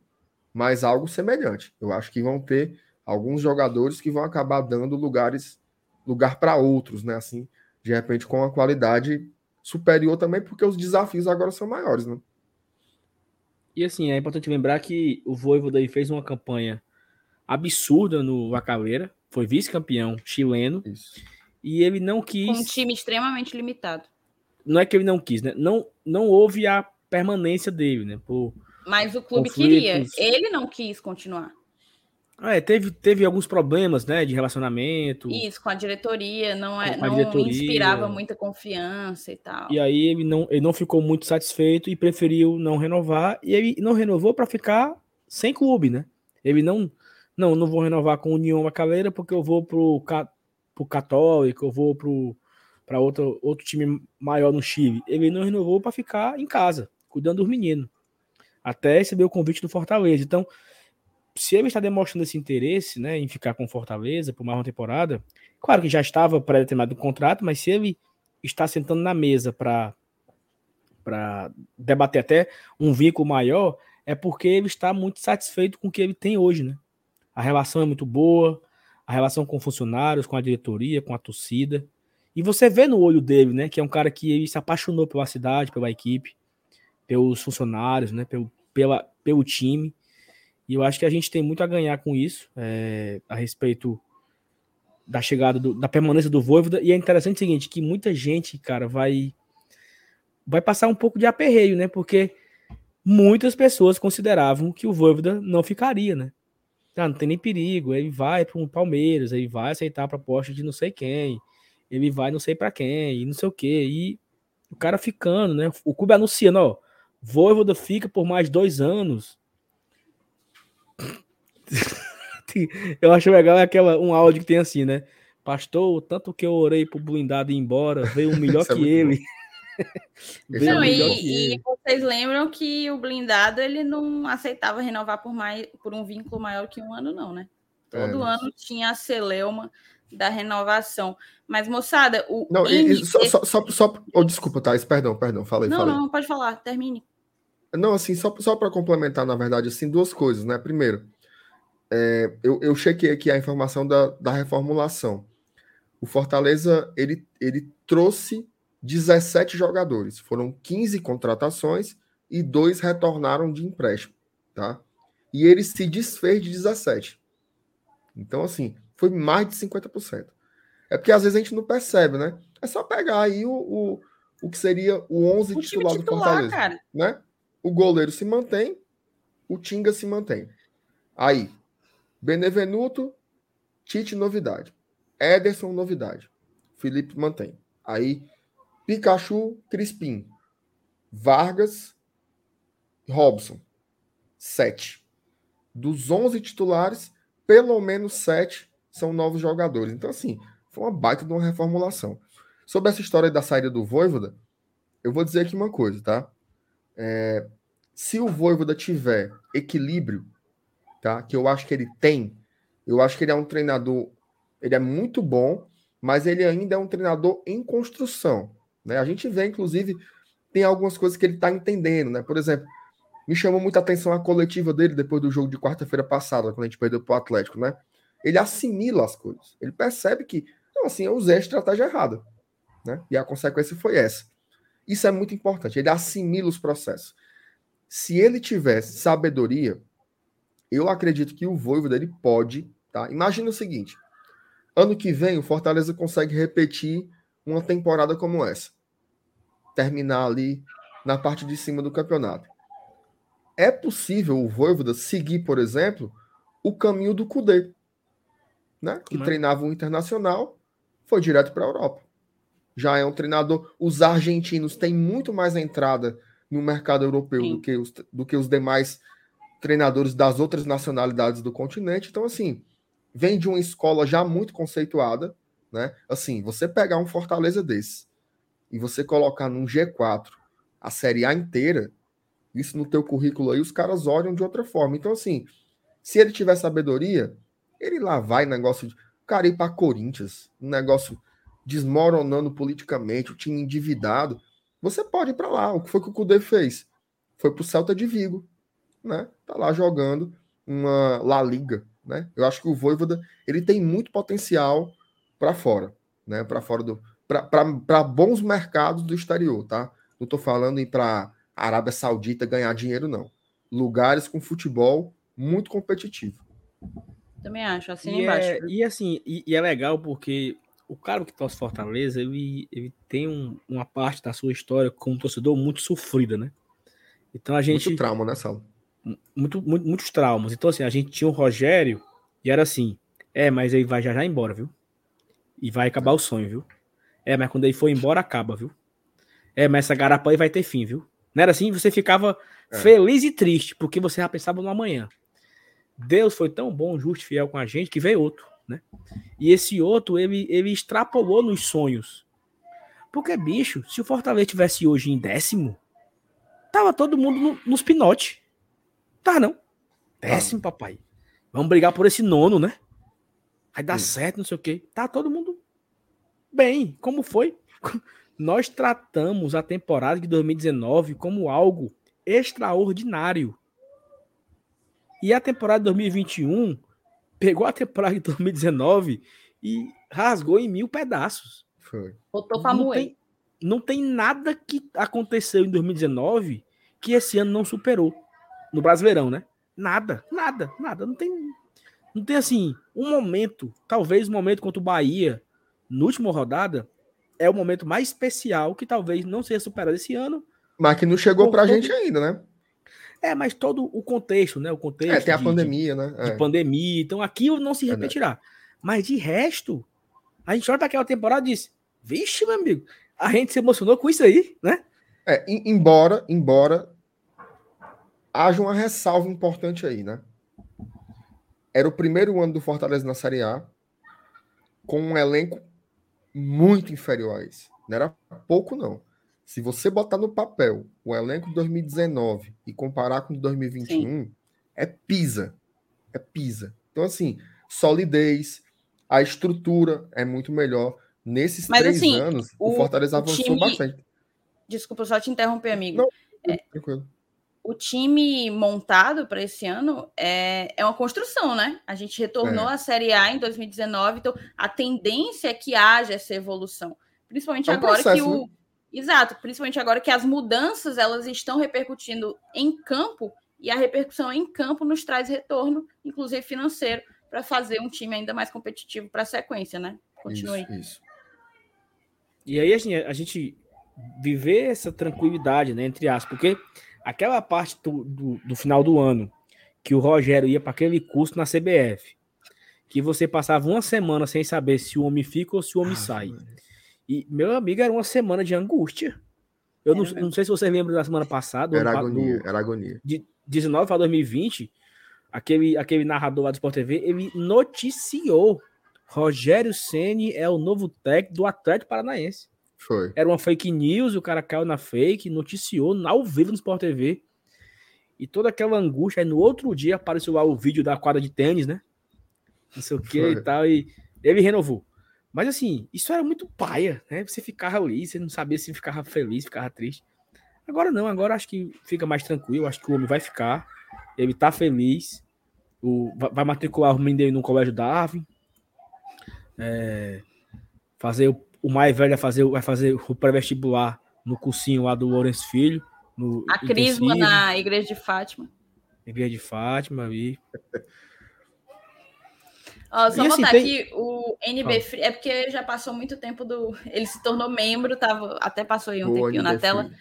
mas algo semelhante. Eu acho que vão ter alguns jogadores que vão acabar dando lugares lugar para outros, né? Assim, de repente com uma qualidade superior também, porque os desafios agora são maiores, né?
E assim, é importante lembrar que o Voivoda fez uma campanha absurda no Vacaleira, foi vice-campeão chileno. Isso. E ele não quis.
Com um time extremamente limitado.
Não é que ele não quis, né? Não, não houve a permanência dele, né? Por
Mas o clube conflitos. queria. Ele não quis continuar.
Ah, é, teve, teve alguns problemas, né, de relacionamento.
Isso, com a diretoria, não, é, não diretoria. inspirava muita confiança e tal.
E aí ele não, ele não ficou muito satisfeito e preferiu não renovar, e ele não renovou para ficar sem clube, né? Ele não, não, não vou renovar com o União Macaleira porque eu vou pro, pro Católico, eu vou pro para outro, outro time maior no Chile. Ele não renovou para ficar em casa, cuidando dos meninos. Até receber o convite do Fortaleza. Então, se ele está demonstrando esse interesse né, em ficar com Fortaleza por mais uma temporada, claro que já estava pré-determinado o contrato, mas se ele está sentando na mesa para debater até um vínculo maior, é porque ele está muito satisfeito com o que ele tem hoje, né? A relação é muito boa, a relação com funcionários, com a diretoria, com a torcida. E você vê no olho dele, né, que é um cara que se apaixonou pela cidade, pela equipe, pelos funcionários, né, pelo, pela, pelo time. E eu acho que a gente tem muito a ganhar com isso, é, a respeito da chegada, do, da permanência do Voivoda. E é interessante o seguinte, que muita gente, cara, vai vai passar um pouco de aperreio, né, porque muitas pessoas consideravam que o Voivoda não ficaria, né. Ah, não tem nem perigo. Ele vai para um Palmeiras, ele vai aceitar a proposta de não sei quem, ele vai não sei para quem, e não sei o que. E o cara ficando, né? O clube anunciando, ó, Voivoda fica por mais dois anos. eu acho legal é aquela, um áudio que tem assim, né? Pastor, tanto que eu orei pro blindado ir embora, veio um melhor que é ele.
não, e, e, vocês lembram que o blindado ele não aceitava renovar por mais por um vínculo maior que um ano, não, né? Todo é, ano tinha a celeuma da renovação. Mas, moçada, o.
Não, e, só, só, só, só oh, desculpa, Thais, perdão, perdão, falei.
Não,
falei.
não, pode falar, termine.
Não, assim, só, só para complementar, na verdade, assim, duas coisas, né? Primeiro, é, eu, eu chequei aqui a informação da, da reformulação. O Fortaleza, ele, ele trouxe 17 jogadores. Foram 15 contratações e dois retornaram de empréstimo, tá? E ele se desfez de 17. Então, assim, foi mais de 50%. É porque às vezes a gente não percebe, né? É só pegar aí o, o, o que seria o 11 o titular, titular do Fortaleza. Cara. Né? O goleiro se mantém, o Tinga se mantém. Aí, Benevenuto, Tite, novidade. Ederson, novidade. Felipe mantém. Aí, Pikachu, Crispim, Vargas, Robson. Sete. Dos 11 titulares, pelo menos sete são novos jogadores. Então, assim, foi uma baita de uma reformulação. Sobre essa história da saída do Voivoda, eu vou dizer aqui uma coisa, tá? É, se o Voivoda tiver equilíbrio, tá? Que eu acho que ele tem, eu acho que ele é um treinador, ele é muito bom, mas ele ainda é um treinador em construção. Né? A gente vê, inclusive, tem algumas coisas que ele está entendendo, né? Por exemplo, me chamou muita atenção a coletiva dele depois do jogo de quarta-feira passada, quando a gente perdeu para o Atlético, né? Ele assimila as coisas. Ele percebe que não, assim, eu usei a estratégia errada. Né? E a consequência foi essa. Isso é muito importante. Ele assimila os processos. Se ele tivesse sabedoria, eu acredito que o Voivoda ele pode, tá? Imagina o seguinte: ano que vem o Fortaleza consegue repetir uma temporada como essa, terminar ali na parte de cima do campeonato. É possível o Voivoda seguir, por exemplo, o caminho do Cudê, né? Que é? treinava o Internacional, foi direto para a Europa. Já é um treinador. Os argentinos têm muito mais entrada no mercado europeu do que, os, do que os demais treinadores das outras nacionalidades do continente. Então, assim, vem de uma escola já muito conceituada, né? Assim, você pegar um Fortaleza desse e você colocar num G4 a Série A inteira, isso no teu currículo aí, os caras olham de outra forma. Então, assim, se ele tiver sabedoria, ele lá vai negócio de. Cara, ir para Corinthians, um negócio desmoronando politicamente, o time endividado. Você pode ir para lá. O que foi que o Cudê fez? Foi para o Celta de Vigo, né? Tá lá jogando uma La Liga, né? Eu acho que o Voivoda ele tem muito potencial para fora, né? Para fora do para bons mercados do exterior, tá? Não estou falando em para Arábia Saudita ganhar dinheiro não. Lugares com futebol muito competitivo.
Também acho, assim
e
embaixo.
É, e assim, e, e, é legal porque o cara que torce Fortaleza, ele, ele tem um, uma parte da sua história como torcedor muito sofrida, né? Então a gente.
Muito trauma, né, Salo?
Muito, muito, muitos traumas. Então, assim, a gente tinha o Rogério e era assim: é, mas ele vai já já embora, viu? E vai acabar o sonho, viu? É, mas quando ele for embora, acaba, viu? É, mas essa garapa aí vai ter fim, viu? Não era assim? Você ficava é. feliz e triste, porque você já pensava no amanhã. Deus foi tão bom, justo, fiel com a gente, que veio outro, né? E esse outro, ele, ele extrapolou nos sonhos. Porque, bicho, se o Fortaleza tivesse hoje em décimo, tava todo mundo no, nos pinote. Tá, não. Décimo, papai. Vamos brigar por esse nono, né? Vai dar certo, não sei o quê. Tá todo mundo bem. Como foi? Nós tratamos a temporada de 2019 como algo extraordinário. E a temporada de 2021 pegou a temporada de 2019 e rasgou em mil pedaços.
Foi.
Botou pra não
tem, não tem nada que aconteceu em 2019 que esse ano não superou. No Brasileirão, né? Nada, nada, nada. Não tem, não tem assim, um momento, talvez um momento contra o Bahia, no último rodada, é o momento mais especial que talvez não seja superado esse ano.
Mas que não chegou pra todo... gente ainda, né?
É, mas todo o contexto, né? O contexto. É,
tem a de, pandemia, né?
É. De pandemia. Então aquilo não se repetirá. Mas de resto, a gente olha para aquela temporada e diz: Vixe, meu amigo, a gente se emocionou com isso aí, né?
É, embora, embora haja uma ressalva importante aí, né? Era o primeiro ano do Fortaleza na Série A, com um elenco muito inferior a esse. Não era pouco, não. Se você botar no papel o elenco de 2019 e comparar com o de 2021, Sim. é pisa. É pisa. Então, assim, solidez, a estrutura é muito melhor. Nesses Mas, três assim, anos, o, o Fortaleza avançou time... bastante.
Desculpa só te interromper, amigo. Não, é, tranquilo. O time montado para esse ano é, é uma construção, né? A gente retornou é. à Série A em 2019, então a tendência é que haja essa evolução. Principalmente é um agora processo, que o. Né? Exato, principalmente agora que as mudanças elas estão repercutindo em campo e a repercussão em campo nos traz retorno, inclusive financeiro, para fazer um time ainda mais competitivo para a sequência, né? Continue. Isso, isso.
E aí assim, a gente viver essa tranquilidade, né, entre aspas, porque aquela parte do, do, do final do ano que o Rogério ia para aquele curso na CBF, que você passava uma semana sem saber se o homem fica ou se o homem ah, sai. Mano. E, meu amigo, era uma semana de angústia. Eu não, não, sei se vocês lembram da semana passada.
Era agonia, do, era agonia.
De 19 para 2020, aquele, aquele narrador lá do Sport TV, ele noticiou Rogério Ceni é o novo técnico do Atlético Paranaense.
Foi.
Era uma fake news, o cara caiu na fake, noticiou ao vivo no Sport TV. E toda aquela angústia. Aí no outro dia apareceu lá o vídeo da quadra de tênis, né? Não sei o que e tal. E ele renovou. Mas assim, isso era muito paia, né? Você ficava ali, você não sabia se ficava feliz, ficava triste. Agora não, agora acho que fica mais tranquilo, acho que o homem vai ficar, ele tá feliz, o, vai matricular o menino no colégio Darwin. É, fazer o, o mais velho vai fazer, vai fazer o pré-vestibular no cursinho lá do Lourenço Filho. No
a Crisma na Igreja de Fátima.
Igreja de Fátima, vi.
Ó, só e botar assim, aqui o NB Free, é porque já passou muito tempo do. Ele se tornou membro, tava, até passou aí um Boa, tempinho NB na tela.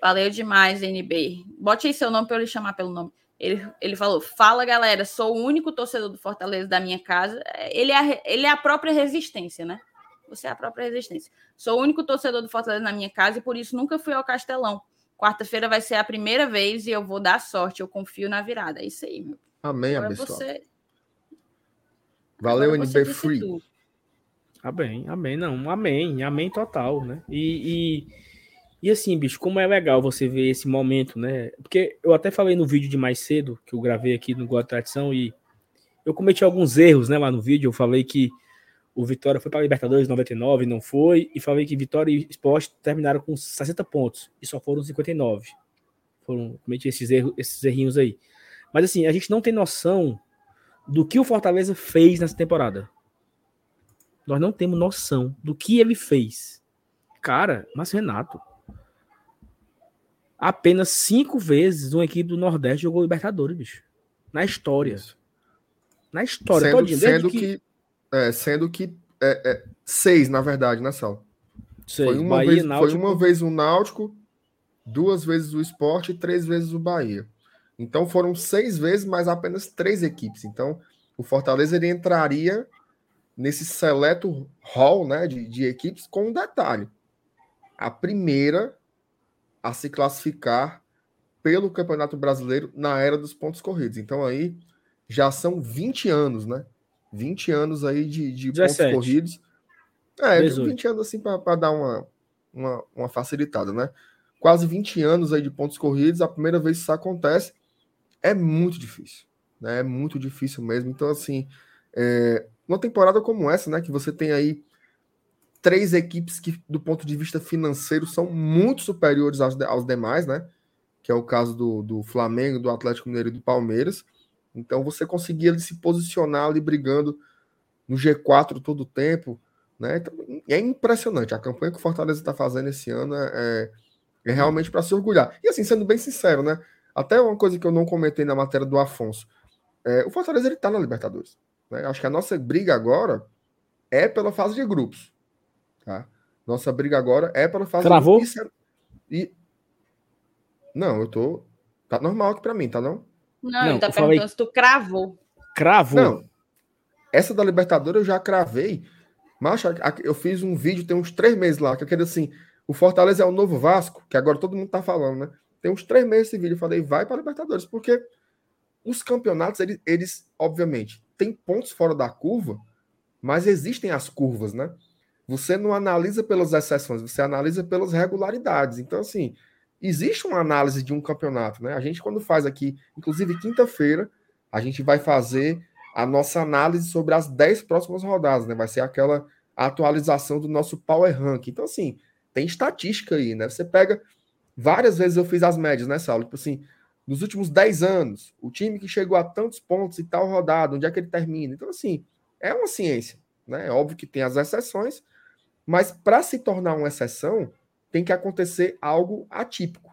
Valeu demais, NB. Bote aí seu nome para eu lhe chamar pelo nome. Ele, ele falou: Fala galera, sou o único torcedor do Fortaleza da minha casa. Ele é, ele é a própria resistência, né? Você é a própria resistência. Sou o único torcedor do Fortaleza na minha casa e por isso nunca fui ao Castelão. Quarta-feira vai ser a primeira vez e eu vou dar sorte. Eu confio na virada. É isso aí, meu.
Amém, Agora abençoado. Você... Valeu, NB Free.
Amém, amém, não, amém, amém total, né? E, e e assim, bicho, como é legal você ver esse momento, né? Porque eu até falei no vídeo de mais cedo, que eu gravei aqui no God Tradição, e eu cometi alguns erros, né, lá no vídeo. Eu falei que o Vitória foi para a Libertadores 99, não foi, e falei que Vitória e Sport terminaram com 60 pontos, e só foram 59. Foram, cometi esses, erros, esses errinhos aí. Mas assim, a gente não tem noção do que o Fortaleza fez nessa temporada. Nós não temos noção do que ele fez. Cara, mas Renato, apenas cinco vezes uma equipe do Nordeste jogou Libertadores, bicho. Na história. Na história,
sendo, todinho, sendo que, que é, sendo que é, é, seis, na verdade, né, Sal? Seis. Foi uma, Bahia, vez, Náutico... foi uma vez o Náutico, duas vezes o Esporte e três vezes o Bahia. Então foram seis vezes, mas apenas três equipes. Então o Fortaleza ele entraria nesse seleto hall né, de, de equipes com um detalhe. A primeira a se classificar pelo Campeonato Brasileiro na era dos pontos corridos. Então aí já são 20 anos, né? 20 anos aí de, de pontos corridos. É, 18. 20 anos assim para dar uma, uma, uma, facilitada, né? Quase 20 anos aí de pontos corridos, a primeira vez que isso acontece é muito difícil, né? É muito difícil mesmo. Então, assim, é, uma temporada como essa, né? Que você tem aí três equipes que, do ponto de vista financeiro, são muito superiores aos, aos demais, né? Que é o caso do, do Flamengo, do Atlético Mineiro e do Palmeiras. Então você conseguia se posicionar ali brigando no G4 todo o tempo, né? Então, é impressionante. A campanha que o Fortaleza está fazendo esse ano é, é, é realmente para se orgulhar. E assim, sendo bem sincero, né? Até uma coisa que eu não comentei na matéria do Afonso. É, o Fortaleza ele tá na Libertadores. Né? Acho que a nossa briga agora é pela fase de grupos. Tá? Nossa briga agora é para fazer
Travou?
isso. É- e não, eu tô tá normal aqui para mim, tá não?
Não, não ele tá perguntando falei... se tu cravou.
Cravou. Não.
Essa da Libertadores eu já cravei. Mas eu fiz um vídeo tem uns três meses lá, que eu queria assim, o Fortaleza é o novo Vasco, que agora todo mundo tá falando, né? Tem uns três meses esse vídeo, eu falei, vai para Libertadores, porque os campeonatos, eles, eles, obviamente, têm pontos fora da curva, mas existem as curvas, né? Você não analisa pelas exceções, você analisa pelas regularidades. Então, assim, existe uma análise de um campeonato, né? A gente, quando faz aqui, inclusive quinta-feira, a gente vai fazer a nossa análise sobre as 10 próximas rodadas, né? Vai ser aquela atualização do nosso Power Rank. Então, assim, tem estatística aí, né? Você pega. Várias vezes eu fiz as médias, né, Saulo? Tipo assim, nos últimos 10 anos, o time que chegou a tantos pontos e tal rodada, onde é que ele termina? Então, assim, é uma ciência, né? É óbvio que tem as exceções, mas para se tornar uma exceção, tem que acontecer algo atípico,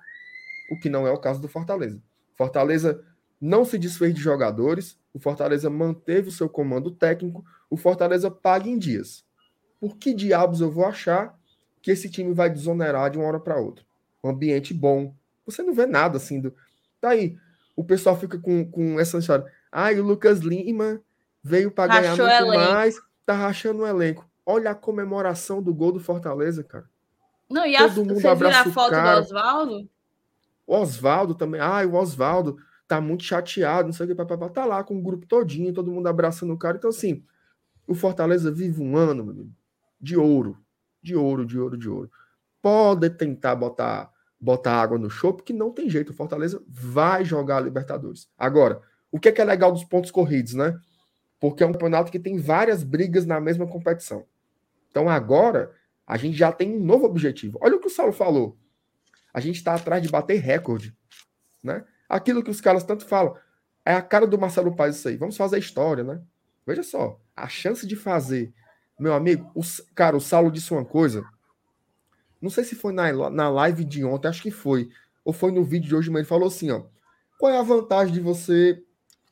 o que não é o caso do Fortaleza. Fortaleza não se desfez de jogadores, o Fortaleza manteve o seu comando técnico, o Fortaleza paga em dias. Por que diabos eu vou achar que esse time vai desonerar de uma hora para outra? Um ambiente bom. Você não vê nada assim do. Tá aí. O pessoal fica com, com essa história. Ai, ah, o Lucas Lima veio para ganhar muito mais, tá rachando o elenco. Olha a comemoração do gol do Fortaleza, cara.
Não, e Todo a, mundo você abraça a foto do Oswaldo?
O Oswaldo também. Ai, o Oswaldo tá muito chateado, não sei o que, papapá. Tá lá com o grupo todinho, todo mundo abraçando o cara. Então, assim, o Fortaleza vive um ano, meu amigo, de ouro. De ouro, de ouro, de ouro. Pode tentar botar, botar água no show, porque não tem jeito. O Fortaleza vai jogar a Libertadores. Agora, o que é, que é legal dos pontos corridos, né? Porque é um campeonato que tem várias brigas na mesma competição. Então agora a gente já tem um novo objetivo. Olha o que o Saulo falou. A gente está atrás de bater recorde. Né? Aquilo que os caras tanto falam. É a cara do Marcelo Paz isso aí. Vamos fazer história, né? Veja só, a chance de fazer Meu amigo, o, cara, o Saulo disse uma coisa. Não sei se foi na, na live de ontem, acho que foi. Ou foi no vídeo de hoje, mas ele falou assim: ó. Qual é a vantagem de você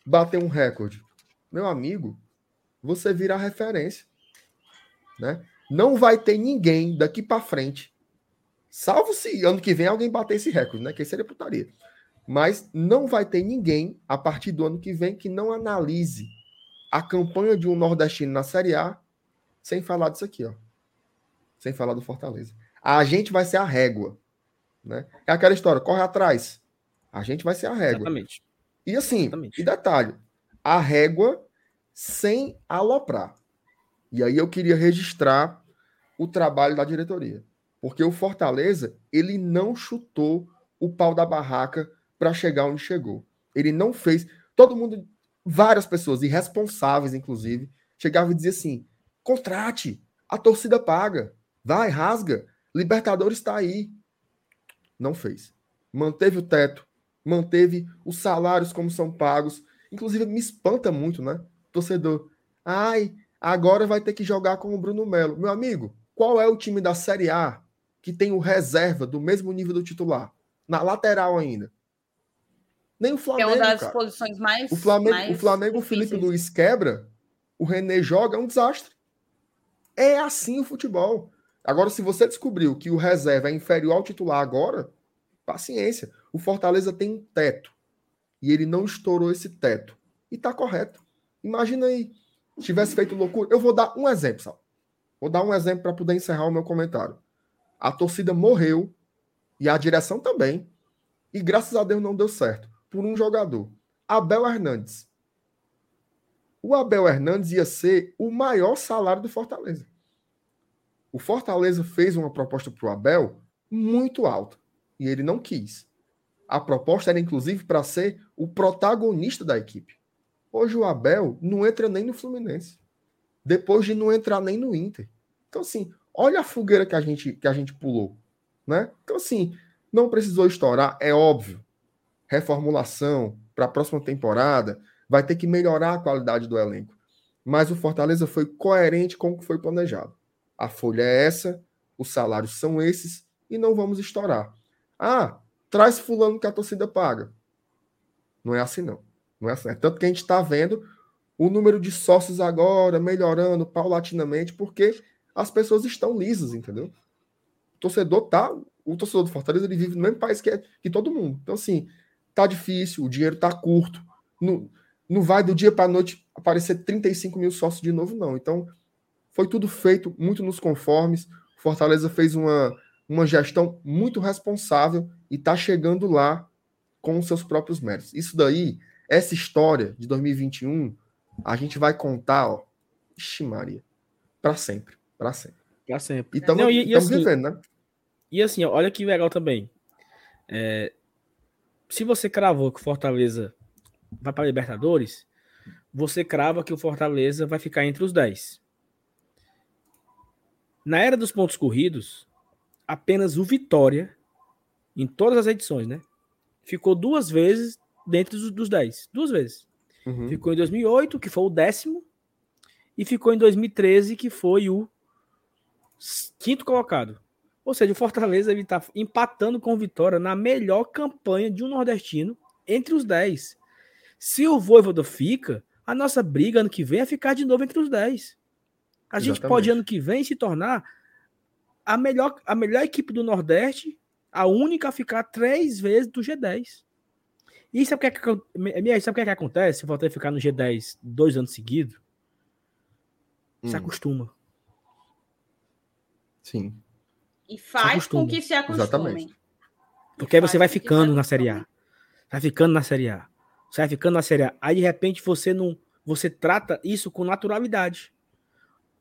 bater um recorde? Meu amigo, você vira referência. Né? Não vai ter ninguém daqui para frente, salvo se ano que vem alguém bater esse recorde, né? Que seria putaria. Mas não vai ter ninguém a partir do ano que vem que não analise a campanha de um nordestino na Série A sem falar disso aqui, ó. Sem falar do Fortaleza. A gente vai ser a régua, né? É aquela história, corre atrás. A gente vai ser a régua. Exatamente. E assim, Exatamente. e detalhe, a régua sem aloprar. E aí eu queria registrar o trabalho da diretoria. Porque o Fortaleza, ele não chutou o pau da barraca para chegar onde chegou. Ele não fez. Todo mundo, várias pessoas, irresponsáveis, inclusive, chegavam e diziam assim: contrate, a torcida paga, vai, rasga, Libertadores está aí. Não fez. Manteve o teto, manteve os salários como são pagos. Inclusive, me espanta muito, né? Torcedor. Ai, agora vai ter que jogar com o Bruno Melo. Meu amigo, qual é o time da Série A que tem o reserva do mesmo nível do titular? Na lateral ainda. Nem o Flamengo.
É uma das cara. posições mais.
O Flamengo,
mais
o, Flamengo Felipe Luiz quebra, o René joga, é um desastre. É assim o futebol. Agora, se você descobriu que o reserva é inferior ao titular agora, paciência. O Fortaleza tem um teto. E ele não estourou esse teto. E tá correto. Imagina aí, tivesse feito loucura. Eu vou dar um exemplo, Sal. Vou dar um exemplo para poder encerrar o meu comentário. A torcida morreu e a direção também. E graças a Deus não deu certo por um jogador, Abel Hernandes. O Abel Hernandes ia ser o maior salário do Fortaleza. O Fortaleza fez uma proposta para o Abel muito alta e ele não quis. A proposta era inclusive para ser o protagonista da equipe. Hoje o Abel não entra nem no Fluminense. Depois de não entrar nem no Inter. Então assim, olha a fogueira que a gente que a gente pulou, né? Então assim, não precisou estourar, é óbvio reformulação para a próxima temporada, vai ter que melhorar a qualidade do elenco. Mas o Fortaleza foi coerente com o que foi planejado. A folha é essa, os salários são esses e não vamos estourar. Ah, traz fulano que a torcida paga. Não é assim não. Não é. É tanto que a gente está vendo o número de sócios agora melhorando paulatinamente porque as pessoas estão lisas, entendeu? O torcedor tá, o torcedor do Fortaleza ele vive no mesmo país que, é, que todo mundo. Então assim, tá difícil, o dinheiro tá curto. Não, não vai do dia para a noite aparecer 35 mil sócios de novo, não. Então, foi tudo feito muito nos conformes. Fortaleza fez uma, uma gestão muito responsável e está chegando lá com os seus próprios méritos. Isso daí, essa história de 2021, a gente vai contar, ó, ixi Maria, para sempre, para sempre.
Para sempre.
E estamos assim, vivendo, né?
E assim, olha que legal também. É, se você cravou que o Fortaleza vai para Libertadores, você crava que o Fortaleza vai ficar entre os 10. Na era dos pontos corridos, apenas o Vitória, em todas as edições, né? Ficou duas vezes dentro dos, dos 10. Duas vezes. Uhum. Ficou em 2008, que foi o décimo, e ficou em 2013, que foi o quinto colocado. Ou seja, o Fortaleza está empatando com Vitória na melhor campanha de um nordestino entre os 10. Se o Voivoda fica, a nossa briga ano que vem é ficar de novo entre os 10. A Exatamente. gente pode ano que vem se tornar a melhor, a melhor equipe do Nordeste, a única a ficar três vezes do G10. E sabe o que, é, sabe o que, é que acontece se o Fortaleza ficar no G10 dois anos seguidos? Hum. Se acostuma.
Sim.
E faz com que se acostumem. Exatamente.
Porque aí você vai ficando na Série A. Vai ficando na Série A. Você vai ficando na Série A. Aí, de repente, você não. Você trata isso com naturalidade.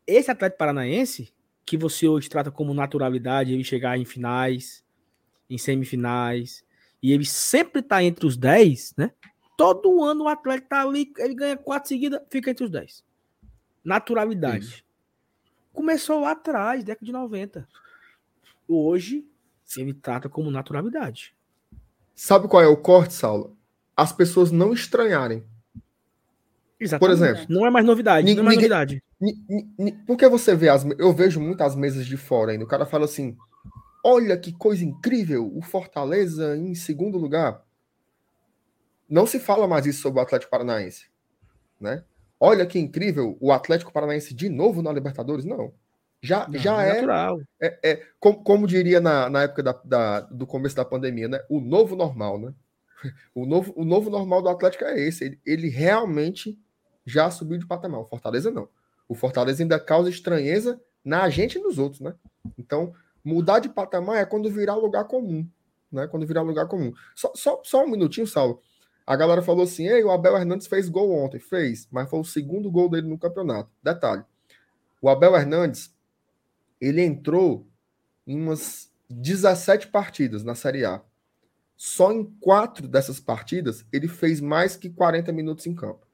Esse atleta paranaense, que você hoje trata como naturalidade, ele chegar em finais, em semifinais, e ele sempre tá entre os 10, né? Todo ano o atleta tá ali, ele ganha quatro seguidas, fica entre os 10. Naturalidade. Isso. Começou lá atrás, década de 90 hoje ele trata como naturalidade.
Sabe qual é o corte, Saulo? As pessoas não estranharem.
Exatamente. Por exemplo, não é mais novidade. Ninguém, não é mais novidade.
Porque você vê as. Eu vejo muitas mesas de fora ainda. O cara fala assim: olha que coisa incrível, o Fortaleza em segundo lugar. Não se fala mais isso sobre o Atlético Paranaense. Né? Olha que incrível, o Atlético Paranaense de novo na Libertadores. Não. Já, não, já é, é, é, como, como, diria na, na época da, da, do começo da pandemia, né? O novo normal, né? O novo, o novo normal do Atlético é esse. Ele, ele realmente já subiu de patamar. O Fortaleza não. O Fortaleza ainda causa estranheza na gente e nos outros, né? Então, mudar de patamar é quando virar lugar comum, né? Quando virar lugar comum. Só, só, só um minutinho, Saulo. A galera falou assim: Ei, o Abel Hernandes fez gol ontem. Fez, mas foi o segundo gol dele no campeonato. Detalhe: o Abel Hernandes ele entrou em umas 17 partidas na Série A. Só em quatro dessas partidas ele fez mais que 40 minutos em campo.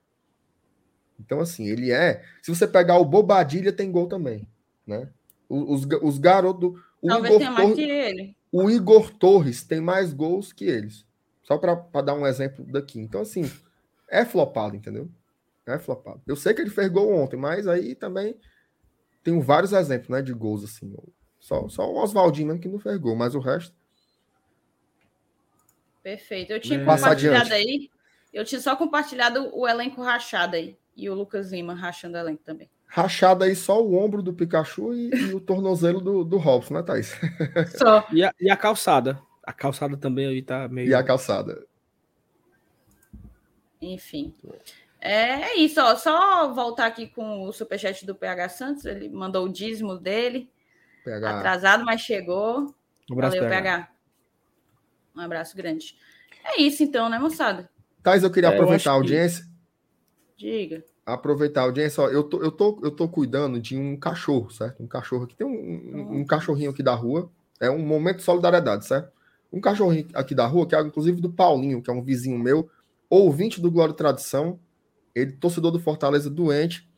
Então, assim, ele é. Se você pegar o Bobadilha, tem gol também. Né? Os, os garotos. O Talvez Igor tenha mais Torres, que ele. O Igor Torres tem mais gols que eles. Só para dar um exemplo daqui. Então, assim, é flopado, entendeu? É flopado. Eu sei que ele fez gol ontem, mas aí também tem vários exemplos né, de gols, assim. Só, só o Oswaldinho mesmo que não fez gol, mas o resto.
Perfeito. Eu tinha é. compartilhado aí. Eu tinha só compartilhado o elenco rachado aí. E o Lucas Lima rachando o elenco também.
Rachado aí só o ombro do Pikachu e, e o tornozelo do, do Robson, né, Thaís?
Só. E a, e a calçada. A calçada também aí tá meio.
E a calçada.
Enfim. É, é isso, ó. Só voltar aqui com o superchat do PH Santos. Ele mandou o dízimo dele. PH. Atrasado, mas chegou. Um abraço, Valeu, PH. PH. Um abraço grande. É isso então, né, moçada?
Thais, eu queria é, aproveitar eu a audiência.
Que... Diga.
Aproveitar a audiência, ó, eu tô, eu, tô, eu tô cuidando de um cachorro, certo? Um cachorro aqui. Tem um, um, um cachorrinho aqui da rua. É um momento de solidariedade, certo? Um cachorrinho aqui da rua, que é inclusive do Paulinho, que é um vizinho meu, ouvinte do Glória e Tradição, ele torcedor do Fortaleza doente.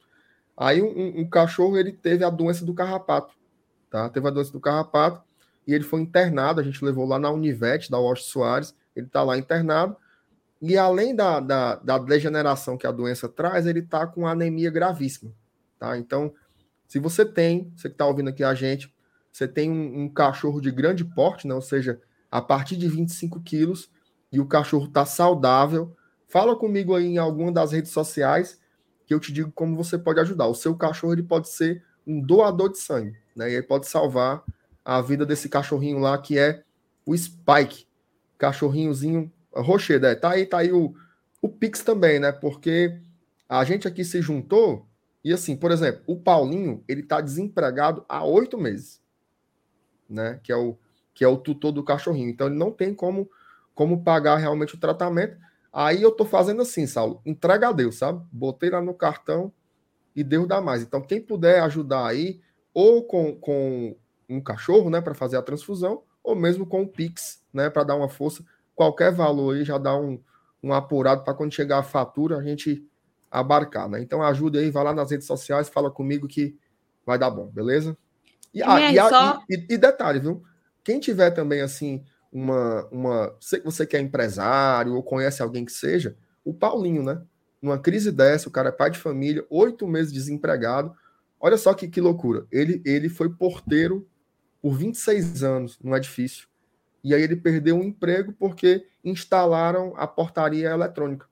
Aí um, um, cachorro ele teve a doença do carrapato, tá? Teve a doença do carrapato e ele foi internado. A gente levou lá na Univete da Washington Soares. Ele tá lá internado. E além da, da, da degeneração que a doença traz, ele tá com anemia gravíssima, tá? Então, se você tem, você que tá ouvindo aqui a gente, você tem um, um cachorro de grande porte, né? Ou seja, a partir de 25 quilos e o cachorro está saudável, fala comigo aí em alguma das redes sociais que eu te digo como você pode ajudar. O seu cachorro ele pode ser um doador de sangue, né? E aí pode salvar a vida desse cachorrinho lá que é o Spike, cachorrinhozinho rochedo, é. Tá aí, tá aí o, o Pix também, né? Porque a gente aqui se juntou e assim, por exemplo, o Paulinho, ele tá desempregado há oito meses, né? Que é o que é o tutor do cachorrinho. Então ele não tem como, como pagar realmente o tratamento. Aí eu tô fazendo assim, Saulo, entrega a Deus, sabe? Botei lá no cartão e Deus dá mais. Então quem puder ajudar aí, ou com, com um cachorro, né, para fazer a transfusão, ou mesmo com o Pix, né, para dar uma força, qualquer valor aí já dá um, um apurado para quando chegar a fatura a gente abarcar, né? Então ajude aí, vai lá nas redes sociais, fala comigo que vai dar bom, beleza? E, ah, e, só... e, e detalhe, viu? Quem tiver também assim uma uma sei que você quer empresário ou conhece alguém que seja, o Paulinho, né? Numa crise dessa, o cara é pai de família, oito meses desempregado. Olha só que, que loucura. Ele ele foi porteiro por 26 anos num edifício. E aí ele perdeu um emprego porque instalaram a portaria eletrônica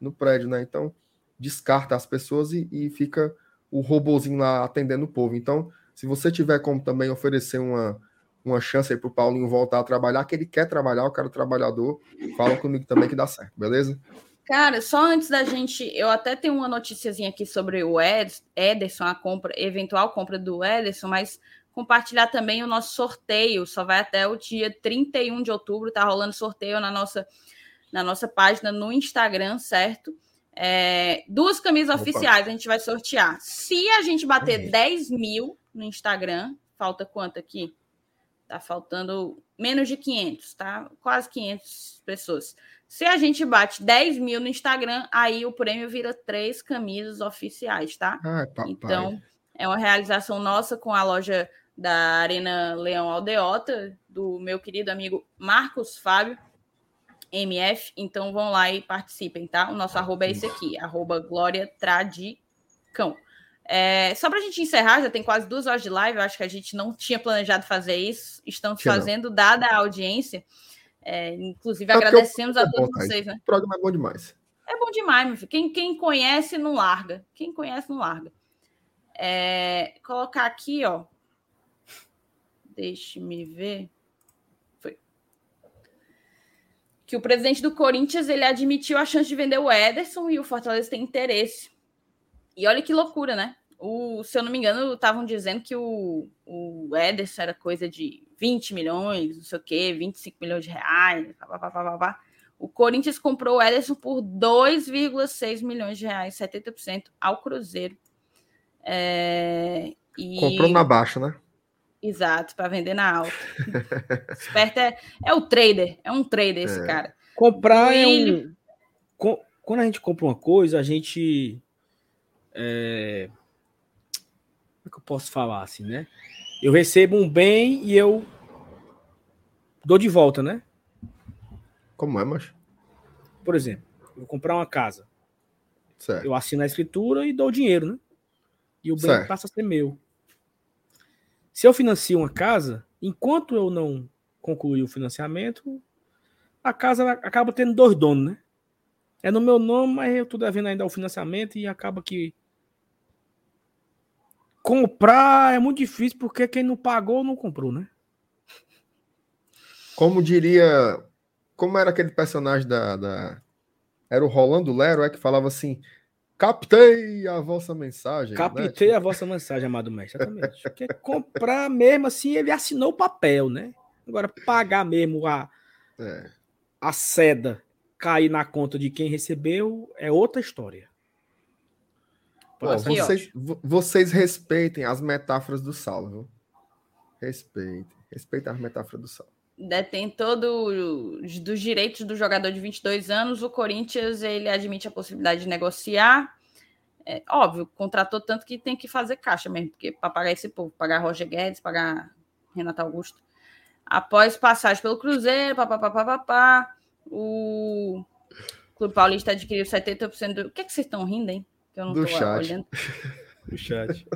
no prédio, né? Então descarta as pessoas e, e fica o robozinho lá atendendo o povo. Então, se você tiver como também oferecer uma uma chance aí pro Paulinho voltar a trabalhar, que ele quer trabalhar, o cara trabalhador. Fala comigo também que dá certo, beleza?
Cara, só antes da gente, eu até tenho uma noticiazinha aqui sobre o Ed, Ederson, a compra, eventual compra do Ederson, mas compartilhar também o nosso sorteio, só vai até o dia 31 de outubro, tá rolando sorteio na nossa na nossa página no Instagram, certo? É, duas camisas Opa. oficiais a gente vai sortear. Se a gente bater uhum. 10 mil no Instagram, falta quanto aqui? Tá faltando menos de 500, tá? Quase 500 pessoas. Se a gente bate 10 mil no Instagram, aí o prêmio vira três camisas oficiais, tá? Ai, então, é uma realização nossa com a loja da Arena Leão Aldeota, do meu querido amigo Marcos Fábio, MF. Então, vão lá e participem, tá? O nosso arroba é esse aqui, arroba Glória Tradicão. É, só para a gente encerrar, já tem quase duas horas de live, eu acho que a gente não tinha planejado fazer isso, estamos fazendo, dada a audiência. É, inclusive, é agradecemos a todos vocês, né?
O programa é bom demais.
É bom demais, meu filho. Quem, quem conhece, não larga. Quem conhece, não larga. É, colocar aqui, ó. Deixe-me ver. Foi. Que o presidente do Corinthians ele admitiu a chance de vender o Ederson e o Fortaleza tem interesse. E olha que loucura, né? O, se eu não me engano, estavam dizendo que o, o Ederson era coisa de 20 milhões, não sei o quê, 25 milhões de reais, pá, pá, pá, pá, O Corinthians comprou o Ederson por 2,6 milhões de reais, 70% ao Cruzeiro. É,
e... Comprou na baixa, né?
Exato, para vender na alta. Esperto é, é o trader, é um trader esse é. cara.
Comprar é um... Quando a gente compra uma coisa, a gente. É... Como é que eu posso falar assim, né? Eu recebo um bem e eu dou de volta, né?
Como é, mas?
Por exemplo, eu vou comprar uma casa.
Certo.
Eu assino a escritura e dou dinheiro, né? E o bem certo. passa a ser meu. Se eu financio uma casa, enquanto eu não concluir o financiamento, a casa acaba tendo dois donos, né? É no meu nome, mas eu tô devendo ainda o financiamento e acaba que comprar é muito difícil porque quem não pagou não comprou, né?
Como diria. Como era aquele personagem da. da... Era o Rolando Lero, é que falava assim: Captei a vossa mensagem.
Né? Captei né? a vossa mensagem, amado mestre. Exatamente. Porque comprar mesmo assim, ele assinou o papel, né? Agora, pagar mesmo a, é. a seda cair na conta de quem recebeu é outra história.
Pô, vocês, vocês, respeitem as metáforas do Saulo, viu? Respeitem. Respeitem as metáforas do Saulo.
Detentor do, dos direitos do jogador de 22 anos, o Corinthians ele admite a possibilidade de negociar. É, óbvio, contratou tanto que tem que fazer caixa mesmo, porque para pagar esse povo, pagar Roger Guedes, pagar Renato Augusto. Após passagem pelo Cruzeiro, papapá, papapá, o Clube Paulista adquiriu 70% do. O que, é que vocês estão rindo, hein?
Que eu não do chat. olhando.
do chat.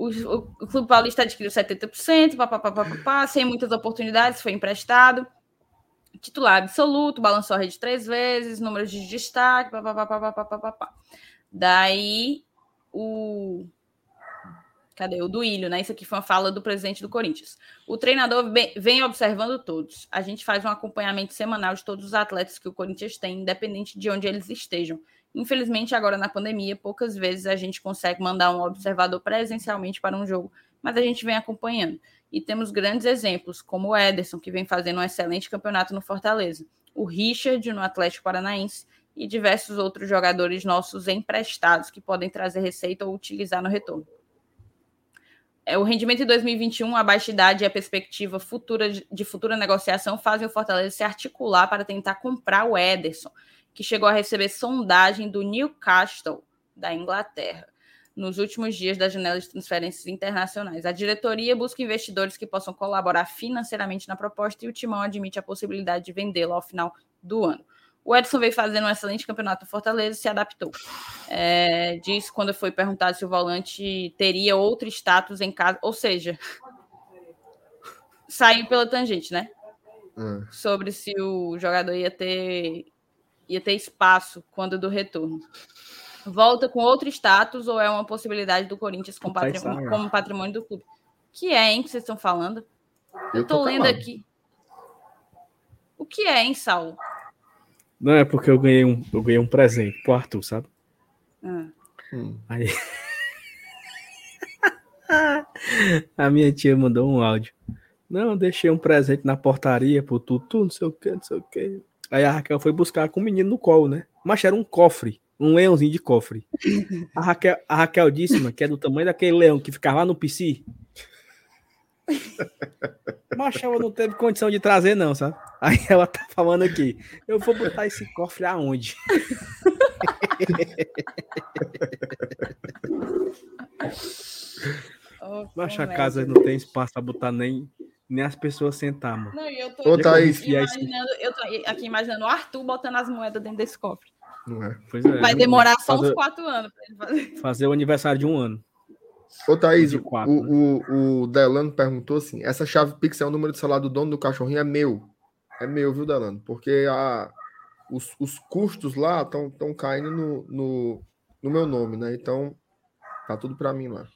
O, o, Clube Paulista adquiriu 70%, papapá, papapá, sem muitas oportunidades, foi emprestado. Titular absoluto, balançou a rede três vezes, números de destaque, papapá, papapá, papapá. Daí o Cadê? O do Ilho, né? Isso aqui foi uma fala do presidente do Corinthians. O treinador vem observando todos. A gente faz um acompanhamento semanal de todos os atletas que o Corinthians tem, independente de onde eles estejam. Infelizmente, agora na pandemia, poucas vezes a gente consegue mandar um observador presencialmente para um jogo, mas a gente vem acompanhando. E temos grandes exemplos, como o Ederson, que vem fazendo um excelente campeonato no Fortaleza, o Richard no Atlético Paranaense e diversos outros jogadores nossos emprestados que podem trazer receita ou utilizar no retorno. É, o rendimento em 2021, a baixa idade e a perspectiva futura de futura negociação fazem o Fortaleza se articular para tentar comprar o Ederson, que chegou a receber sondagem do Newcastle, da Inglaterra, nos últimos dias da janela de transferências internacionais. A diretoria busca investidores que possam colaborar financeiramente na proposta e o Timão admite a possibilidade de vendê-lo ao final do ano. O Edson veio fazendo um excelente campeonato do Fortaleza e se adaptou. É, disse quando foi perguntado se o volante teria outro status em casa, ou seja, saiu pela tangente, né? Hum. Sobre se o jogador ia ter ia ter espaço quando do retorno. Volta com outro status ou é uma possibilidade do Corinthians como patrimônio, como patrimônio do clube? Que é, hein, que vocês estão falando? Eu, Eu tô, tô lendo aqui. O que é, hein, Saulo?
Não, é porque eu ganhei um, eu ganhei um presente pro Arthur, sabe? Ah. Hum. Aí. a minha tia mandou um áudio. Não, deixei um presente na portaria pro Tutu, não sei o que, não sei o que. Aí a Raquel foi buscar com o menino no colo, né? Mas era um cofre, um leãozinho de cofre. A Raquel, a Raquel disse, mano, que é do tamanho daquele leão que ficava lá no PC. Mas ela não teve condição de trazer, não, sabe? Aí ela tá falando aqui. Eu vou botar esse cofre aonde? oh, Mas a casa não tem espaço para botar nem, nem as pessoas sentar, mano.
Não, eu tô, Ô,
Thaís.
imaginando, eu tô aqui imaginando o Arthur botando as moedas dentro desse cofre.
Não é?
é. Vai demorar só fazer, uns quatro anos para ele
fazer. Fazer o aniversário de um ano.
Ô, Thaís, quatro, o, né? o, o Delano perguntou assim: essa chave Pix é o número de celular do dono do cachorrinho? É meu. É meu, viu, Delano? Porque a, os, os custos lá estão caindo no, no, no, meu nome, né? Então, tá tudo para mim lá.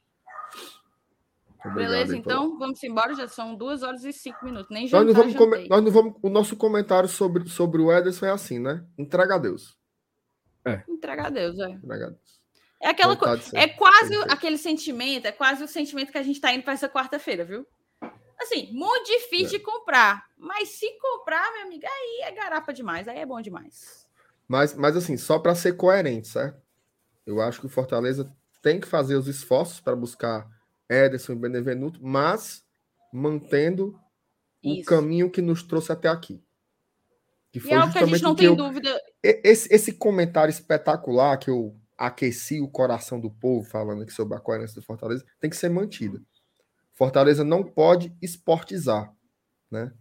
Obrigado, Beleza, então vamos embora. Já são duas horas e cinco minutos. Nem
nós não vamos Nós não vamos. O nosso comentário sobre, sobre o Ederson é assim, né? Entrega a Deus.
É. Entrega a Deus, é.
Entrega a Deus.
É aquela coisa. É quase aquele sentimento, é quase o sentimento que a gente está indo para essa quarta-feira, viu? Assim, muito difícil é. de comprar. Mas se comprar, minha amiga, aí é garapa demais, aí é bom demais.
Mas, mas assim, só para ser coerente, certo? Eu acho que o Fortaleza tem que fazer os esforços para buscar Ederson e Benevenuto, mas mantendo Isso. o caminho que nos trouxe até aqui.
Que foi e é o que a gente não tem eu, dúvida.
Esse, esse comentário espetacular que eu aqueci o coração do povo falando aqui sobre a coerência do Fortaleza, tem que ser mantida. Fortaleza não pode esportizar, né?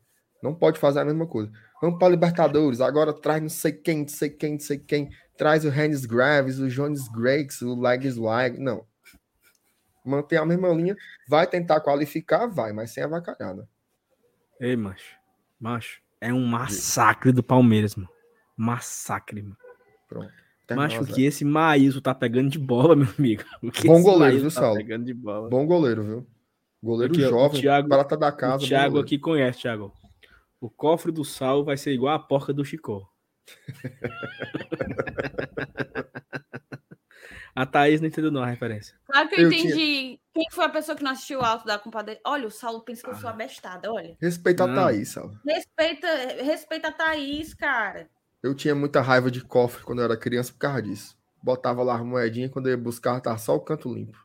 Não pode fazer a mesma coisa. Vamos para Libertadores, agora traz não sei quem, não sei quem, não sei quem, traz o Hennis Graves, o Jones Grakes, o Legs Wag, não. Mantém a mesma linha, vai tentar qualificar, vai, mas sem avacalhada.
Ei, macho, macho, é um massacre do Palmeiras, mano. Massacre, mano. Pronto. Mas o que esse Maíso tá pegando de bola, meu amigo.
Bom goleiro, viu, tá Saulo? Bom goleiro, viu? Goleiro aqui, jovem,
Thiago, prata da casa. O Thiago aqui conhece, Thiago. O cofre do sal vai ser igual a porca do Chicó. a Thaís não entendeu não a referência.
Claro que eu, eu entendi. Tinha... Quem foi a pessoa que não assistiu o alto da compadre? Olha, o Saulo pensa que eu sou ah. abestada, olha.
Respeita não. a Thaís, Saulo.
Respeita, respeita a Thaís, cara.
Eu tinha muita raiva de cofre quando eu era criança por causa disso. Botava lá as moedinhas, quando eu ia buscar, tava só o canto limpo.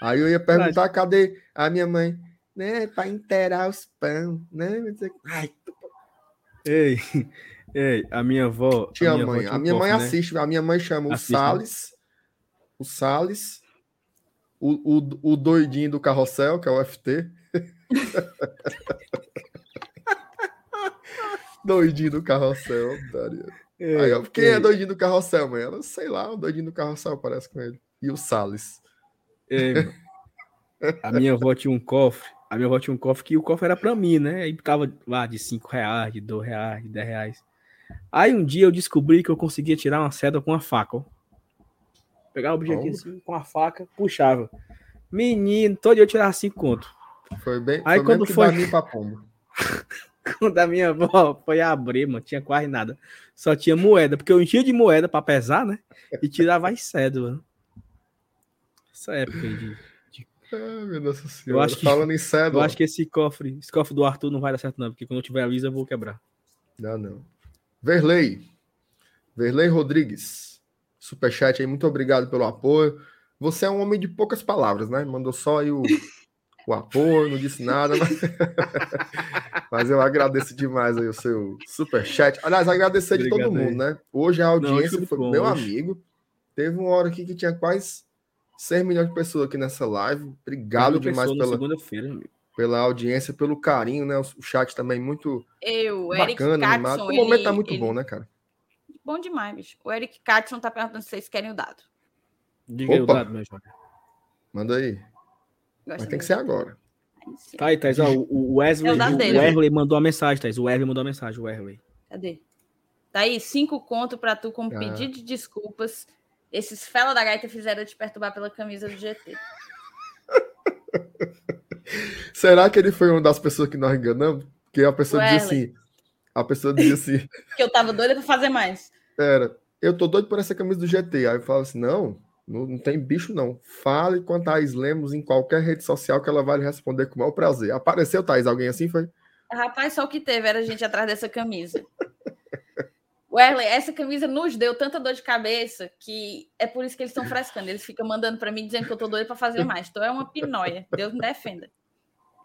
Aí eu ia perguntar, Mas... cadê a minha mãe? Né, para inteirar os pão, né? Ai,
Ei, ei, a minha avó.
Tinha a minha mãe. Avó a minha mãe assiste, a minha mãe chama assiste, o Salles, o Salles, o, o, o doidinho do carrossel, que é o FT. doidinho do carrossel, Daria. É, Aí, quem é doidinho do carrossel, mãe? Ela, sei lá, o doidinho do carrossel parece com ele. E o Salles.
É, a minha avó tinha um cofre. A minha avó tinha um cofre que o cofre era para mim, né? Aí tava lá de 5 reais, de 2 reais, de 10 reais. Aí um dia eu descobri que eu conseguia tirar uma seda com a faca, ó. Pegava o objetivo assim, com a faca, puxava. Menino, todo dia eu tirava 5 conto.
Foi bem. Aí foi quando foi. Pra pombo.
Quando a minha avó foi abrir, mano, tinha quase nada. Só tinha moeda, porque eu enchia de moeda para pesar, né? E tirava as cédulas. Essa época de. de...
Ah, meu Deus senhora. Eu acho que, Falando em cédula.
Eu acho que esse cofre, esse cofre do Arthur não vai dar certo, não, porque quando eu tiver a Lisa eu vou quebrar.
Não, não. Verley. Verley Rodrigues. Superchat aí, muito obrigado pelo apoio. Você é um homem de poucas palavras, né? Mandou só aí o o apoio, não disse nada, mas... mas, eu agradeço demais aí o seu super chat. Aliás, agradecer Obrigado de todo mundo, né? Hoje a audiência não, foi bom, meu hoje. amigo. Teve uma hora aqui que tinha quase 6 milhões de pessoas aqui nessa live. Obrigado demais pela pela audiência, pelo carinho, né? O chat também muito
eu,
bacana,
Eric
animado. o momento tá muito ele... bom, né, cara?
Bom demais, bicho. O Eric Catson tá perguntando se vocês querem o dado.
Diga Opa. aí o dado, meu Júnior.
Manda aí. Mas tem que ser agora.
Tá aí, Thais. o Wesley, é o, o Wesley mandou a mensagem, Thais. O Wesley mandou a mensagem, o Wesley.
Cadê? Tá aí, cinco conto para tu como ah. pedido de desculpas. Esses fela da gaita fizeram te perturbar pela camisa do GT.
Será que ele foi uma das pessoas que nós enganamos? Porque a pessoa dizia assim. A pessoa dizia assim.
que eu tava doida para fazer mais.
Era. Eu tô doido por essa camisa do GT. Aí eu falava assim: não, não, não, tem bicho, não. Fale com a Thaís Lemos em qualquer rede social que ela vai lhe responder com o maior prazer. Apareceu, Thaís? Alguém assim foi?
Rapaz, só o que teve era a gente atrás dessa camisa. Wesley, essa camisa nos deu tanta dor de cabeça que é por isso que eles estão frescando. Eles ficam mandando para mim dizendo que eu tô doido para fazer mais. Então é uma pinóia. Deus me defenda.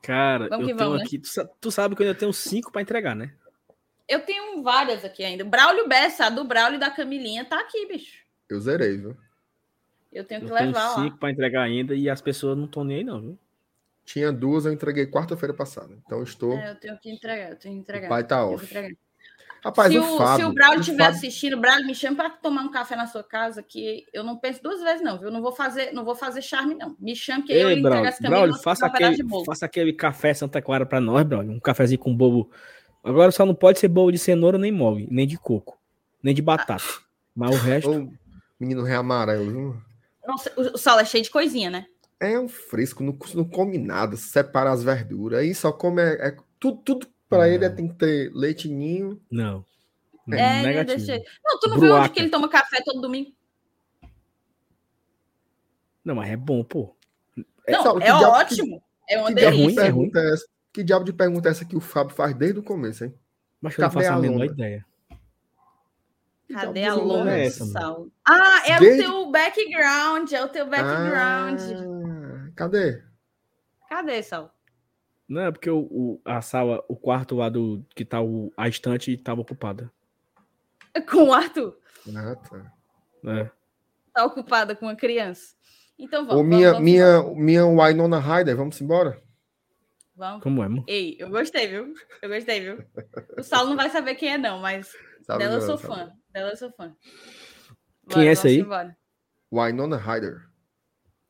Cara, vamos eu tenho vamos, né? aqui. Né? Tu, sabe que eu ainda tenho cinco para entregar, né?
Eu tenho várias aqui ainda. Braulio Bessa, a do Braulio e da Camilinha, tá aqui, bicho.
Eu zerei, viu?
Eu tenho que eu levar tenho cinco
para entregar ainda e as pessoas não estão nem aí, não, viu?
Tinha duas, eu entreguei quarta-feira passada. Então estou.
É, eu tenho que entregar, eu tenho que entregar. O
pai tá off. Rapaz,
se,
o,
o,
Fábio,
se o Braulio
o
estiver
Fábio-
assistindo, Braulio, me chama para tomar um café na sua casa, que eu não penso duas vezes, não, viu? Não vou fazer, não vou fazer charme, não. Me chame que eu lhe
Ei,
entrego camisa
Braulio faça, aquele, faça aquele café Santa Clara pra nós, Braulio. Um cafezinho com bobo. Agora só não pode ser bolo de cenoura nem mole, nem de coco, nem de batata. Mas o resto.
Ô, menino rei amarelo, viu?
Nossa, o, o sal é cheio de coisinha, né?
É um fresco, não, não come nada, separa as verduras. Aí só come. É, é- tudo, tudo pra ele é, tem que ter leitinho.
Não. Não,
É, né,
negativo.
deixa- Não, tu não viu onde
Bruaca.
que ele toma café todo domingo?
Não, mas é bom, pô.
Não, é
que
ótimo. É uma
Que
ruim,
delícia.
é ruim.
é essa? que diabo de pergunta é essa que o Fábio faz desde o começo, hein?
Mas eu não faço a
a
menor ideia.
Cadê a lona
é essa, mano?
Ah, é
Desde-
o teu background, é o teu background.
Ah, cadê?
Cadê, Sal?
Não, é porque o, o- a sala, o quarto lá do que tá o, a estante tava ocupada.
Com o Arthur.
Ah, tá.
É.
Tá ocupada com uma criança. Então vamos.
Ô,
vamos,
minha,
vamos
minha, minha Winona Ryder, vamos embora?
Vamos.
Como é, mano?
Ei, eu gostei, viu? Eu gostei, viu? O Saulo não vai saber quem é, não, mas
Sabe
dela eu sou
sabe.
fã. Dela eu sou fã.
Quem é essa aí?
embora.
Winona Ryder.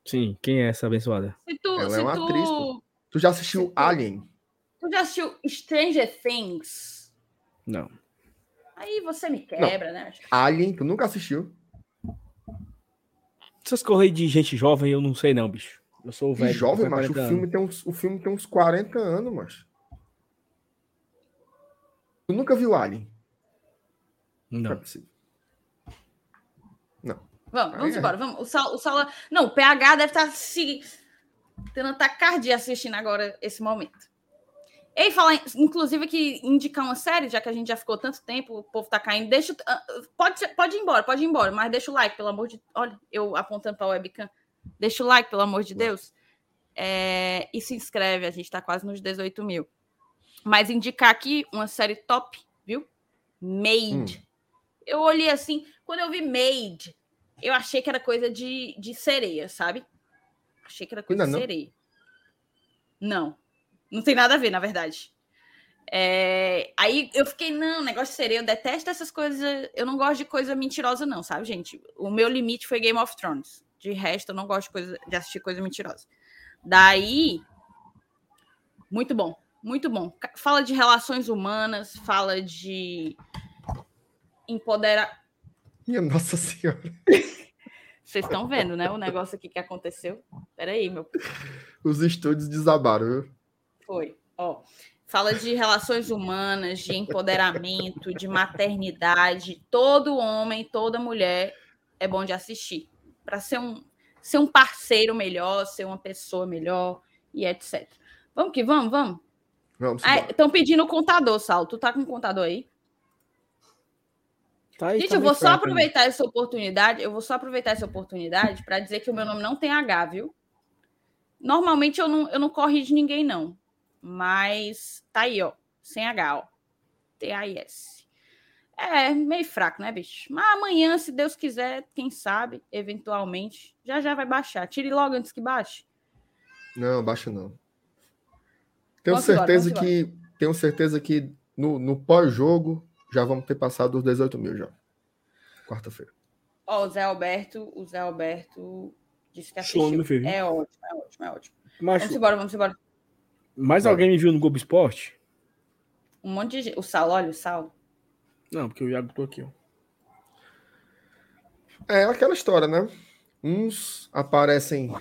Sim, quem é essa abençoada?
Se tu,
Ela
se
é uma
tu,
atriz, pô. Tu já assistiu Alien?
tu já assistiu Stranger Things,
Não.
aí você me quebra, né?
Alien, tu nunca assistiu?
Essas aí de gente jovem, eu não sei não, bicho. Eu sou velho.
jovem,
tenho
macho, o
40
filme,
anos.
tem uns, o filme tem uns 40 anos, macho. Tu nunca viu Alien? Não é
Não.
possível.
Vamos, vamos
É.
embora. Vamos. O Saulo, o Saulo- Não, o PH deve estar se tendo taquicardia assistindo agora esse momento. Ei, falar, inclusive, que indicar uma série, já que a gente já ficou tanto tempo, o povo tá caindo. Deixa. ah, Pode, pode ir embora, pode ir embora, mas deixa o like, pelo amor de. Olha, eu apontando para a webcam. Deixa o like, pelo amor de Deus. É, e se inscreve, a gente tá quase nos 18 mil. Mas indicar aqui uma série top, viu? Made. Eu olhei assim, quando eu vi Made, eu achei que era coisa de, de sereia, sabe? Achei que era coisa
Ainda
de
não?
sereia. Não. Não tem nada a ver, na verdade. É, Aí eu fiquei, não, negócio de sereia, eu detesto essas coisas. Eu não gosto de coisa mentirosa, não, sabe, gente? O meu limite foi Game of Thrones. De resto, eu não gosto de, coisa, de assistir coisa mentirosa. Daí, muito bom, muito bom. Fala de relações humanas, fala de empoderar.
Minha Nossa Senhora.
Vocês estão vendo, né? O negócio aqui que aconteceu. Peraí, meu.
Os estúdios desabaram, viu?
Foi. Ó, fala de relações humanas, de empoderamento, de maternidade. Todo homem, toda mulher é bom de assistir. Para ser um, ser um parceiro melhor, ser uma pessoa melhor e etc. Vamos que vamos, vamos.
Vamos
Estão pedindo o contador, Sal. Tu tá com o contador aí?
Tá aí,
Gente,
tá
eu vou só
né?
aproveitar essa oportunidade, eu vou só aproveitar essa oportunidade para dizer que o meu nome não tem H, viu? Normalmente eu não, eu não corrijo ninguém, não. Mas tá aí, ó. Sem H, ó. T-A-I-S. É, meio fraco, né, bicho? Mas amanhã, se Deus quiser, quem sabe, eventualmente, já já vai baixar. Tire logo antes que baixe.
Não, baixa não. Tenho
Vamos embora,
certeza
vamos
que tenho certeza que no, no pós-jogo já vamos ter passado os 18 mil já. Quarta-feira.
Ó, o Zé Alberto, o Zé Alberto disse que
Show,
assistiu.
meu filho.
É ótimo, é ótimo, é ótimo.
Mas,
Vamos embora, vamos embora.
mais
Vai.
alguém me viu no Globo Esporte?
Um monte de gente. O Sal, olha o Sal.
Não, porque o Iago tô aqui, ó.
É aquela história, né? Uns aparecem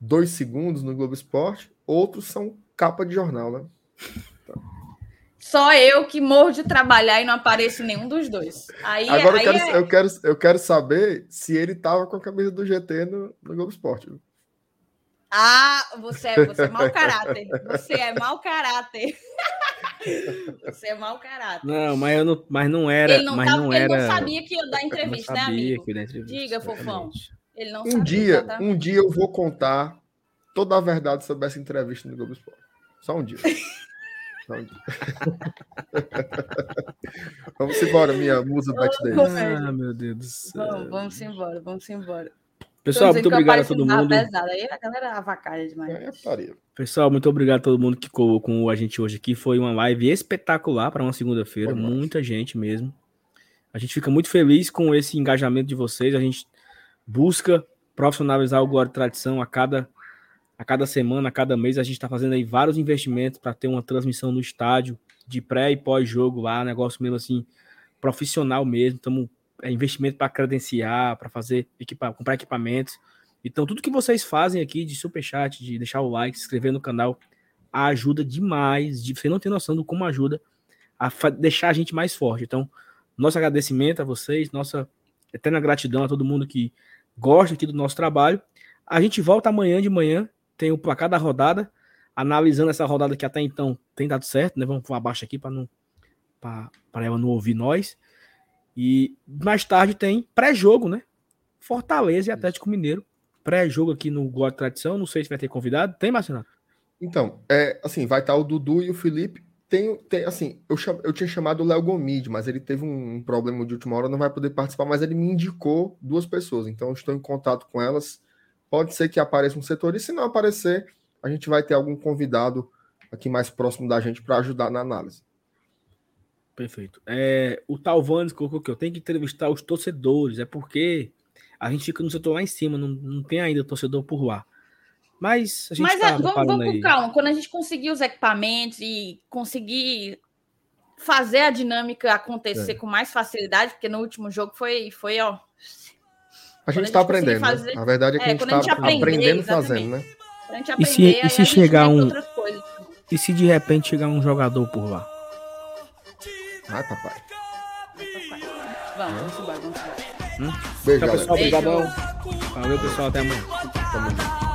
dois segundos no Globo Esporte, outros são capa de jornal, né?
Só eu que morro de trabalhar e não apareço nenhum dos dois. Aí,
Agora
aí
eu, quero,
é-
eu, quero, eu quero saber se ele tava com a camisa do GT no, no Globo Esporte.
Ah, você é, você é mau caráter. Você é mau caráter. você é mau caráter.
Não, mas, eu não, mas não era.
Ele não,
mas
tava,
não
ele
era.
não sabia que ia dar entrevista, né,
sabia
amigo?
que ia dar entrevista,
Diga, fofão. Ele não
Um
sabia.
dia,
exatamente.
um dia eu vou contar toda a verdade sobre essa entrevista no Globo Esporte. Só um dia. Vamos embora, minha musa.
Comédia.
Ah, meu Deus do céu.
Vamos, vamos embora, vamos embora.
Pessoal, muito obrigado a todo mundo.
Pesada. Aí a galera avacalha demais.
É, Pessoal, muito obrigado a todo mundo que ficou com a gente hoje aqui. Foi uma live espetacular para uma segunda-feira. Muita gente mesmo. A gente fica muito feliz com esse engajamento de vocês. A gente busca profissionalizar o Glória Tradição a cada, a cada semana, a cada mês. A gente está fazendo aí vários investimentos para ter uma transmissão no estádio, de pré e pós-jogo lá, negócio mesmo assim, profissional mesmo. Estamos é investimento para credenciar, para fazer equipa, comprar equipamentos. Então, tudo que vocês fazem aqui de superchat, de deixar o like, se inscrever no canal, ajuda demais. De, você não tem noção do como ajuda a deixar a gente mais forte. Então, nosso agradecimento a vocês, nossa eterna gratidão a todo mundo que gosta aqui do nosso trabalho. A gente volta amanhã de manhã, tem o placar da rodada, analisando essa rodada que até então tem dado certo, né? Vamos abaixo aqui para não para ela não ouvir nós. E mais tarde tem pré-jogo, né? Fortaleza e Atlético Mineiro. Pré-jogo aqui no Glória Tradição. Não sei se vai ter convidado. Tem, Marcelo?
Então, é, assim, vai estar o Dudu e o Felipe. Tem, tem assim, eu, cham, eu tinha chamado o Léo Gomide, mas ele teve um problema de última hora, não vai poder participar, mas ele me indicou duas pessoas. Então, estou em contato com elas. Pode ser que apareça um setor, e se não aparecer, a gente vai ter algum convidado aqui mais próximo da gente para ajudar na análise.
Perfeito. É, o Talvanes colocou que eu tenho que entrevistar os torcedores, é porque a gente fica no setor lá em cima, não, não tem ainda torcedor por lá. Mas a gente
Mas tá é, vamos, vamos com calma. Quando a gente conseguir os equipamentos e conseguir fazer a dinâmica acontecer é. com mais facilidade, porque no último jogo foi, foi ó.
A gente está aprendendo. Né? Fazer... Né? A verdade é que é, a gente está aprendendo fazendo, né?
Aprender, e se, e se chegar um. E se de repente chegar um jogador por lá?
Ai, papai.
Vamos, vamos embora, vamos embora. Hum?
Beijo, Tchau, pessoal. Obrigadão. Valeu, pessoal. Até amanhã. Tamo junto.